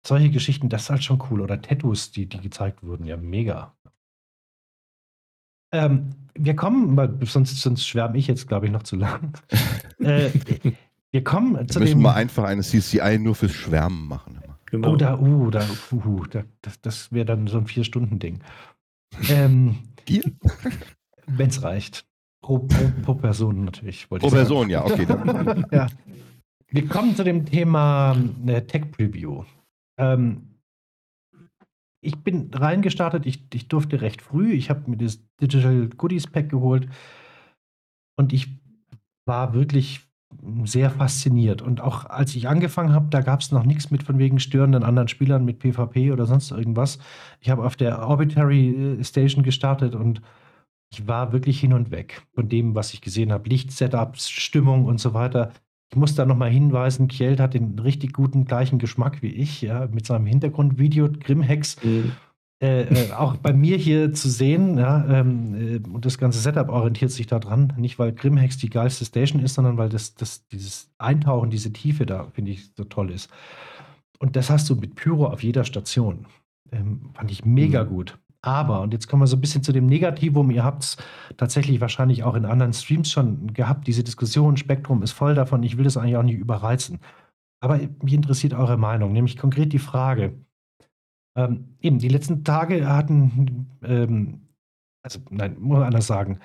[SPEAKER 1] solche Geschichten, das ist halt schon cool. Oder Tattoos, die, die gezeigt wurden, ja, mega. Ähm, wir kommen, weil sonst, sonst schwärme ich jetzt, glaube ich, noch zu lang. äh, wir kommen zu
[SPEAKER 3] Wir müssen
[SPEAKER 1] dem.
[SPEAKER 3] mal einfach eine CCI nur fürs Schwärmen machen.
[SPEAKER 5] Genau.
[SPEAKER 1] Oh, da, uh, da, uh, da, das, das wäre dann so ein Vier-Stunden-Ding. Ähm,
[SPEAKER 3] Vier?
[SPEAKER 1] Wenn es reicht. Pro, pro, pro Person natürlich. wollte
[SPEAKER 3] Pro
[SPEAKER 1] ich sagen.
[SPEAKER 3] Person, ja, okay. Dann,
[SPEAKER 1] ja. Wir kommen zu dem Thema äh, Tech Preview. Ähm, ich bin reingestartet, ich, ich durfte recht früh, ich habe mir das Digital Goodies Pack geholt und ich war wirklich sehr fasziniert. Und auch als ich angefangen habe, da gab es noch nichts mit von wegen störenden anderen Spielern mit PvP oder sonst irgendwas. Ich habe auf der Orbitary äh, Station gestartet und ich war wirklich hin und weg von dem, was ich gesehen habe. Lichtsetups, Stimmung und so weiter. Ich muss da nochmal hinweisen, Kjeld hat den richtig guten gleichen Geschmack wie ich, ja, mit seinem Hintergrundvideo Grimhex. Mhm. Äh, äh, auch bei mir hier zu sehen, ja, ähm, äh, und das ganze Setup orientiert sich daran, nicht weil Grimhex die geilste Station ist, sondern weil das, das, dieses Eintauchen, diese Tiefe da, finde ich, so toll ist. Und das hast du mit Pyro auf jeder Station. Ähm, fand ich mega mhm. gut. Aber, und jetzt kommen wir so ein bisschen zu dem Negativum, ihr habt es tatsächlich wahrscheinlich auch in anderen Streams schon gehabt, diese Diskussion, Spektrum ist voll davon, ich will das eigentlich auch nicht überreizen. Aber mich interessiert eure Meinung, nämlich konkret die Frage, ähm, eben, die letzten Tage hatten, ähm, also nein, muss man anders sagen,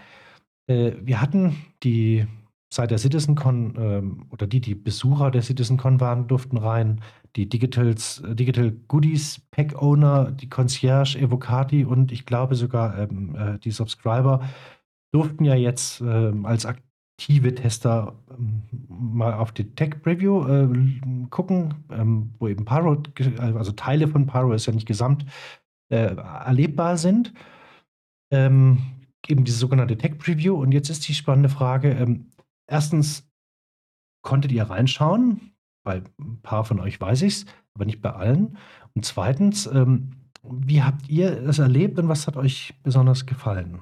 [SPEAKER 1] äh, wir hatten die seit der CitizenCon ähm, oder die, die Besucher der CitizenCon waren, durften rein, die Digitals, äh, Digital Goodies Pack Owner, die Concierge, Evocati und ich glaube sogar ähm, äh, die Subscriber durften ja jetzt ähm, als aktiv aktive Tester ähm, mal auf die Tech Preview äh, gucken, ähm, wo eben Pyro, also Teile von Pyro ist ja nicht gesamt äh, erlebbar sind. Ähm, eben diese sogenannte Tech Preview. Und jetzt ist die spannende Frage: Erstens, konntet ihr reinschauen? Bei ein paar von euch weiß ich es, aber nicht bei allen. Und zweitens, ähm, wie habt ihr es erlebt und was hat euch besonders gefallen?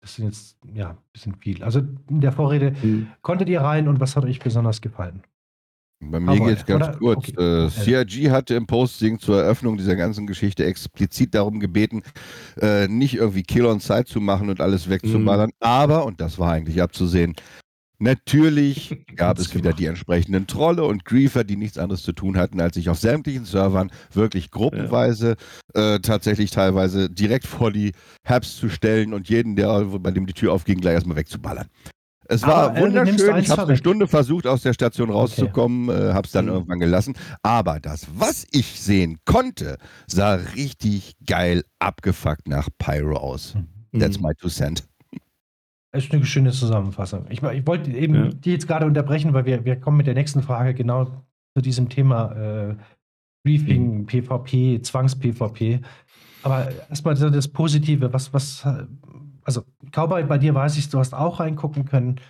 [SPEAKER 1] Das sind jetzt, ja, ein bisschen viel. Also in der Vorrede, mhm. konntet ihr rein und was hat euch besonders gefallen?
[SPEAKER 3] Bei mir geht es ganz oder? kurz. Okay. Äh, CRG hatte im Posting zur Eröffnung dieser ganzen Geschichte explizit darum gebeten, äh, nicht irgendwie Kill on Site zu machen und alles wegzuballern, mhm. aber, und das war eigentlich abzusehen, Natürlich gab es wieder die entsprechenden Trolle und Griefer, die nichts anderes zu tun hatten, als sich auf sämtlichen Servern wirklich gruppenweise, ja. äh, tatsächlich teilweise direkt vor die Hubs zu stellen und jeden, der, bei dem die Tür aufging, gleich erstmal wegzuballern. Es war Aber, äh, wunderschön. Ich habe eine Stunde versucht, aus der Station rauszukommen, okay. äh, habe es dann mhm. irgendwann gelassen. Aber das, was ich sehen konnte, sah richtig geil abgefuckt nach Pyro aus. Mhm. That's my two cent.
[SPEAKER 1] Das ist eine schöne Zusammenfassung. Ich, ich wollte eben ja. die jetzt gerade unterbrechen, weil wir, wir kommen mit der nächsten Frage genau zu diesem Thema äh, Briefing, mhm. PvP, Zwangs-PvP. Aber erstmal das Positive, was, was, also Cowboy, bei dir weiß ich, du hast auch reingucken können.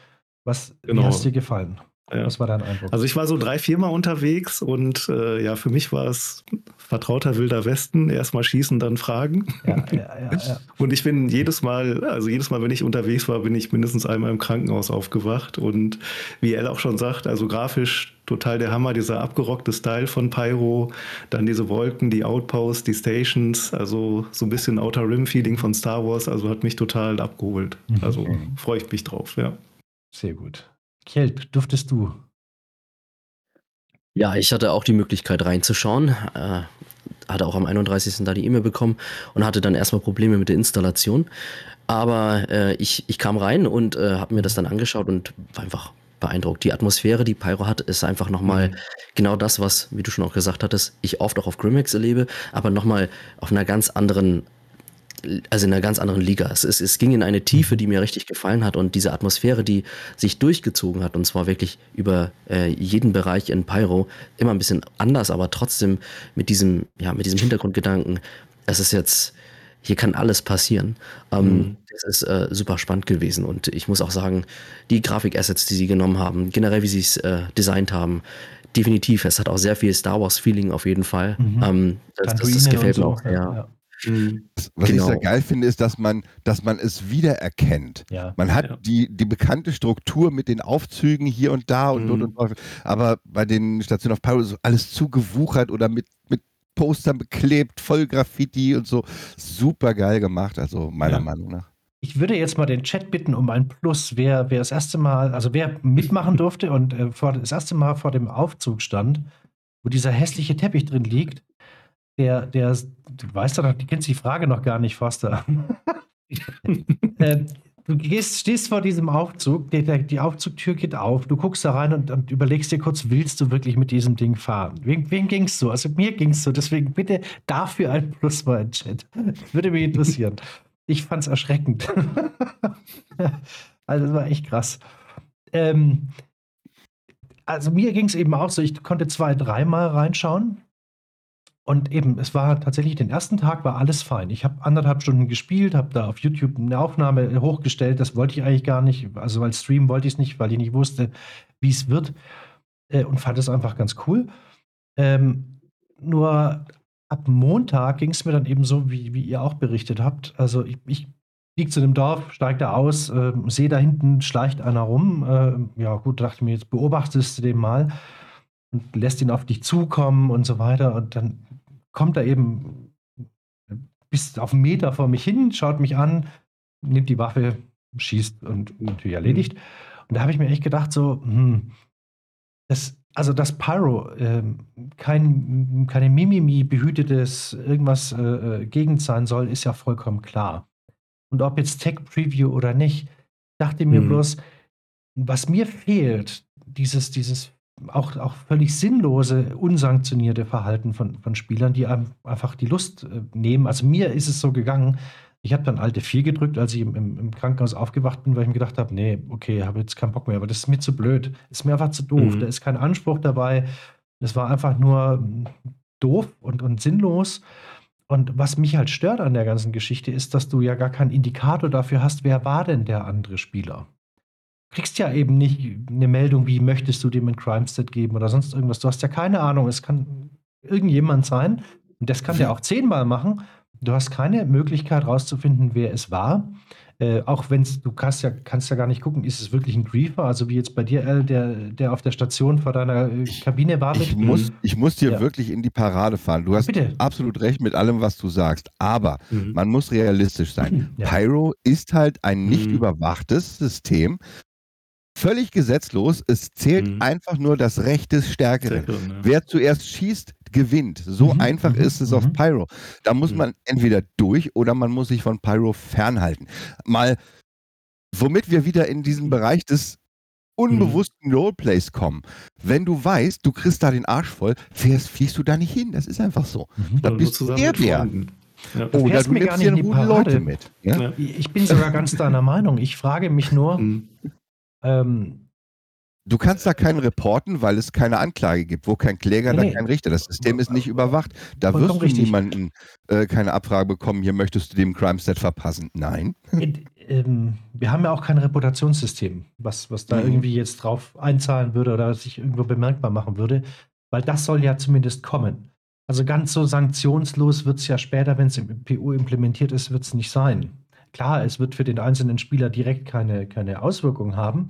[SPEAKER 1] Was genau. wie hast dir gefallen?
[SPEAKER 5] Ja. Was war dein Eindruck? Also ich war so drei, viermal unterwegs und äh, ja, für mich war es vertrauter wilder Westen. Erstmal schießen, dann fragen. Ja, ja, ja, und ich bin jedes Mal, also jedes Mal, wenn ich unterwegs war, bin ich mindestens einmal im Krankenhaus aufgewacht. Und wie Elle auch schon sagt, also grafisch total der Hammer, dieser abgerockte Style von Pyro, dann diese Wolken, die Outposts, die Stations, also so ein bisschen Outer Rim Feeling von Star Wars, also hat mich total abgeholt. Mhm. Also freue ich mich drauf, ja.
[SPEAKER 1] Sehr gut. Kjeld, durftest du?
[SPEAKER 4] Ja, ich hatte auch die Möglichkeit reinzuschauen. Äh, hatte auch am 31. da die E-Mail bekommen und hatte dann erstmal Probleme mit der Installation. Aber äh, ich, ich kam rein und äh, habe mir das dann angeschaut und war einfach beeindruckt. Die Atmosphäre, die Pyro hat, ist einfach nochmal mhm. genau das, was, wie du schon auch gesagt hattest, ich oft auch auf Grimmex erlebe, aber nochmal auf einer ganz anderen also in einer ganz anderen Liga. Es, es, es ging in eine Tiefe, die mir richtig gefallen hat und diese Atmosphäre, die sich durchgezogen hat und zwar wirklich über äh, jeden Bereich in Pyro, immer ein bisschen anders, aber trotzdem mit diesem, ja, mit diesem Hintergrundgedanken, es ist jetzt, hier kann alles passieren. Ähm, mhm. Das ist äh, super spannend gewesen und ich muss auch sagen, die Grafik-Assets, die sie genommen haben, generell wie sie es äh, designt haben, definitiv, es hat auch sehr viel Star Wars-Feeling auf jeden Fall. Mhm. Ähm, das, das, das, gefällt mir auch sehr. Ja.
[SPEAKER 3] Mhm. Was genau. ich sehr geil finde, ist, dass man, dass man es wiedererkennt. Ja. Man hat ja. die, die bekannte Struktur mit den Aufzügen hier und da und, mhm. und, und, aber bei den Stationen auf Pyro ist alles zugewuchert oder mit, mit Postern beklebt, voll Graffiti und so. Super geil gemacht, also meiner ja. Meinung nach.
[SPEAKER 1] Ich würde jetzt mal den Chat bitten um ein Plus, wer, wer das erste Mal, also wer mitmachen durfte und äh, vor, das erste Mal vor dem Aufzug stand, wo dieser hässliche Teppich drin liegt der, der, du weißt doch, du kennst die Frage noch gar nicht, Foster. äh, du gehst, stehst vor diesem Aufzug, der, der, die Aufzugtür geht auf, du guckst da rein und, und, überlegst dir kurz, willst du wirklich mit diesem Ding fahren? Wem, wem ging es so? Also mir ging es so, deswegen bitte dafür ein Plus mal im Chat. Würde mich interessieren. Ich fand es erschreckend. also das war echt krass. Ähm, also mir ging es eben auch so, ich konnte zwei, dreimal reinschauen und eben, es war tatsächlich den ersten Tag war alles fein. Ich habe anderthalb Stunden gespielt, habe da auf YouTube eine Aufnahme hochgestellt. Das wollte ich eigentlich gar nicht. Also als Stream wollte ich es nicht, weil ich nicht wusste, wie es wird. Äh, und fand es einfach ganz cool. Ähm, nur ab Montag ging es mir dann eben so, wie, wie ihr auch berichtet habt. Also ich, ich biege zu dem Dorf, steige da aus, äh, sehe da hinten schleicht einer rum. Äh, ja gut, dachte ich mir, jetzt beobachtest du den mal und lässt ihn auf dich zukommen und so weiter. Und dann kommt er eben bis auf einen Meter vor mich hin, schaut mich an, nimmt die Waffe, schießt und natürlich erledigt. Und da habe ich mir echt gedacht, so, hm, das, also dass Pyro äh, kein, keine Mimimi behütetes irgendwas äh, äh, Gegend sein soll, ist ja vollkommen klar. Und ob jetzt Tech Preview oder nicht, dachte mir mhm. bloß, was mir fehlt, dieses, dieses auch, auch völlig sinnlose, unsanktionierte Verhalten von, von Spielern, die einem einfach die Lust äh, nehmen. Also mir ist es so gegangen, ich habe dann alte 4 gedrückt, als ich im, im, Krankenhaus aufgewacht bin, weil ich mir gedacht habe, nee, okay, habe jetzt keinen Bock mehr, aber das ist mir zu blöd, ist mir einfach zu doof, mhm. da ist kein Anspruch dabei. Es war einfach nur hm, doof und, und sinnlos. Und was mich halt stört an der ganzen Geschichte ist, dass du ja gar keinen Indikator dafür hast, wer war denn der andere Spieler kriegst ja eben nicht eine Meldung, wie möchtest du dem in Crimestead geben oder sonst irgendwas. Du hast ja keine Ahnung. Es kann irgendjemand sein. Und das kann der auch zehnmal machen. Du hast keine Möglichkeit rauszufinden, wer es war. Äh, auch wenn du kannst ja, kannst ja gar nicht gucken, ist es wirklich ein Griefer, also wie jetzt bei dir, Al, der, der auf der Station vor deiner äh, Kabine war.
[SPEAKER 3] Ich, muss, ich muss dir ja. wirklich in die Parade fahren. Du hast Bitte. absolut recht mit allem, was du sagst. Aber mhm. man muss realistisch sein. Ja. Pyro ist halt ein nicht mhm. überwachtes System, völlig gesetzlos. Es zählt mhm. einfach nur das Recht des Stärkeren. Gut, ne? Wer zuerst schießt, gewinnt. So mhm. einfach mhm. ist es auf mhm. Pyro. Da muss mhm. man entweder durch oder man muss sich von Pyro fernhalten. Mal, womit wir wieder in diesen Bereich des unbewussten Roleplays kommen. Wenn du weißt, du kriegst da den Arsch voll, fährst, fliegst du da nicht hin. Das ist einfach so. Da bist du der, der.
[SPEAKER 1] Ja. Oder du nimmst dir gute Leute mit. Ja? Ich bin sogar ganz deiner Meinung. Ich frage mich nur,
[SPEAKER 3] ähm, du kannst da keinen reporten, weil es keine Anklage gibt, wo kein Kläger, nee, da kein Richter. Das System ist nicht überwacht. Da wirst du richtig. niemanden äh, keine Abfrage bekommen, hier möchtest du dem Crime-Set verpassen. Nein.
[SPEAKER 1] In, ähm, wir haben ja auch kein Reputationssystem, was, was da mhm. irgendwie jetzt drauf einzahlen würde oder sich irgendwo bemerkbar machen würde, weil das soll ja zumindest kommen. Also ganz so sanktionslos wird es ja später, wenn es im PU implementiert ist, wird es nicht sein. Klar, es wird für den einzelnen Spieler direkt keine, keine Auswirkungen haben,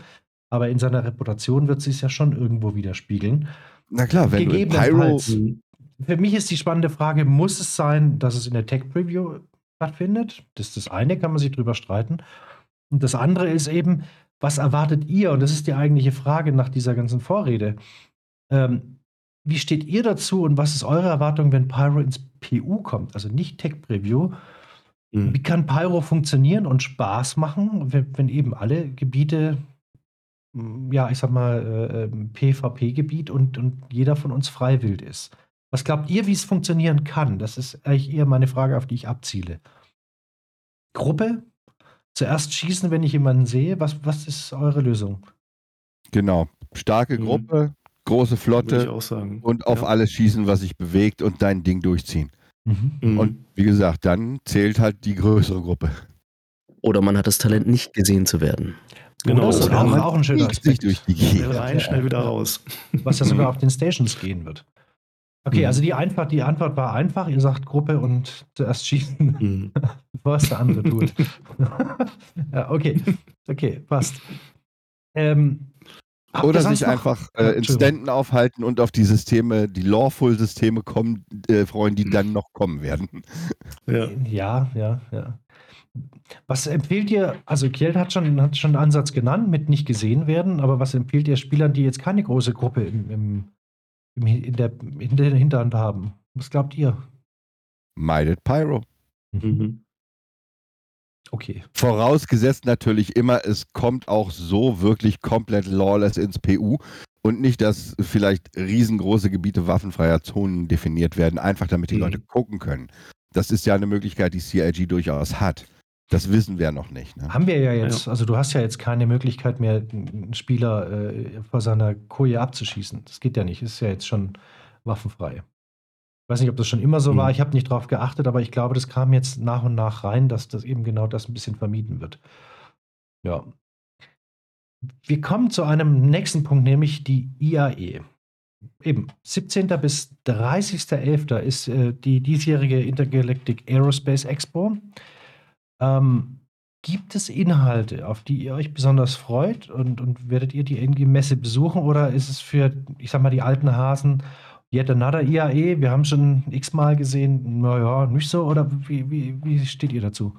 [SPEAKER 1] aber in seiner Reputation wird sich ja schon irgendwo widerspiegeln.
[SPEAKER 3] Na klar, wenn du Pyro
[SPEAKER 1] für mich ist die spannende Frage, muss es sein, dass es in der Tech-Preview stattfindet? Das ist das eine, kann man sich drüber streiten. Und das andere ist eben, was erwartet ihr? Und das ist die eigentliche Frage nach dieser ganzen Vorrede. Ähm, wie steht ihr dazu und was ist eure Erwartung, wenn Pyro ins PU kommt? Also nicht Tech-Preview, Mhm. Wie kann Pyro funktionieren und Spaß machen, wenn, wenn eben alle Gebiete, hm, ja, ich sag mal, äh, PvP-Gebiet und, und jeder von uns freiwillig ist? Was glaubt ihr, wie es funktionieren kann? Das ist eigentlich eher meine Frage, auf die ich abziele. Gruppe? Zuerst schießen, wenn ich jemanden sehe? Was, was ist eure Lösung?
[SPEAKER 3] Genau. Starke mhm. Gruppe, große Flotte und auf ja. alles schießen, was sich bewegt und dein Ding durchziehen. Mhm. Und wie gesagt, dann zählt halt die größere Gruppe.
[SPEAKER 4] Oder man hat das Talent, nicht gesehen zu werden.
[SPEAKER 1] Genau, das ist auch, auch ein schöner Aspekt.
[SPEAKER 5] Durch die Gegend. Rein, schnell wieder raus.
[SPEAKER 1] Was ja sogar auf den Stations gehen wird. Okay, mhm. also die, einfach, die Antwort war einfach. Ihr sagt Gruppe und zuerst schießen, mhm. bevor es der andere tut. ja, okay, okay, passt. Ähm,
[SPEAKER 3] oder sich einfach äh, in Ständen aufhalten und auf die Systeme, die Lawful-Systeme kommen, äh, freuen, die dann noch kommen werden.
[SPEAKER 1] Ja, ja, ja. ja. Was empfehlt ihr, also Kjeld hat schon, hat schon einen Ansatz genannt mit nicht gesehen werden, aber was empfiehlt ihr Spielern, die jetzt keine große Gruppe im, im, im in, der, in der Hinterhand haben? Was glaubt ihr?
[SPEAKER 3] Meidet Pyro. Mhm.
[SPEAKER 1] Okay.
[SPEAKER 3] Vorausgesetzt natürlich immer, es kommt auch so wirklich komplett lawless ins PU und nicht, dass vielleicht riesengroße Gebiete waffenfreier Zonen definiert werden, einfach damit die
[SPEAKER 5] Mhm.
[SPEAKER 3] Leute gucken können. Das ist ja eine Möglichkeit, die CIG durchaus hat. Das wissen wir noch nicht. Ne?
[SPEAKER 1] Haben wir ja jetzt, also du hast ja jetzt keine Möglichkeit mehr, einen Spieler äh, vor seiner Koje abzuschießen. Das geht ja nicht. Ist ja jetzt schon waffenfrei. Ich weiß nicht, ob das schon immer so
[SPEAKER 5] Mhm.
[SPEAKER 1] war. Ich habe nicht drauf geachtet, aber ich glaube, das kam jetzt nach und nach rein, dass das eben genau das ein bisschen vermieden wird. Ja. Wir kommen zu einem nächsten Punkt, nämlich die IAE. Eben, 17. bis 30.11. ist äh, die diesjährige Intergalactic Aerospace Expo. Ähm, gibt es Inhalte, auf die ihr euch besonders freut und, und werdet ihr die irgendwie Messe besuchen oder ist es für, ich sag mal, die alten Hasen yet another IAE? Wir haben schon x-mal gesehen, naja, nicht so oder wie, wie, wie steht ihr dazu?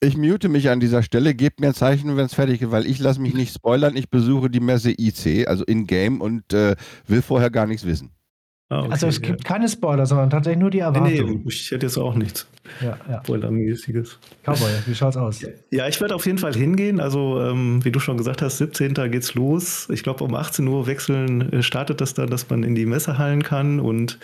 [SPEAKER 3] Ich mute mich an dieser Stelle, gebt mir ein Zeichen, wenn es fertig ist, weil ich lasse mich nicht spoilern. Ich besuche die Messe IC, also in-game und äh, will vorher gar nichts wissen.
[SPEAKER 5] Ah, okay,
[SPEAKER 1] also es
[SPEAKER 5] ja.
[SPEAKER 1] gibt keine Spoiler, sondern tatsächlich nur die
[SPEAKER 5] Nee,
[SPEAKER 1] Erwartung.
[SPEAKER 5] nee, ich hätte jetzt auch nichts
[SPEAKER 1] Ja, ja.
[SPEAKER 5] Spoilermäßiges.
[SPEAKER 1] Cowboy, wie schaut's aus?
[SPEAKER 5] Ja, ich werde auf jeden Fall hingehen. Also, ähm, wie du schon gesagt hast, 17. geht's los. Ich glaube, um 18 Uhr wechseln äh, startet das dann, dass man in die Messehallen kann. Und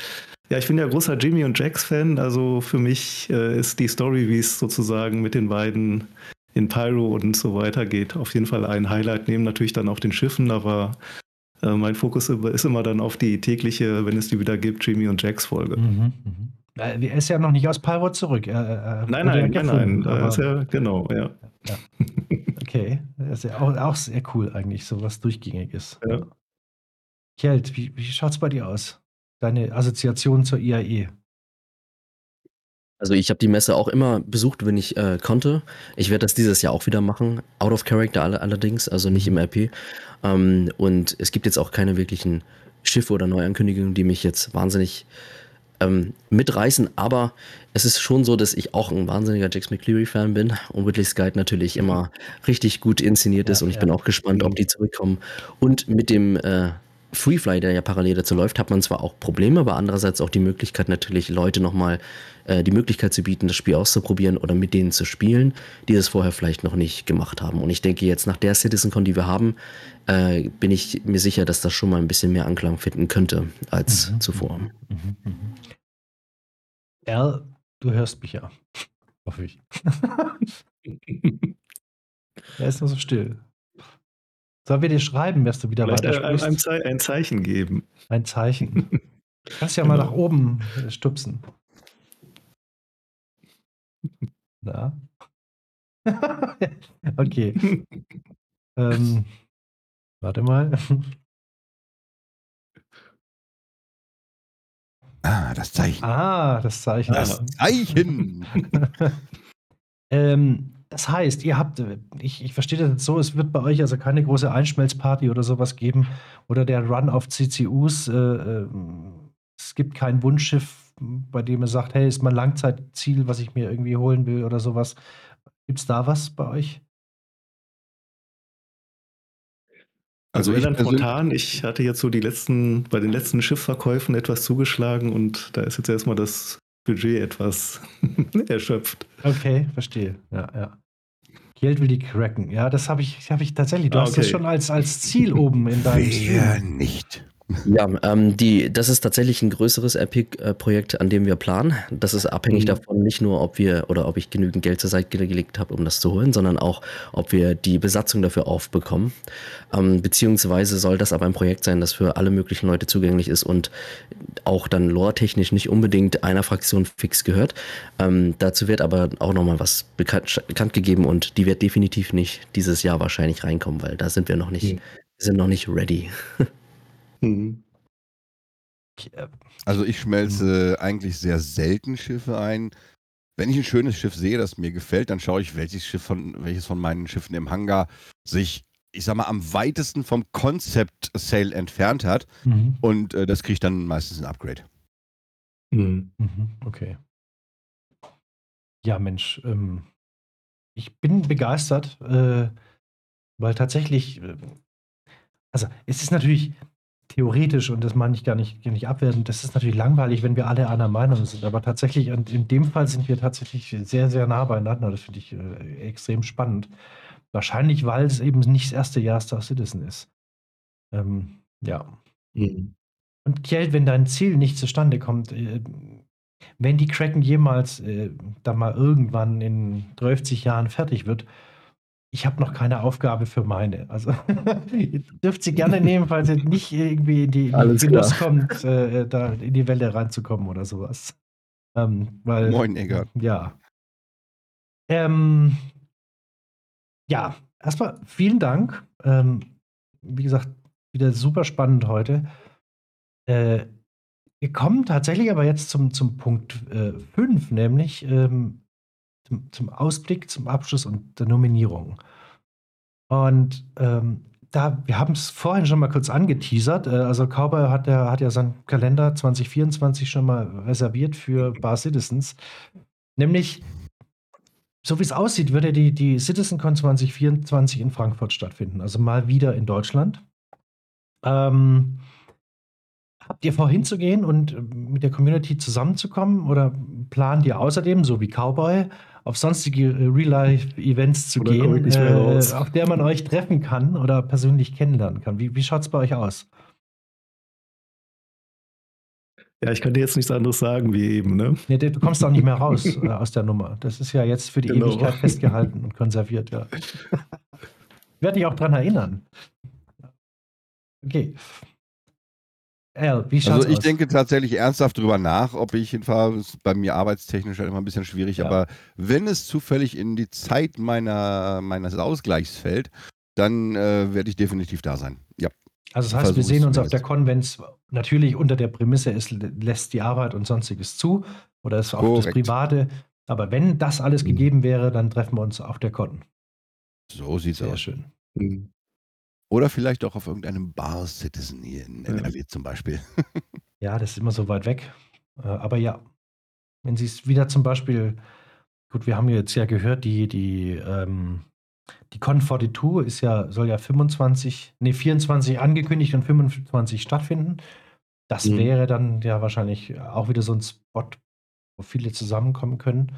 [SPEAKER 5] ja, ich bin ja großer Jimmy und Jax-Fan. Also für mich äh, ist die Story, wie es sozusagen mit den beiden in Pyro und so weiter geht, auf jeden Fall ein Highlight. Neben natürlich dann auch den Schiffen, aber äh, mein Fokus ist immer dann auf die tägliche, wenn es die wieder gibt, Jimmy und Jax-Folge.
[SPEAKER 1] Mhm, mhm. Äh, Er ist ja noch nicht aus Pyro zurück. Er,
[SPEAKER 5] Nein,
[SPEAKER 1] ja
[SPEAKER 5] nein, nein, nein. ja, genau, ja.
[SPEAKER 1] Okay, das ist ja auch, auch sehr cool eigentlich, so was durchgängig ist.
[SPEAKER 5] Ja.
[SPEAKER 1] Kjeld, wie, wie schaut's bei dir aus? Deine Assoziation zur? IAE?
[SPEAKER 4] Also ich habe die Messe auch immer besucht, wenn ich äh, konnte. Ich werde das dieses Jahr auch wieder machen, out of character alle, allerdings, also nicht im RP. Ähm, und es gibt jetzt auch keine wirklichen Schiffe oder Neuankündigungen, die mich jetzt wahnsinnig ähm, mitreißen. Aber es ist schon so, dass ich auch ein wahnsinniger Jax McCleary-Fan bin und Whitley Skype natürlich immer richtig gut inszeniert ist.
[SPEAKER 1] Ja,
[SPEAKER 4] und ich
[SPEAKER 1] ja.
[SPEAKER 4] bin auch gespannt, ob die zurückkommen. Und mit dem äh, Freefly, der ja parallel dazu läuft, hat man zwar auch Probleme, aber andererseits auch die Möglichkeit natürlich Leute nochmal äh, die Möglichkeit zu bieten, das Spiel auszuprobieren oder mit denen zu spielen, die das vorher vielleicht noch nicht gemacht haben. Und ich denke jetzt nach der CitizenCon, die wir haben, äh, bin ich mir sicher, dass das schon mal ein bisschen mehr Anklang finden könnte als
[SPEAKER 1] Mhm,
[SPEAKER 4] zuvor.
[SPEAKER 1] Mhm, mhm. Al, du hörst mich ja. Hoffe ich. er ist nur so still. Sollen wir dir schreiben, dass du wieder
[SPEAKER 5] Vielleicht ein, ein, ein,
[SPEAKER 1] weitersprichst?
[SPEAKER 5] Zei- ein Zeichen geben.
[SPEAKER 1] Ein Zeichen. Du kannst ja mal
[SPEAKER 5] Genau.
[SPEAKER 1] nach oben äh, stupsen. Na? okay. Ähm, warte mal.
[SPEAKER 3] Ah, das Zeichen.
[SPEAKER 1] Ah, das Zeichen.
[SPEAKER 3] Das Zeichen.
[SPEAKER 1] Ähm, das heißt, ihr habt, äh, ich, ich verstehe das jetzt so, es wird bei euch also keine große Einschmelzparty oder sowas geben oder der Run auf CCUs. Äh, äh, es gibt kein Wunschschiff, bei dem ihr sagt, hey, ist mein Langzeitziel, was ich mir irgendwie holen will oder sowas. Gibt es da was bei euch?
[SPEAKER 5] Also,
[SPEAKER 3] Also ich
[SPEAKER 5] spontan, ich hatte jetzt so die letzten, bei den letzten Schiffverkäufen etwas zugeschlagen und da ist jetzt erstmal das Budget etwas erschöpft.
[SPEAKER 1] Okay, verstehe. Ja, ja. Geld will die cracken. Ja, das habe ich, hab ich tatsächlich. Du
[SPEAKER 5] Ah,
[SPEAKER 1] hast das
[SPEAKER 5] okay.
[SPEAKER 1] schon als, als Ziel oben in deinem
[SPEAKER 3] Wer
[SPEAKER 1] Stream.
[SPEAKER 3] nicht?
[SPEAKER 4] Ja, ähm, die, das ist tatsächlich ein größeres Epic-Projekt, an dem wir planen. Das ist abhängig
[SPEAKER 5] Mhm.
[SPEAKER 4] davon, nicht nur, ob wir oder ob ich genügend Geld zur Seite gelegt habe, um das zu holen, sondern auch, ob wir die Besatzung dafür aufbekommen. Ähm, beziehungsweise soll das aber ein Projekt sein, das für alle möglichen Leute zugänglich ist und auch dann lore-technisch nicht unbedingt einer Fraktion fix gehört. Ähm, dazu wird aber auch nochmal was bekannt, bekannt gegeben und die wird definitiv nicht dieses Jahr wahrscheinlich reinkommen, weil da sind wir noch nicht,
[SPEAKER 5] Mhm.
[SPEAKER 4] sind noch nicht ready.
[SPEAKER 5] Mhm.
[SPEAKER 1] Äh,
[SPEAKER 3] Also ich schmelze eigentlich sehr selten Schiffe ein. Wenn ich ein schönes Schiff sehe, das mir gefällt, dann schaue ich, welches Schiff von, welches von meinen Schiffen im Hangar sich, ich sag mal, am weitesten vom Concept Sale entfernt hat.
[SPEAKER 1] Mhm.
[SPEAKER 3] Und äh, das kriegt dann meistens ein Upgrade.
[SPEAKER 5] Mhm.
[SPEAKER 1] Mhm, okay. Ja, Mensch, ähm, ich bin begeistert, äh, weil tatsächlich, äh, also es ist natürlich, theoretisch, und das meine ich gar nicht, gar nicht abwertend, das ist natürlich langweilig, wenn wir alle einer Meinung sind. Aber tatsächlich, in dem Fall sind wir tatsächlich sehr, sehr nah beieinander. Das finde ich äh, extrem spannend. Wahrscheinlich, weil es eben nicht das erste Jahr Star Citizen ist. Ähm, ja. Mhm. Und Kjeld, wenn dein Ziel nicht zustande kommt, äh, wenn die Kraken jemals äh, dann mal irgendwann in 30 Jahren fertig wird, ich habe noch keine Aufgabe für meine. Also ihr dürft sie gerne nehmen, falls ihr nicht irgendwie in die, Genuss kommt, äh, da in die Welle reinzukommen oder sowas. Ähm, weil,
[SPEAKER 3] Moin, Eggert.
[SPEAKER 1] Ja. Ähm, ja, erstmal vielen Dank. Ähm, wie gesagt, wieder super spannend heute. Äh, wir kommen tatsächlich aber jetzt zum, zum Punkt 5, äh, nämlich ähm, zum, zum, Ausblick, zum Abschluss und der Nominierung. Und ähm, da, wir haben es vorhin schon mal kurz angeteasert. Äh, also Cowboy hat ja, hat ja seinen Kalender 2024 schon mal reserviert für Bar Citizens. Nämlich, so wie es aussieht, würde die, die CitizenCon 2024 in Frankfurt stattfinden. Also mal wieder in Deutschland. Ähm, Habt ihr vor, hinzugehen und mit der Community zusammenzukommen oder plant ihr außerdem, so wie Cowboy, auf sonstige äh, Real-Life-Events zu oder gehen, äh, auf der man euch treffen kann oder persönlich kennenlernen kann? Wie, wie schaut es bei euch aus?
[SPEAKER 5] Ja, ich kann dir jetzt nichts anderes sagen wie eben, ne?
[SPEAKER 1] Nee, du kommst auch nicht mehr raus äh, aus der Nummer. Das ist ja jetzt für die genau. Ewigkeit festgehalten und konserviert, ja. Werde ich auch dran erinnern. Okay.
[SPEAKER 3] Al, wie schaut's Also ich aus? denke tatsächlich ernsthaft drüber nach, ob ich hinfahre. Ist bei mir arbeitstechnisch halt immer ein bisschen schwierig, ja. aber wenn es zufällig in die Zeit meiner, meines Ausgleichs fällt, dann äh, werde ich definitiv da sein. Ja.
[SPEAKER 1] Also das heißt, wir sehen uns auf der Con, wenn es natürlich unter der Prämisse ist, lässt die Arbeit und sonstiges zu oder ist auch Korrekt. das Private. Aber wenn das alles mhm. gegeben wäre, dann treffen wir uns auf der Con.
[SPEAKER 3] So sieht's
[SPEAKER 1] Sehr
[SPEAKER 3] aus.
[SPEAKER 1] Sehr schön. Mhm.
[SPEAKER 3] Oder vielleicht auch auf irgendeinem Bar Citizen hier in NRW ja. zum Beispiel.
[SPEAKER 1] ja, das ist immer so weit weg. Äh, aber ja, wenn Sie es wieder zum Beispiel, gut, wir haben jetzt ja gehört, die, die, ähm, die Con 42 ist ja, soll ja 25, nee, 24 angekündigt und 25 stattfinden. Das mhm. wäre dann ja wahrscheinlich auch wieder so ein Spot, wo viele zusammenkommen können.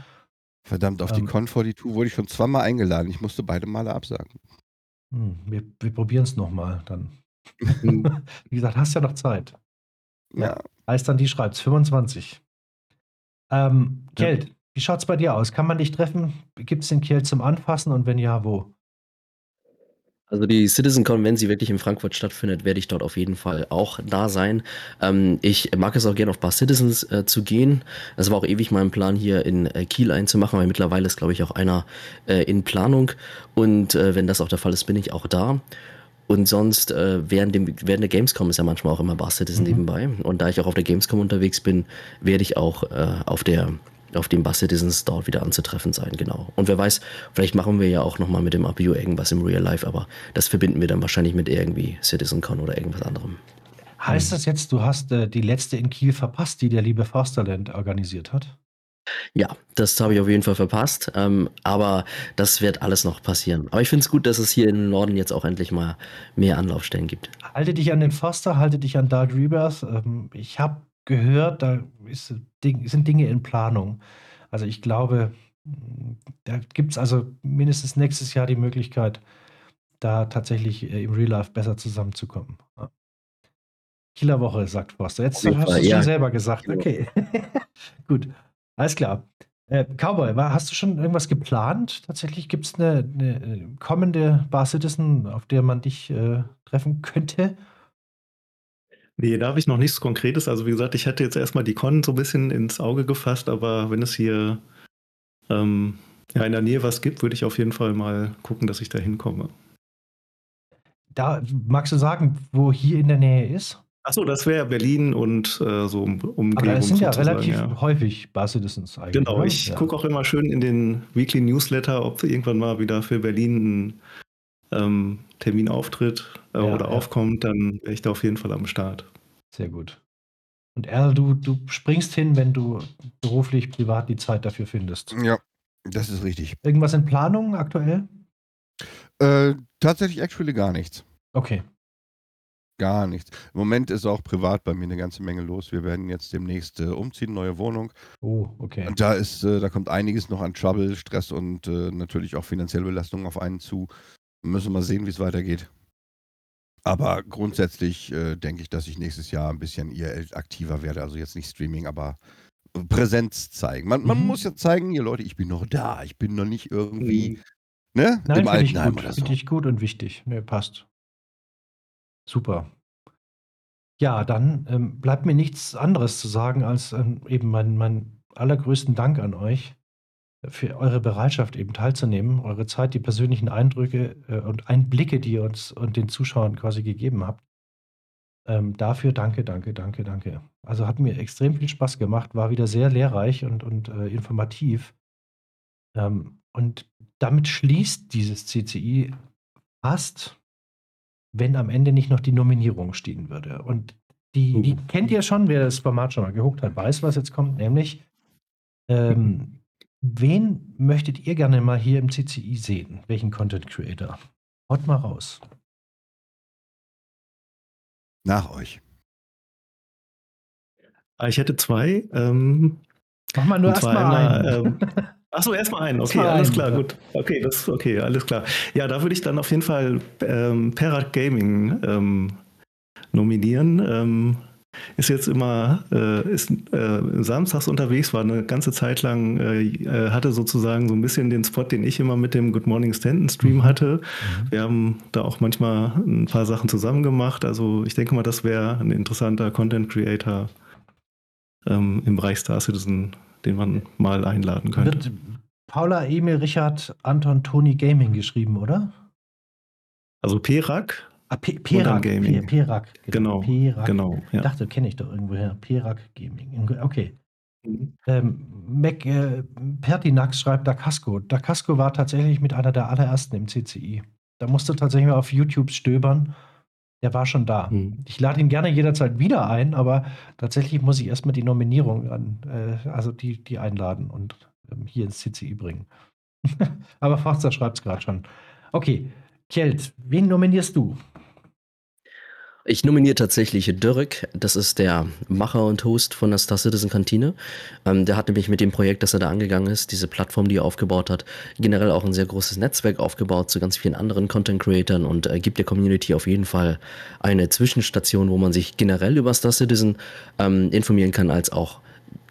[SPEAKER 3] Verdammt, auf ähm, die Con 42 wurde ich schon zweimal eingeladen. Ich musste beide Male absagen.
[SPEAKER 1] Hm, wir wir probieren es nochmal dann. Wie gesagt, hast ja noch Zeit. Ja. Heißt dann, die schreibt 25. Ähm, Ja. wie schaut es bei dir aus? Kann man dich treffen? Gibt es den Kjeld zum Anfassen und wenn ja, wo?
[SPEAKER 4] Also die CitizenCon, wenn sie wirklich in Frankfurt stattfindet, werde ich dort auf jeden Fall auch da sein. Ähm, ich mag es auch gerne auf Bar Citizens äh, zu gehen. Das war auch ewig mein Plan hier in äh, Kiel einzumachen, weil mittlerweile ist, glaube ich, auch einer äh, in Planung. Und äh, wenn das auch der Fall ist, bin ich auch da. Und sonst, äh, während, dem, während der Gamescom ist ja manchmal auch immer Bar Citizen mhm. nebenbei. Und da ich auch auf der Gamescom unterwegs bin, werde ich auch äh, auf der auf dem Bus Citizens dort wieder anzutreffen sein, genau. Und wer weiß, vielleicht machen wir ja auch nochmal mit dem APU irgendwas im Real Life, aber das verbinden wir dann wahrscheinlich mit irgendwie CitizenCon oder irgendwas anderem.
[SPEAKER 1] Heißt das jetzt, du hast äh, die letzte in Kiel verpasst, die der liebe Forsterland organisiert hat?
[SPEAKER 4] Ja, das habe ich auf jeden Fall verpasst, ähm, aber das wird alles noch passieren. Aber ich finde es gut, dass es hier im Norden jetzt auch endlich mal mehr Anlaufstellen gibt.
[SPEAKER 1] Halte dich an den Forster, halte dich an Dark Rebirth. Ähm, ich habe gehört, da ist, sind Dinge in Planung. Also ich glaube, da gibt es also mindestens nächstes Jahr die Möglichkeit, da tatsächlich äh, im Real Life besser zusammenzukommen. Ja. Kieler Woche, sagt Forster. Jetzt hast du es ja. schon selber gesagt. Okay. Gut. Alles klar. Äh, Cowboy, war, hast du schon irgendwas geplant? Tatsächlich gibt es eine, eine, äh, kommende Bar Citizen, auf der man dich äh, treffen könnte?
[SPEAKER 5] Nee, da habe ich noch nichts Konkretes. Also wie gesagt, ich hätte jetzt erstmal die Con so ein bisschen ins Auge gefasst, aber wenn es hier ähm, ja, in der Nähe was gibt, würde ich auf jeden Fall mal gucken, dass ich da hinkomme.
[SPEAKER 1] Da magst du sagen, wo hier in der Nähe ist?
[SPEAKER 5] Achso, das wäre Berlin und äh, so um, Umgebung.
[SPEAKER 1] Aber das sind ja relativ ja. häufig Bar Citizens
[SPEAKER 5] eigentlich. Genau, ne? ich ja. gucke auch immer schön in den Weekly Newsletter, ob irgendwann mal wieder für Berlin ein ähm, Termin auftritt äh, ja, oder ja. aufkommt, dann wäre ich da auf jeden Fall am Start.
[SPEAKER 1] Sehr gut. Und Erl, du, du springst hin, wenn du beruflich, privat die Zeit dafür findest.
[SPEAKER 3] Ja, das ist richtig.
[SPEAKER 1] Irgendwas in Planung aktuell?
[SPEAKER 3] Äh, tatsächlich actually gar nichts.
[SPEAKER 1] Okay.
[SPEAKER 3] Gar nichts. Im Moment ist auch privat bei mir eine ganze Menge los. Wir werden jetzt demnächst äh, umziehen, neue Wohnung.
[SPEAKER 1] Oh, okay.
[SPEAKER 3] Und da ist, äh, da kommt einiges noch an Trouble, Stress und äh, natürlich auch finanzielle Belastung auf einen zu. Müssen wir mal sehen, wie es weitergeht. Aber grundsätzlich äh, denke ich, dass ich nächstes Jahr ein bisschen eher aktiver werde. Also jetzt nicht Streaming, aber Präsenz zeigen. Man, man
[SPEAKER 1] Mhm.
[SPEAKER 3] muss ja zeigen, hier Leute, ich bin noch da. Ich bin noch nicht irgendwie,
[SPEAKER 5] Mhm.
[SPEAKER 3] ne,
[SPEAKER 1] Nein,
[SPEAKER 3] im Altenheim oder so.
[SPEAKER 1] Finde ich gut und wichtig. Ne, passt. Super. Ja, dann ähm, bleibt mir nichts anderes zu sagen, als ähm, eben meinen mein allergrößten Dank an euch für eure Bereitschaft, eben teilzunehmen, eure Zeit, die persönlichen Eindrücke äh, und Einblicke, die ihr uns und den Zuschauern quasi gegeben habt. Ähm, dafür danke, danke, danke, danke. Also hat mir extrem viel Spaß gemacht, war wieder sehr lehrreich und, und äh, informativ. Ähm, und damit schließt dieses CCI fast, wenn am Ende nicht noch die Nominierung stehen würde. Und die, die kennt ihr schon, wer das Format schon mal geguckt hat, weiß, was jetzt kommt, nämlich ähm, wen möchtet ihr gerne mal hier im CCI sehen? Welchen Content Creator? Haut mal raus.
[SPEAKER 3] Nach euch.
[SPEAKER 5] Ah, Ich hätte zwei. Ähm,
[SPEAKER 1] Mach mal nur erstmal einen.
[SPEAKER 5] ähm, Achso, erstmal einen. Okay,
[SPEAKER 1] Erstmal
[SPEAKER 5] alles
[SPEAKER 1] einen,
[SPEAKER 5] klar,
[SPEAKER 1] ja.
[SPEAKER 5] gut. Okay, das okay, alles klar. Ja, da würde ich dann auf jeden Fall ähm, Perat Gaming ähm, nominieren. Ähm, ist jetzt immer äh, ist äh, samstags unterwegs, war eine ganze Zeit lang, äh, äh, hatte sozusagen so ein bisschen den Spot, den ich immer mit dem Good Morning Stanton Stream
[SPEAKER 1] Mhm.
[SPEAKER 5] hatte.
[SPEAKER 1] Mhm.
[SPEAKER 5] Wir haben da auch manchmal ein paar Sachen zusammen gemacht. Also ich denke mal, das wäre ein interessanter Content Creator ähm, im Bereich Star Citizen, den man mal einladen könnte.
[SPEAKER 1] Wird Paula, Emil, Richard, Anton, Toni Gaming geschrieben, oder?
[SPEAKER 5] Also Perak,
[SPEAKER 1] Ah, P Perak.
[SPEAKER 5] Gaming.
[SPEAKER 1] Perak.
[SPEAKER 5] genau,
[SPEAKER 1] Perak.
[SPEAKER 5] genau.
[SPEAKER 1] Ich
[SPEAKER 5] Ja.
[SPEAKER 1] dachte, kenne ich doch irgendwoher. Perak Gaming. Okay. Ähm, Mac äh, Pertinax schreibt Dacasco. Dacasco war tatsächlich mit einer der allerersten im CCI. Da musste tatsächlich mal auf YouTube stöbern. Der war schon da.
[SPEAKER 5] Mhm.
[SPEAKER 1] Ich lade ihn gerne jederzeit wieder ein, aber tatsächlich muss ich erstmal die Nominierung an, äh, also die, die einladen und ähm, hier ins CCI bringen. aber Forster schreibt es gerade schon. Okay, Kjeld, wen nominierst du?
[SPEAKER 4] Ich nominiere tatsächlich Dörrek, das ist der Macher und Host von der Star Citizen Kantine. Ähm, der hat nämlich mit dem Projekt, das er da angegangen ist, diese Plattform, die er aufgebaut hat, generell auch ein sehr großes Netzwerk aufgebaut zu ganz vielen anderen Content Creatern und äh, gibt der Community auf jeden Fall eine Zwischenstation, wo man sich generell über Star Citizen ähm, informieren kann, als auch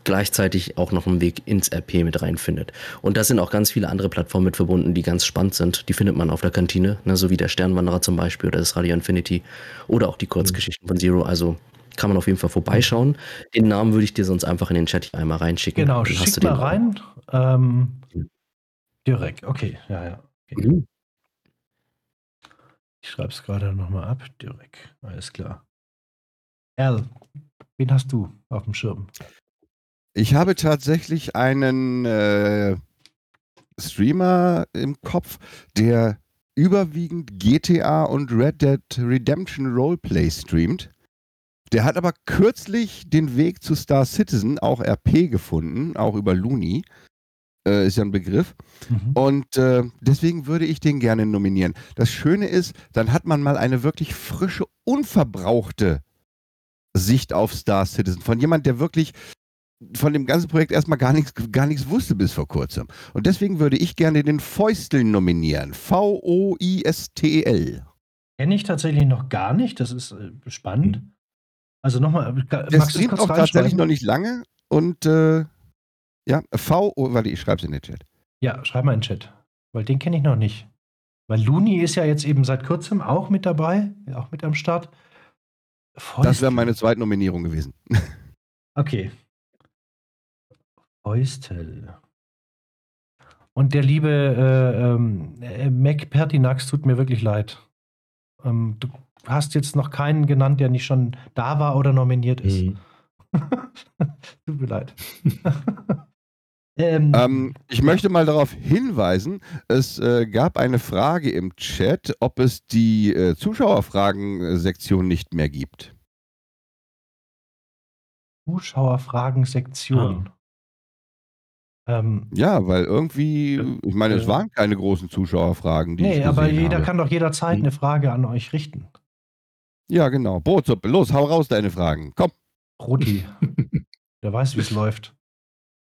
[SPEAKER 4] gleichzeitig auch noch einen Weg ins RP mit reinfindet. Und da sind auch ganz viele andere Plattformen mit verbunden, die ganz spannend sind. Die findet man auf der Kantine, ne, so wie der Sternwanderer zum Beispiel oder das Radio Infinity oder auch die Kurzgeschichten von Zero. Also kann man auf jeden Fall vorbeischauen. Den Namen würde ich dir sonst einfach in den Chat hier einmal reinschicken.
[SPEAKER 1] Genau,
[SPEAKER 4] Dann hast
[SPEAKER 1] schick
[SPEAKER 4] du
[SPEAKER 1] mal rein. Ähm, direkt, okay, ja, ja. Okay.
[SPEAKER 4] Mhm.
[SPEAKER 1] Ich schreibe es gerade nochmal ab. Direkt, alles klar. Al, wen hast du auf dem Schirm?
[SPEAKER 3] Ich habe tatsächlich einen äh, Streamer im Kopf, der überwiegend GTA und Red Dead Redemption Roleplay streamt. Der hat aber kürzlich den Weg zu Star Citizen, auch RP, gefunden, auch über Looney. Äh, ist ja ein Begriff.
[SPEAKER 1] Mhm.
[SPEAKER 3] Und äh, deswegen würde ich den gerne nominieren. Das Schöne ist, dann hat man mal eine wirklich frische, unverbrauchte Sicht auf Star Citizen. Von jemand, der wirklich von dem ganzen Projekt erstmal gar nichts, gar nichts wusste bis vor kurzem. Und deswegen würde ich gerne den Fäustel nominieren. V-O-I-S-T-E-L.
[SPEAKER 1] Kenne ich tatsächlich noch gar nicht. Das ist äh, spannend. Also nochmal, äh, es
[SPEAKER 3] streamt auch tatsächlich noch nicht lange. Und äh, ja, V, O, warte, ich schreibe es in den Chat.
[SPEAKER 1] Ja, schreib mal in den Chat. Weil den kenne ich noch nicht. Weil Looney ist ja jetzt eben seit kurzem auch mit dabei, auch mit am Start.
[SPEAKER 3] Das
[SPEAKER 1] Fäustel.
[SPEAKER 3] wäre meine zweite Nominierung gewesen.
[SPEAKER 1] Okay. Fäustel. Und der liebe äh, ähm, äh, Mac Pertinax tut mir wirklich leid. Ähm, du hast jetzt noch keinen genannt, der nicht schon da war oder nominiert ist.
[SPEAKER 4] Mhm.
[SPEAKER 1] tut mir leid. ähm,
[SPEAKER 3] Ähm, ich möchte mal darauf hinweisen, es äh, gab eine Frage im Chat, ob es die äh, Zuschauerfragen-Sektion nicht mehr gibt.
[SPEAKER 1] Zuschauerfragen-Sektion. Ähm,
[SPEAKER 3] Ja, weil irgendwie, ich meine, es
[SPEAKER 5] Ja.
[SPEAKER 3] waren keine großen Zuschauerfragen, die
[SPEAKER 1] nee, aber jeder
[SPEAKER 3] habe.
[SPEAKER 1] kann doch jederzeit
[SPEAKER 5] Mhm.
[SPEAKER 1] eine Frage an euch richten.
[SPEAKER 3] Ja, genau. Brotsuppe. Los, hau raus deine Fragen. Komm.
[SPEAKER 1] Roti. Der weiß, wie es läuft.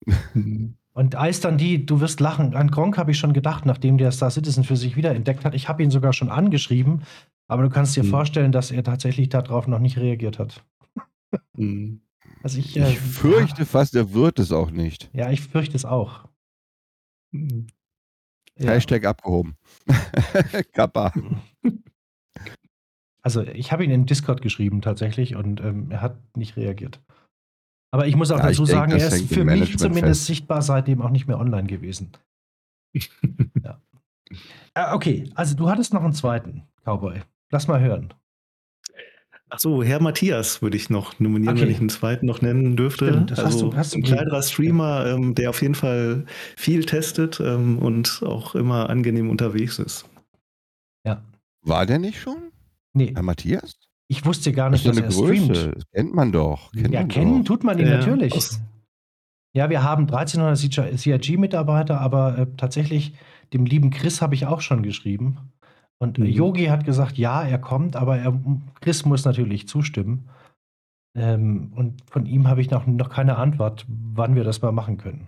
[SPEAKER 1] Und als dann die, du wirst lachen, an Gronk habe ich schon gedacht, nachdem der Star Citizen für sich wiederentdeckt hat. Ich habe ihn sogar schon angeschrieben, aber du kannst dir
[SPEAKER 5] Mhm.
[SPEAKER 1] vorstellen, dass er tatsächlich darauf noch nicht reagiert hat.
[SPEAKER 5] Mhm.
[SPEAKER 1] Also ich, äh,
[SPEAKER 3] Ich fürchte fast, er wird es auch nicht.
[SPEAKER 1] Ja, ich fürchte es auch.
[SPEAKER 5] Mhm.
[SPEAKER 1] Ja.
[SPEAKER 3] Hashtag abgehoben. Kappa.
[SPEAKER 1] Also ich habe ihn in Discord geschrieben tatsächlich und ähm, er hat nicht reagiert. Aber ich muss auch
[SPEAKER 3] Ja,
[SPEAKER 1] dazu sagen, er ist für mich zumindest
[SPEAKER 3] fest.
[SPEAKER 1] sichtbar seitdem auch nicht mehr online gewesen. ja. Äh, okay, also du hattest noch einen zweiten Cowboy. Lass mal hören.
[SPEAKER 5] Ach so, Herr Matthias würde ich noch nominieren,
[SPEAKER 1] Okay.
[SPEAKER 5] wenn ich einen zweiten noch nennen dürfte.
[SPEAKER 1] Stimmt, das hast
[SPEAKER 5] also
[SPEAKER 1] du- hast du
[SPEAKER 5] ein kleinerer Streamer, ähm, der auf jeden Fall viel testet ähm, und auch immer angenehm unterwegs ist.
[SPEAKER 1] Ja.
[SPEAKER 3] War der nicht schon?
[SPEAKER 1] Nee,
[SPEAKER 3] Herr Matthias?
[SPEAKER 1] ich wusste gar
[SPEAKER 3] Das
[SPEAKER 1] nicht,
[SPEAKER 3] ist
[SPEAKER 1] dass er
[SPEAKER 3] eine Größe.
[SPEAKER 1] streamt.
[SPEAKER 3] Das kennt man doch. Kennt
[SPEAKER 1] ja,
[SPEAKER 3] man
[SPEAKER 1] kennen
[SPEAKER 3] doch.
[SPEAKER 1] tut man ihn
[SPEAKER 5] Ja,
[SPEAKER 1] natürlich.
[SPEAKER 5] aus-
[SPEAKER 1] Ja, wir haben 1300 CIG-Mitarbeiter, aber äh, tatsächlich dem lieben Chris habe ich auch schon geschrieben. Und
[SPEAKER 5] Mhm.
[SPEAKER 1] Yogi hat gesagt, ja, er kommt, aber er, Chris muss natürlich zustimmen. Ähm, und von ihm habe ich noch, noch keine Antwort, wann wir das mal machen können.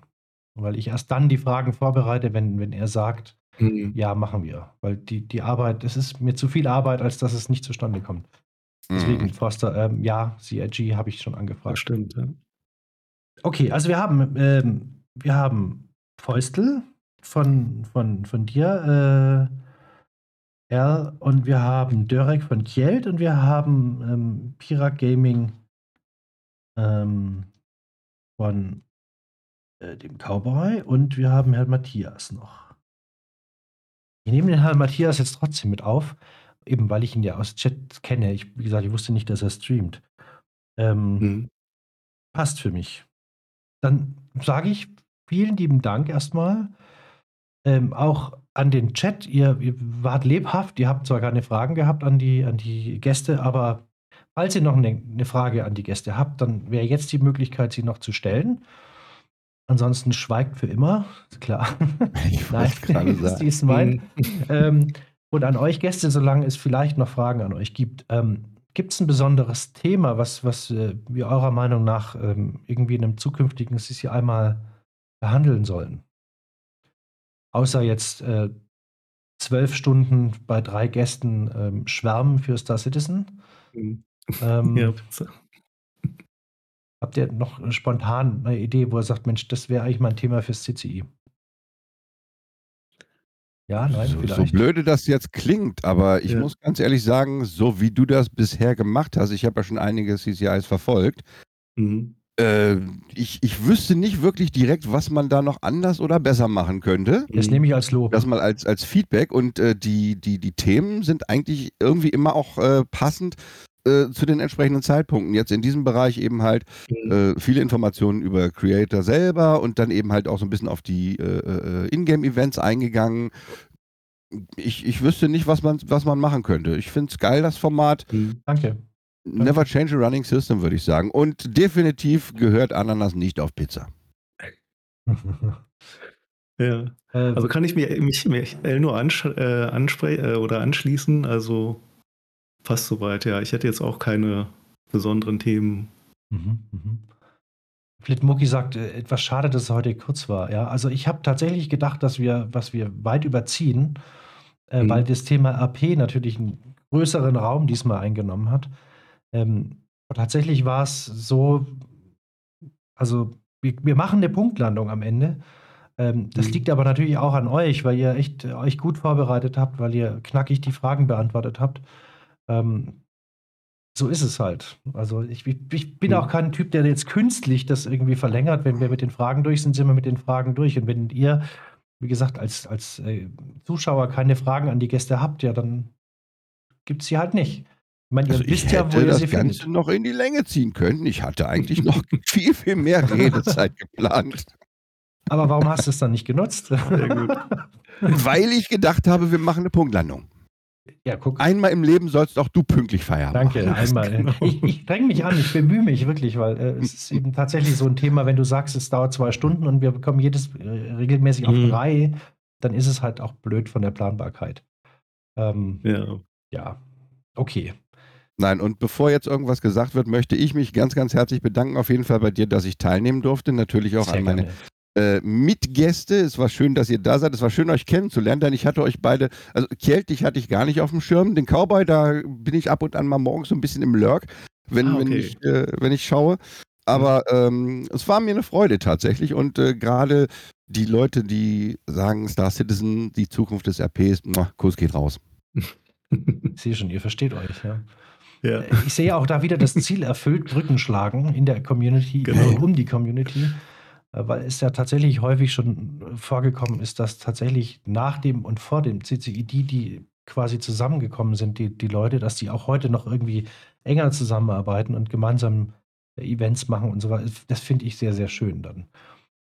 [SPEAKER 1] Weil ich erst dann die Fragen vorbereite, wenn, wenn er sagt,
[SPEAKER 5] Mhm.
[SPEAKER 1] ja, machen wir. Weil die, die Arbeit, es ist mir zu viel Arbeit, als dass es nicht zustande kommt. Deswegen,
[SPEAKER 3] Mhm.
[SPEAKER 1] Forster, ähm, ja, CIG habe ich schon
[SPEAKER 5] Das
[SPEAKER 1] angefragt.
[SPEAKER 5] stimmt. Ja.
[SPEAKER 1] Okay, also wir haben, ähm, wir haben Feustel von, von, von dir, äh, Erl, und wir haben Dörek von Kjeld und wir haben ähm, Pira Gaming ähm, von äh, dem Cowboy und wir haben Herrn Matthias noch. Ich nehme den Herrn Matthias jetzt trotzdem mit auf, eben weil ich ihn ja aus Chat kenne. Ich, wie gesagt, ich wusste nicht, dass er streamt. Ähm,
[SPEAKER 5] Mhm.
[SPEAKER 1] passt für mich. Dann sage ich vielen lieben Dank erstmal. Ähm, auch an den Chat. Ihr, ihr wart lebhaft. Ihr habt zwar keine Fragen gehabt an die, an die Gäste, aber falls ihr noch eine, eine Frage an die Gäste habt, dann wäre jetzt die Möglichkeit, sie noch zu stellen. Ansonsten schweigt für immer. Ist klar.
[SPEAKER 3] Ich
[SPEAKER 1] Nein,
[SPEAKER 3] gerade sagen.
[SPEAKER 1] ist mein.
[SPEAKER 5] Mhm.
[SPEAKER 1] Ähm, und an euch Gäste, solange es vielleicht noch Fragen an euch gibt, ähm, gibt es ein besonderes Thema, was, was äh, wir eurer Meinung nach ähm, irgendwie in einem zukünftigen CCI mal behandeln sollen? Außer jetzt äh, zwölf Stunden bei drei Gästen ähm, schwärmen für Star Citizen.
[SPEAKER 5] Mhm.
[SPEAKER 1] Ähm,
[SPEAKER 5] Ja, bitte.
[SPEAKER 1] Habt ihr noch spontan eine Idee, wo ihr sagt, Mensch, das wäre eigentlich mal ein Thema fürs CCI? Ja, nein,
[SPEAKER 3] so, so
[SPEAKER 1] vielleicht.
[SPEAKER 3] blöde das jetzt klingt, aber ich
[SPEAKER 5] Ja.
[SPEAKER 3] muss ganz ehrlich sagen, so wie du das bisher gemacht hast, ich habe ja schon einige CCIs verfolgt,
[SPEAKER 5] Mhm.
[SPEAKER 3] Äh, ich, ich wüsste nicht wirklich direkt, was man da noch anders oder besser machen könnte.
[SPEAKER 1] Das nehme ich als Lob.
[SPEAKER 3] Das mal als, als Feedback und äh, die, die, die Themen sind eigentlich irgendwie immer auch äh, passend äh, zu den entsprechenden Zeitpunkten. Jetzt in diesem Bereich eben halt
[SPEAKER 5] Mhm.
[SPEAKER 3] äh, viele Informationen über Creator selber und dann eben halt auch so ein bisschen auf die äh, äh, Ingame-Events eingegangen. Ich, ich wüsste nicht, was man, was man machen könnte. Ich finde es geil, das Format.
[SPEAKER 5] Mhm.
[SPEAKER 1] Danke.
[SPEAKER 3] Never change a running system, würde ich sagen. Und definitiv gehört Ananas nicht auf Pizza.
[SPEAKER 5] Ja.
[SPEAKER 1] Äh,
[SPEAKER 5] Also kann ich mir, mich, mich El nur ansch äh, anspre äh, oder anschließen. Also fast soweit, ja. Ich hätte jetzt auch keine besonderen Themen.
[SPEAKER 1] Mhm, mhm. Flitmucki sagt, äh, etwas schade, dass es heute kurz war. Ja, also ich habe tatsächlich gedacht, dass wir, was wir weit überziehen, äh,
[SPEAKER 5] Mhm.
[SPEAKER 1] weil das Thema AP natürlich einen größeren Raum diesmal eingenommen hat. Ähm, tatsächlich war es so, also wir, wir machen eine Punktlandung am Ende. Ähm, das
[SPEAKER 5] Mhm.
[SPEAKER 1] liegt aber natürlich auch an euch, weil ihr echt äh, euch gut vorbereitet habt, weil ihr knackig die Fragen beantwortet habt. Ähm, so ist es halt. Also ich, ich, ich bin
[SPEAKER 5] Mhm.
[SPEAKER 1] auch kein Typ, der jetzt künstlich das irgendwie verlängert. Wenn wir mit den Fragen durch sind, sind wir mit den Fragen durch. Und wenn ihr, wie gesagt, als, als äh, Zuschauer keine Fragen an die Gäste habt, ja, dann gibt es sie halt nicht. Ich meine, ihr
[SPEAKER 3] Also ich
[SPEAKER 1] wisst ja, wo
[SPEAKER 3] hätte
[SPEAKER 1] ihr
[SPEAKER 3] das
[SPEAKER 1] sie
[SPEAKER 3] Ganze
[SPEAKER 1] findet.
[SPEAKER 3] noch in die Länge ziehen können. Ich hatte eigentlich noch viel, viel mehr Redezeit geplant,
[SPEAKER 1] Aber warum hast du es dann nicht genutzt?
[SPEAKER 5] Sehr gut.
[SPEAKER 3] weil ich gedacht habe, wir machen eine Punktlandung.
[SPEAKER 1] ja, guck.
[SPEAKER 3] Einmal im Leben sollst auch du pünktlich Feierabend
[SPEAKER 1] Danke,
[SPEAKER 3] machen.
[SPEAKER 1] einmal.
[SPEAKER 5] genau.
[SPEAKER 1] Ich, ich dränge mich an, ich bemühe mich wirklich, weil äh, es ist eben tatsächlich so ein Thema, wenn du sagst, es dauert zwei Stunden und wir bekommen jedes äh, regelmäßig auf
[SPEAKER 5] Mhm.
[SPEAKER 1] drei, dann ist es halt auch blöd von der Planbarkeit. Ähm,
[SPEAKER 5] Ja.
[SPEAKER 1] ja, okay.
[SPEAKER 3] Nein, und bevor jetzt irgendwas gesagt wird, möchte ich mich ganz, ganz herzlich bedanken, auf jeden Fall bei dir, dass ich teilnehmen durfte. Natürlich auch
[SPEAKER 1] Sehr
[SPEAKER 3] an meine äh, Mitgäste. Es war schön, dass ihr da seid. Es war schön, euch kennenzulernen, denn ich hatte euch beide, also Kjeld, dich hatte ich gar nicht auf dem Schirm. Den Cowboy, da bin ich ab und an mal morgens so ein bisschen im Lurk, wenn,
[SPEAKER 5] Ah,
[SPEAKER 3] wenn,
[SPEAKER 5] okay.
[SPEAKER 3] ich, äh, wenn ich schaue. Aber ähm, es war mir eine Freude tatsächlich und äh, gerade die Leute, die sagen Star Citizen, die Zukunft des RPs, muah, Kurs geht raus.
[SPEAKER 1] Ich sehe schon, ihr versteht euch. Ja.
[SPEAKER 5] Ja.
[SPEAKER 1] Ich sehe auch da wieder das Ziel erfüllt, Brücken schlagen in der Community,
[SPEAKER 5] Genau.
[SPEAKER 1] äh, um die Community. Äh, Weil es ja tatsächlich häufig schon äh, vorgekommen ist, dass tatsächlich nach dem und vor dem CCI die, die quasi zusammengekommen sind, die, die Leute, dass die auch heute noch irgendwie enger zusammenarbeiten und gemeinsam äh, Events machen und so weiter. Das finde ich sehr, sehr schön dann.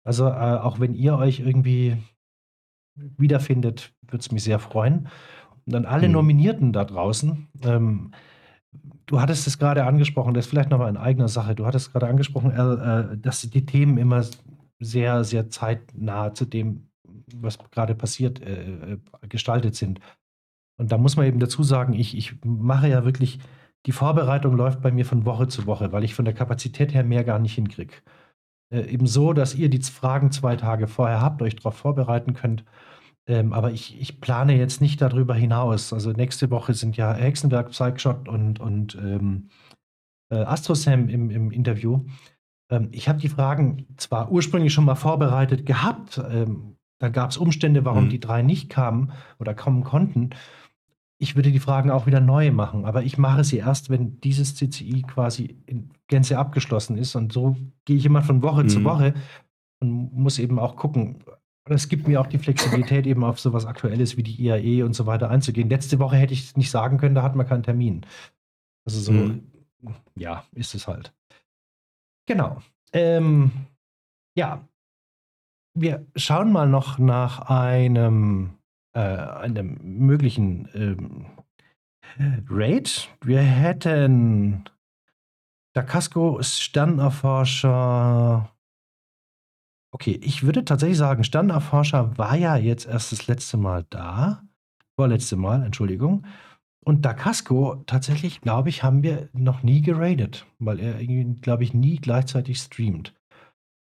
[SPEAKER 1] Also äh, auch wenn ihr euch irgendwie wiederfindet, würde es mich sehr freuen. Und dann alle
[SPEAKER 5] Mhm.
[SPEAKER 1] Nominierten da draußen. Ähm, du hattest es gerade angesprochen, das ist vielleicht nochmal in eigener Sache. Du hattest gerade angesprochen, Al, äh, dass die Themen immer sehr, sehr zeitnah zu dem, was gerade passiert, äh, äh, gestaltet sind. Und da muss man eben dazu sagen, ich, ich mache ja wirklich, die Vorbereitung läuft bei mir von Woche zu Woche, weil ich von der Kapazität her mehr gar nicht hinkriege. Äh, eben so, dass ihr die Fragen zwei Tage vorher habt, euch darauf vorbereiten könnt. Ähm, aber ich, ich plane jetzt nicht darüber hinaus. Also nächste Woche sind ja Hexenwerk, Psychshot und, und ähm, äh, Astrosam im, im Interview. Ähm, ich habe die Fragen zwar ursprünglich schon mal vorbereitet gehabt, ähm, dann gab es Umstände, warum
[SPEAKER 5] Mhm.
[SPEAKER 1] die drei nicht kamen oder kommen konnten. Ich würde die Fragen auch wieder neu machen, aber ich mache sie erst, wenn dieses CCI quasi in Gänze abgeschlossen ist. Und so gehe ich immer von Woche zu
[SPEAKER 5] Mhm.
[SPEAKER 1] Woche und muss eben auch gucken. Aber Es gibt mir auch die Flexibilität, eben auf sowas Aktuelles wie die IAE und so weiter einzugehen. Letzte Woche hätte ich es nicht sagen können, da hat man keinen Termin. Also so,
[SPEAKER 5] Mhm.
[SPEAKER 1] ja, ist es halt. Genau. Ähm, ja, wir schauen mal noch nach einem, äh, einem möglichen ähm, Raid. Wir hätten Dacasco, Sternerforscher. Okay, ich würde tatsächlich sagen, Sternerforscher war ja jetzt erst das letzte Mal da. Vorletzte Mal, Entschuldigung. Und Dacasco, tatsächlich, glaube ich, haben wir noch nie geradet, weil er irgendwie, glaube ich, nie gleichzeitig streamt.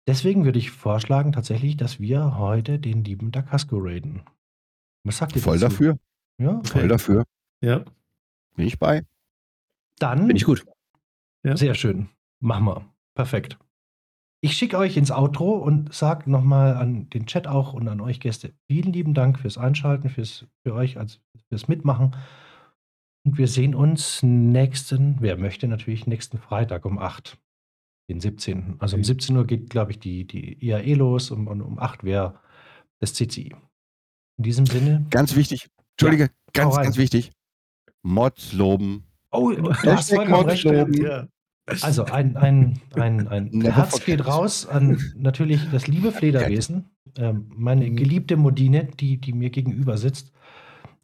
[SPEAKER 1] Deswegen würde ich vorschlagen, tatsächlich, dass wir heute den lieben Dacasco raiden. Was sagt ihr
[SPEAKER 3] Voll
[SPEAKER 1] dazu?
[SPEAKER 3] dafür,
[SPEAKER 1] Ja,
[SPEAKER 3] voll dafür.
[SPEAKER 5] ja.
[SPEAKER 3] Bin ich bei.
[SPEAKER 1] dann
[SPEAKER 4] Bin ich gut.
[SPEAKER 5] Ja.
[SPEAKER 1] Sehr schön. Machen wir. Perfekt. Ich schicke euch ins Outro und sage nochmal an den Chat auch und an euch Gäste vielen lieben Dank fürs Einschalten, fürs, für euch, als fürs Mitmachen. Und wir sehen uns nächsten, wer möchte, natürlich nächsten Freitag um 8, den 17. Also um
[SPEAKER 5] Mhm.
[SPEAKER 1] 17 Uhr geht, glaube ich, die, die IAE los und um, um 8 wäre das CCI. In diesem Sinne.
[SPEAKER 3] Ganz wichtig, Entschuldige, ganz,
[SPEAKER 1] rein.
[SPEAKER 3] ganz wichtig. Mods loben.
[SPEAKER 1] Oh,
[SPEAKER 3] Hashtag
[SPEAKER 1] vollkommen
[SPEAKER 3] Mods
[SPEAKER 1] recht.
[SPEAKER 3] loben.
[SPEAKER 5] ja.
[SPEAKER 1] Also ein, ein, ein, ein
[SPEAKER 3] Never
[SPEAKER 1] Herz geht raus an natürlich das liebe Flederwesen, ähm, meine
[SPEAKER 5] Mhm.
[SPEAKER 1] geliebte Modine, die, die mir gegenüber sitzt,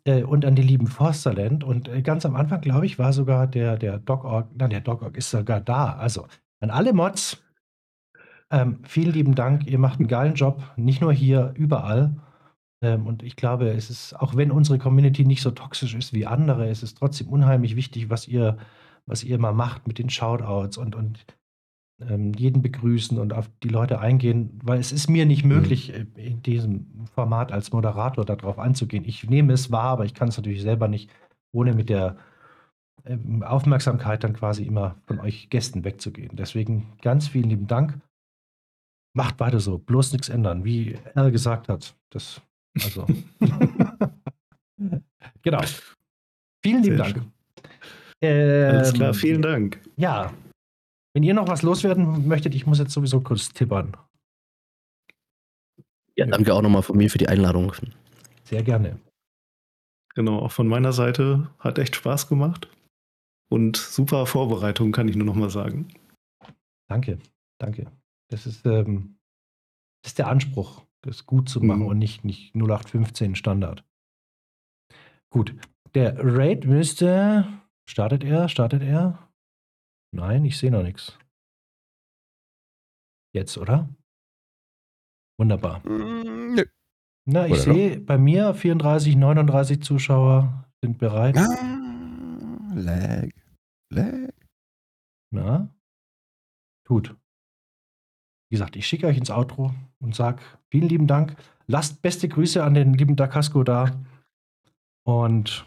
[SPEAKER 1] äh, und an die lieben Forsterland. Und äh, ganz am Anfang, glaube ich, war sogar der, der Dog-Org, nein, der Dog-Org ist sogar da. Also an alle Mods, ähm, vielen lieben Dank, ihr macht einen geilen Job, nicht nur hier, überall. Ähm, und ich glaube, es ist, auch wenn unsere Community nicht so toxisch ist wie andere, es ist trotzdem unheimlich wichtig, was ihr, was ihr mal macht mit den Shoutouts und, und ähm, jeden begrüßen und auf die Leute eingehen, weil es ist mir nicht möglich, äh, in diesem Format als Moderator darauf einzugehen. Ich nehme es wahr, aber ich kann es natürlich selber nicht, ohne mit der ähm, Aufmerksamkeit dann quasi immer von euch Gästen wegzugehen. Deswegen ganz vielen lieben Dank. Macht weiter so, bloß nichts ändern, wie er gesagt hat. Das, also. genau. Vielen lieben
[SPEAKER 5] Sehr
[SPEAKER 1] Dank.
[SPEAKER 5] schön. Alles
[SPEAKER 1] Ähm,
[SPEAKER 5] klar, vielen Dank.
[SPEAKER 1] Ja. Wenn ihr noch was loswerden möchtet, ich muss jetzt sowieso kurz tippern.
[SPEAKER 4] Ja, danke auch nochmal von mir für die Einladung.
[SPEAKER 1] Sehr gerne.
[SPEAKER 5] Genau, auch von meiner Seite hat echt Spaß gemacht. Und super Vorbereitung, kann ich nur noch mal sagen.
[SPEAKER 1] Danke. Danke. Das ist, ähm, das ist der Anspruch, das gut zu machen
[SPEAKER 5] Mhm.
[SPEAKER 1] und nicht, nicht 0815 Standard. Gut. Der Raid müsste. Startet er? Startet er? Nein, ich sehe noch nichts. Jetzt, oder? Wunderbar.
[SPEAKER 3] Mm, nö.
[SPEAKER 1] Na, ich sehe bei mir 34, 39 Zuschauer sind bereit.
[SPEAKER 3] Ah, lag. Lag.
[SPEAKER 1] Na? Gut. Wie gesagt, ich schicke euch ins Outro und sage vielen lieben Dank. Lasst beste Grüße an den lieben Dacasco da. Und